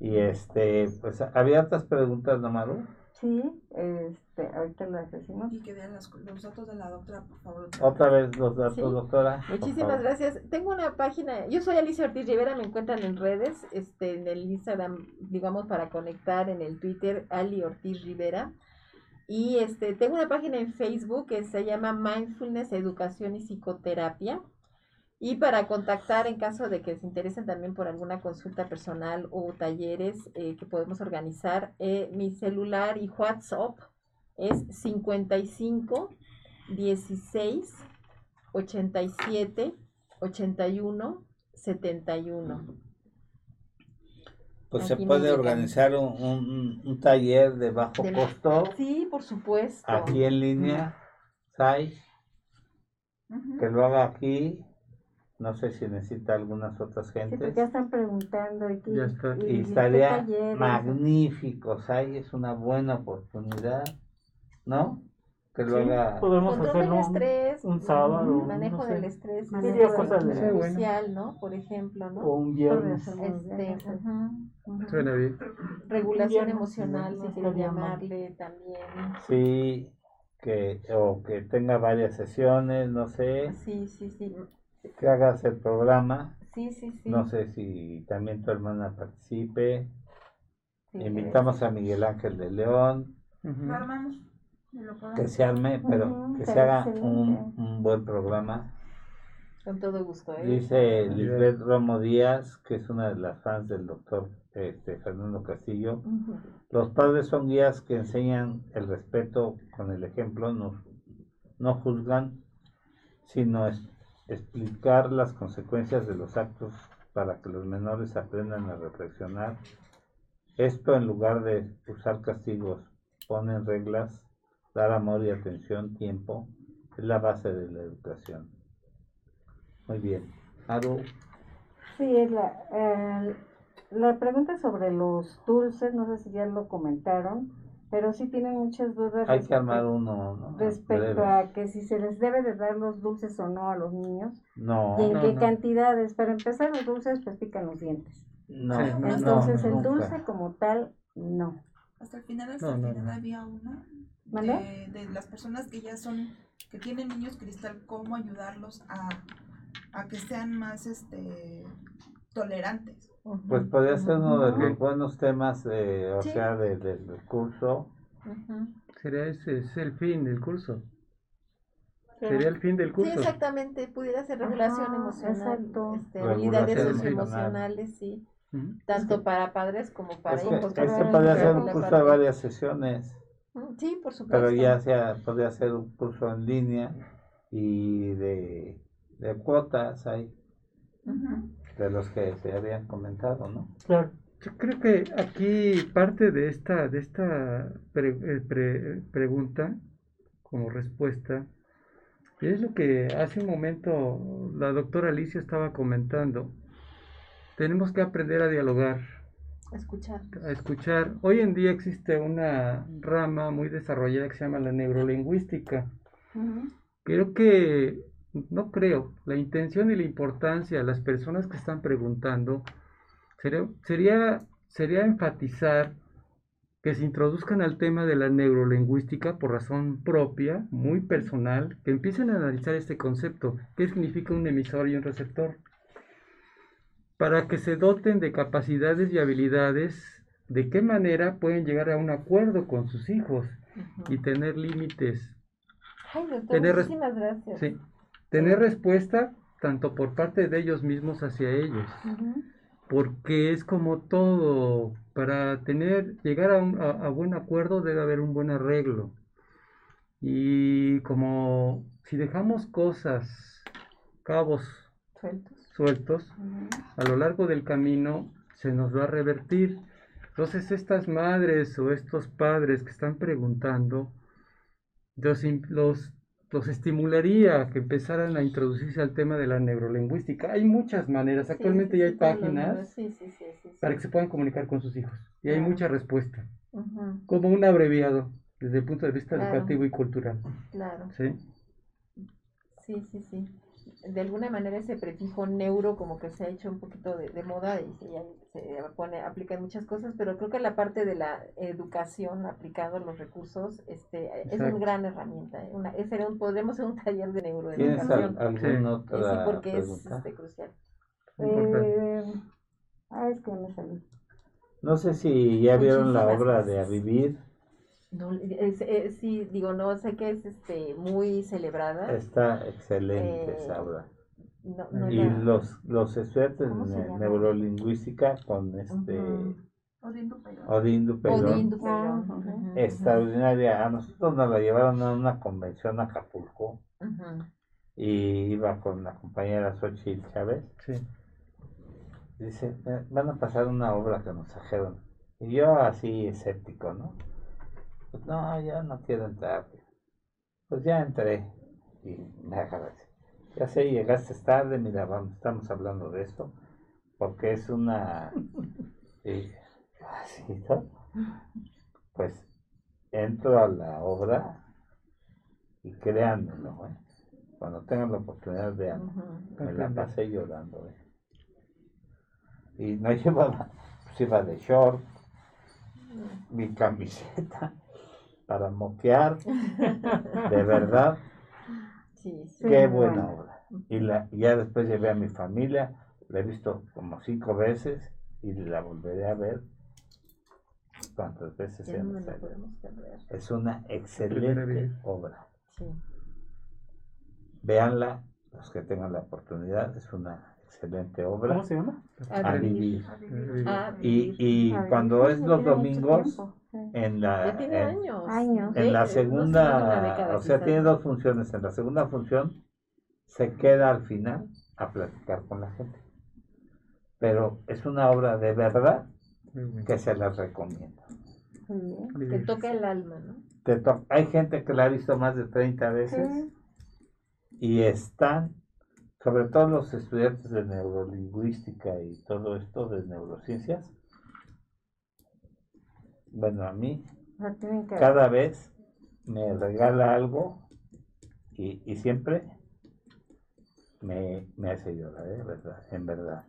Y este, pues había otras preguntas, ¿no, Maru? Sí, este, ahorita las decimos. Y que vean los, los datos de la doctora, por favor. Otra vez los datos, Sí. doctora. Muchísimas gracias. Tengo una página, yo soy Alicia Ortiz Rivera, me encuentran en redes, este, en el Instagram, digamos, para conectar, en el Twitter, Ali Ortiz Rivera. Y este, tengo una página en Facebook que se llama Mindfulness, Educación y Psicoterapia. Y para contactar en caso de que se interesen también por alguna consulta personal o talleres eh, que podemos organizar, eh, mi celular y WhatsApp es 55 16 87 81 71. Pues se puede organizar un, un- un taller de bajo De- costo Sí, por supuesto. aquí en línea, SAI, que lo haga aquí. No sé si necesita algunas otras Sí, porque gentes. ya están preguntando. Y, Ya está. y- Y qué estaría magnífico, SAI es una buena oportunidad, ¿no? Que lo Sí, haga. podemos del un- estrés, un sábado, manejo no sé. del estrés, Manejo manejo del del estrés. Sí, bueno. social, ¿no? Por ejemplo, ¿no? o un viernes. Este, ujú, ujú. Suena bien. regulación Bien, emocional, si mal. llamarle también. Sí, que, o que tenga varias sesiones, no sé, Sí, sí, sí. Que hagas el programa. Sí, sí, sí. No sé si también tu hermana participe. sí, Invitamos a Miguel Ángel de León, lo que se arme, pero que se haga un, un buen programa. Con todo gusto, ¿eh? Dice Lisbeth Romo Díaz, que es una de las fans del doctor este, Fernando Castillo. Los padres son guías que enseñan el respeto con el ejemplo, no, no juzgan, sino es- explicar las consecuencias de los actos para que los menores aprendan a reflexionar. Esto en lugar de usar castigos, ponen reglas, dar amor y atención, tiempo, es la base de la educación. Muy bien. Aru, Sí, la, eh, la pregunta sobre los dulces, no sé si ya lo comentaron, pero sí tienen muchas dudas hay que respecto- armar uno, ¿no? respecto Breve. a que si se les debe de dar los dulces o no a los niños No, y en no, qué no. cantidades. Para empezar, los dulces pues pican los dientes. no, Sí. no, Entonces, el nunca. dulce como tal, no. Hasta el final, hasta el final había una de, de, las personas que ya son, que tienen niños cristal, cómo ayudarlos a, a que sean más este tolerantes. Pues podría ser uno de los buenos temas, o sea, del curso. Sería ese, es el fin del curso. Sería el fin del curso. Sí, exactamente, pudiera ser regulación emocional, este, habilidades socioemocionales, sí. Tanto para padres como para hijos. Este podría ser un curso de varias sesiones. Sí, por supuesto. Pero ya sea, podría ser un curso en línea y de, de cuotas ahí. De los que se habían comentado, ¿no? Claro. Yo creo que aquí parte de esta, de esta eh, pregunta como respuesta es lo que hace un momento la doctora Alicia estaba comentando. Tenemos que aprender a dialogar. A escuchar. A escuchar. Hoy en día existe una rama muy desarrollada que se llama la neurolingüística. Creo que, no creo, la intención y la importancia de las personas que están preguntando sería, sería, sería enfatizar que se introduzcan al tema de la neurolingüística por razón propia, muy personal, que empiecen a analizar este concepto, qué significa un emisor y un receptor, para que se doten de capacidades y habilidades, de qué manera pueden llegar a un acuerdo con sus hijos y tener límites. Ay, tener muchísimas gracias. Sí, tener respuesta tanto por parte de ellos mismos hacia ellos porque es como todo, para tener, llegar a, un, a, buen acuerdo debe haber un buen arreglo. Y como si dejamos cosas, cabos sueltos, a lo largo del camino se nos va a revertir. Entonces estas madres o estos padres que están preguntando, los, los los estimularía que empezaran a introducirse al tema de la neurolingüística. Hay muchas maneras, actualmente ya hay páginas para que se puedan comunicar con sus hijos. Y hay mucha respuesta, como un abreviado desde el punto de vista educativo y cultural. Claro. ¿Sí? Sí, sí, sí de alguna manera ese prefijo neuro como que se ha hecho un poquito de, moda y se, se pone, aplica en muchas cosas, pero creo que la parte de la educación aplicando los recursos este, es una gran herramienta. ¿eh? Una, es, un, podremos hacer un taller de neuroeducación. ¿Tienes otra sí, porque es este, crucial. Eh, ah, es que me salí. No sé si ya vieron la obra de A Vivir. No, sí, digo, no sé que es este muy celebrada. Está excelente eh, esa obra. y los, los estudiantes de neurolingüística con este Odín Dupeirón, extraordinaria. A nosotros nos la llevaron a una convención a Acapulco y iba con la compañera Xochitl Chávez. Dice, eh, van a pasar una obra que nos trajeron. Y yo así escéptico, ¿no? Pues no, ya no quiero entrar. Pues ya entré y me agradece. Ya sé, llegaste tarde, mira, vamos, estamos hablando de esto, porque es una... Pues entro a la obra y créanmelo, ¿eh? cuando tengan la oportunidad, vean, me la pasé llorando. ¿eh? Y no llevaba, pues iba de short, mi camiseta, para moquear, de verdad. Qué buena obra. Y la, ya después llevé a mi familia, la he visto como cinco veces y la volveré a ver cuantas veces sea Es una excelente obra. Sí. Véanla, los que tengan la oportunidad, es una excelente obra. ¿Cómo se llama? A, vivir. Y, y cuando es los domingos, en la, en, la segunda, o sea, tiene dos funciones. En la segunda función se queda al final a platicar con la gente. Pero es una obra de verdad que se la recomiendo. Te toca el alma, ¿no? Hay gente que la ha visto más de 30 veces y están, sobre todo los estudiantes de neurolingüística y todo esto de neurociencias, bueno, a mí cada vez me regala algo y, siempre me, hace llorar, ¿eh? ¿verdad? en verdad.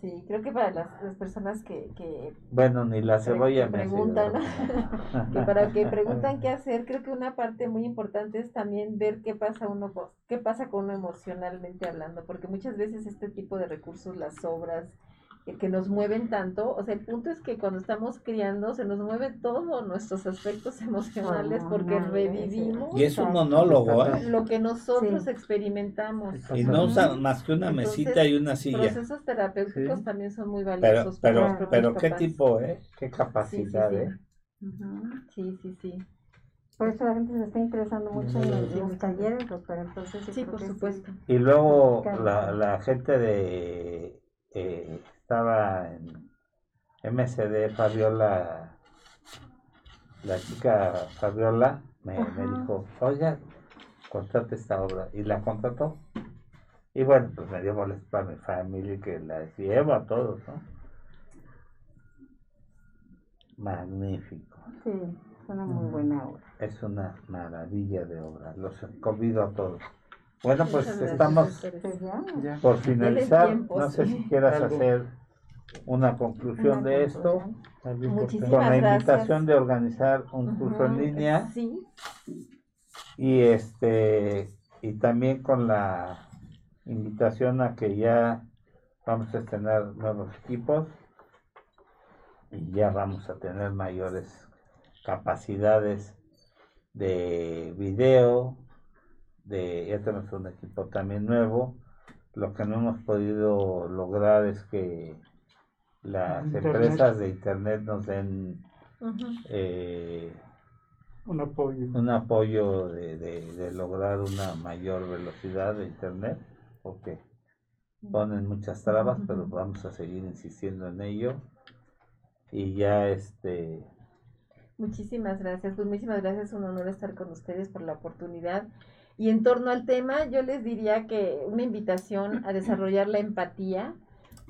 Sí, creo que para las, las personas que, que, Bueno, ni la cebolla me preguntan, que para que preguntan qué hacer, creo que una parte muy importante es también ver qué pasa uno, qué pasa con uno emocionalmente hablando, porque muchas veces este tipo de recursos, las obras, que nos mueven tanto, o sea, el punto es que cuando estamos criando se nos mueve todos nuestros aspectos emocionales porque revivimos y es un monólogo ¿eh? lo que nosotros experimentamos. Y no usan más que una mesita y una silla. procesos terapéuticos también son muy valiosos pero pero, pero qué tipo eh qué capacidad sí, eh sí sí sí. Por eso la gente se está interesando mucho en los, talleres, doctor. Entonces, sí, por supuesto. Y luego la, la gente de eh, estaba en MSD, Fabiola, la chica Fabiola me, me dijo, oye, contrate esta obra. Y la contrató. Y bueno, pues me dio molesto para mi familia que la llevo a todos, ¿no? Magnífico. Sí, es una muy buena obra. Es una maravilla de obra. Los convido a todos. Bueno, pues estamos por finalizar. No sé si quieras hacer una conclusión de esto. con la invitación de organizar un curso en línea. Y este y también con la invitación a que ya vamos a tener nuevos equipos y ya vamos a tener mayores capacidades de video de ya tenemos un equipo también nuevo. Lo que no hemos podido lograr es que las empresas de internet nos den eh, un apoyo, un apoyo de, de, lograr una mayor velocidad de internet, porque ponen muchas trabas, pero vamos a seguir insistiendo en ello. Y ya este... Muchísimas gracias, pues muchísimas gracias, un honor estar con ustedes por la oportunidad. Y en torno al tema, yo les diría que una invitación a desarrollar la empatía,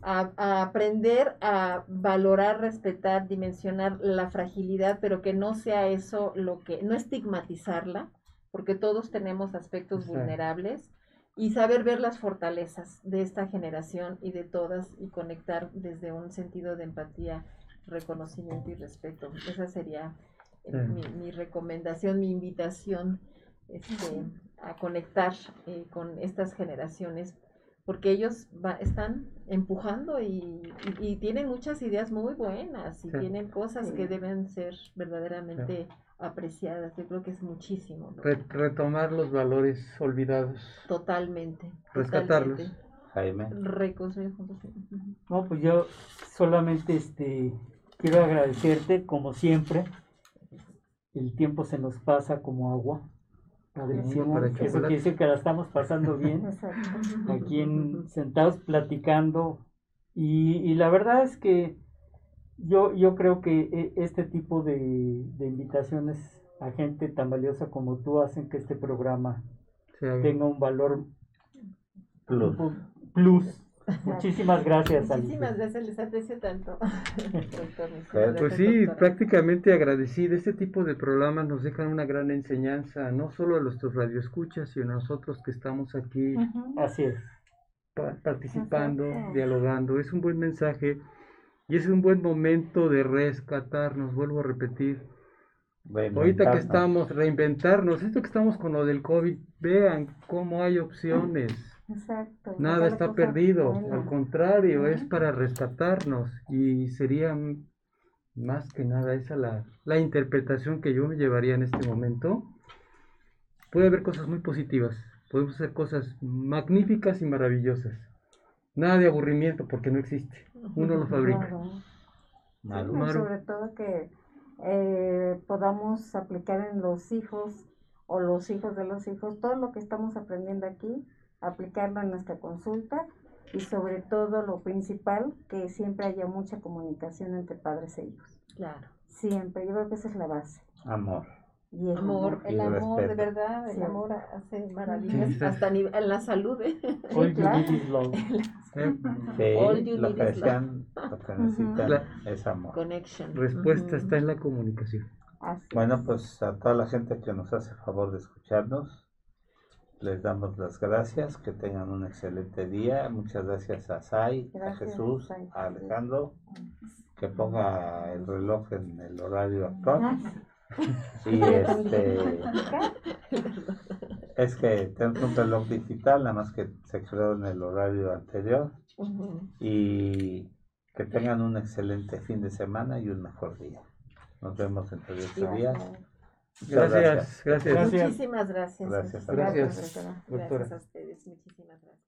a, aprender a valorar, respetar, dimensionar la fragilidad, pero que no sea eso lo que, no estigmatizarla, porque todos tenemos aspectos vulnerables, y saber ver las fortalezas de esta generación y de todas y conectar desde un sentido de empatía, reconocimiento y respeto. Esa sería eh, mi, recomendación, mi invitación este, a conectar eh, con estas generaciones porque ellos están empujando y, tienen muchas ideas muy buenas y tienen cosas que deben ser verdaderamente apreciadas. Yo creo que es muchísimo. retomar los valores olvidados. Totalmente. Rescatarlos. Jaime. Reconstruir No, pues yo solamente este quiero agradecerte como siempre. El tiempo se nos pasa como agua Padrísimo, eso quiere decir que la estamos pasando bien, aquí en, sentados platicando. Y, y, la verdad es que yo, yo creo que e, este tipo de, de invitaciones a gente tan valiosa como tú hacen que este programa tenga un valor plus. plus Muchísimas gracias. Muchísimas gracias, les aprecio tanto. pues sí, prácticamente agradecido. Este tipo de programas nos dejan una gran enseñanza, no solo a nuestros radioescuchas, sino a nosotros que estamos aquí. Así es. participando, dialogando. Es un buen mensaje y es un buen momento de rescatarnos, vuelvo a repetir. Ahorita que estamos, reinventarnos, esto que estamos con lo del COVID, vean cómo hay opciones Exacto. Nada está perdido, al contrario, es para rescatarnos y sería más que nada esa la, la interpretación que yo me llevaría en este momento. Puede haber cosas muy positivas, podemos hacer cosas magníficas y maravillosas. Nada de aburrimiento porque no existe, uno lo fabrica. sobre todo que eh, podamos aplicar en los hijos o los hijos de los hijos todo lo que estamos aprendiendo aquí aplicarlo en nuestra consulta y sobre todo lo principal, que siempre haya mucha comunicación entre padres e hijos. Claro. Siempre, yo creo que esa es la base. Amor. Y el amor, el amor, de verdad, el amor hace maravillas, hasta en la salud. ¿eh? All you need is love. Sí, lo que lo que necesitan es amor. Connection. Respuesta está en la comunicación. bueno, pues a toda la gente que nos hace favor de escucharnos, les damos las gracias, que tengan un excelente día. Muchas gracias a Sai, a Jesús, Sai. a Alejandro, que ponga el reloj en el horario actual. Y este es que tenemos un reloj digital, nada más que se creó en el horario anterior. Y que tengan un excelente fin de semana y un mejor día. Nos vemos de ocho días. Gracias, gracias. Gracias. Muchísimas gracias. Gracias, Gracias, doctora. Gracias a ustedes. Muchísimas gracias.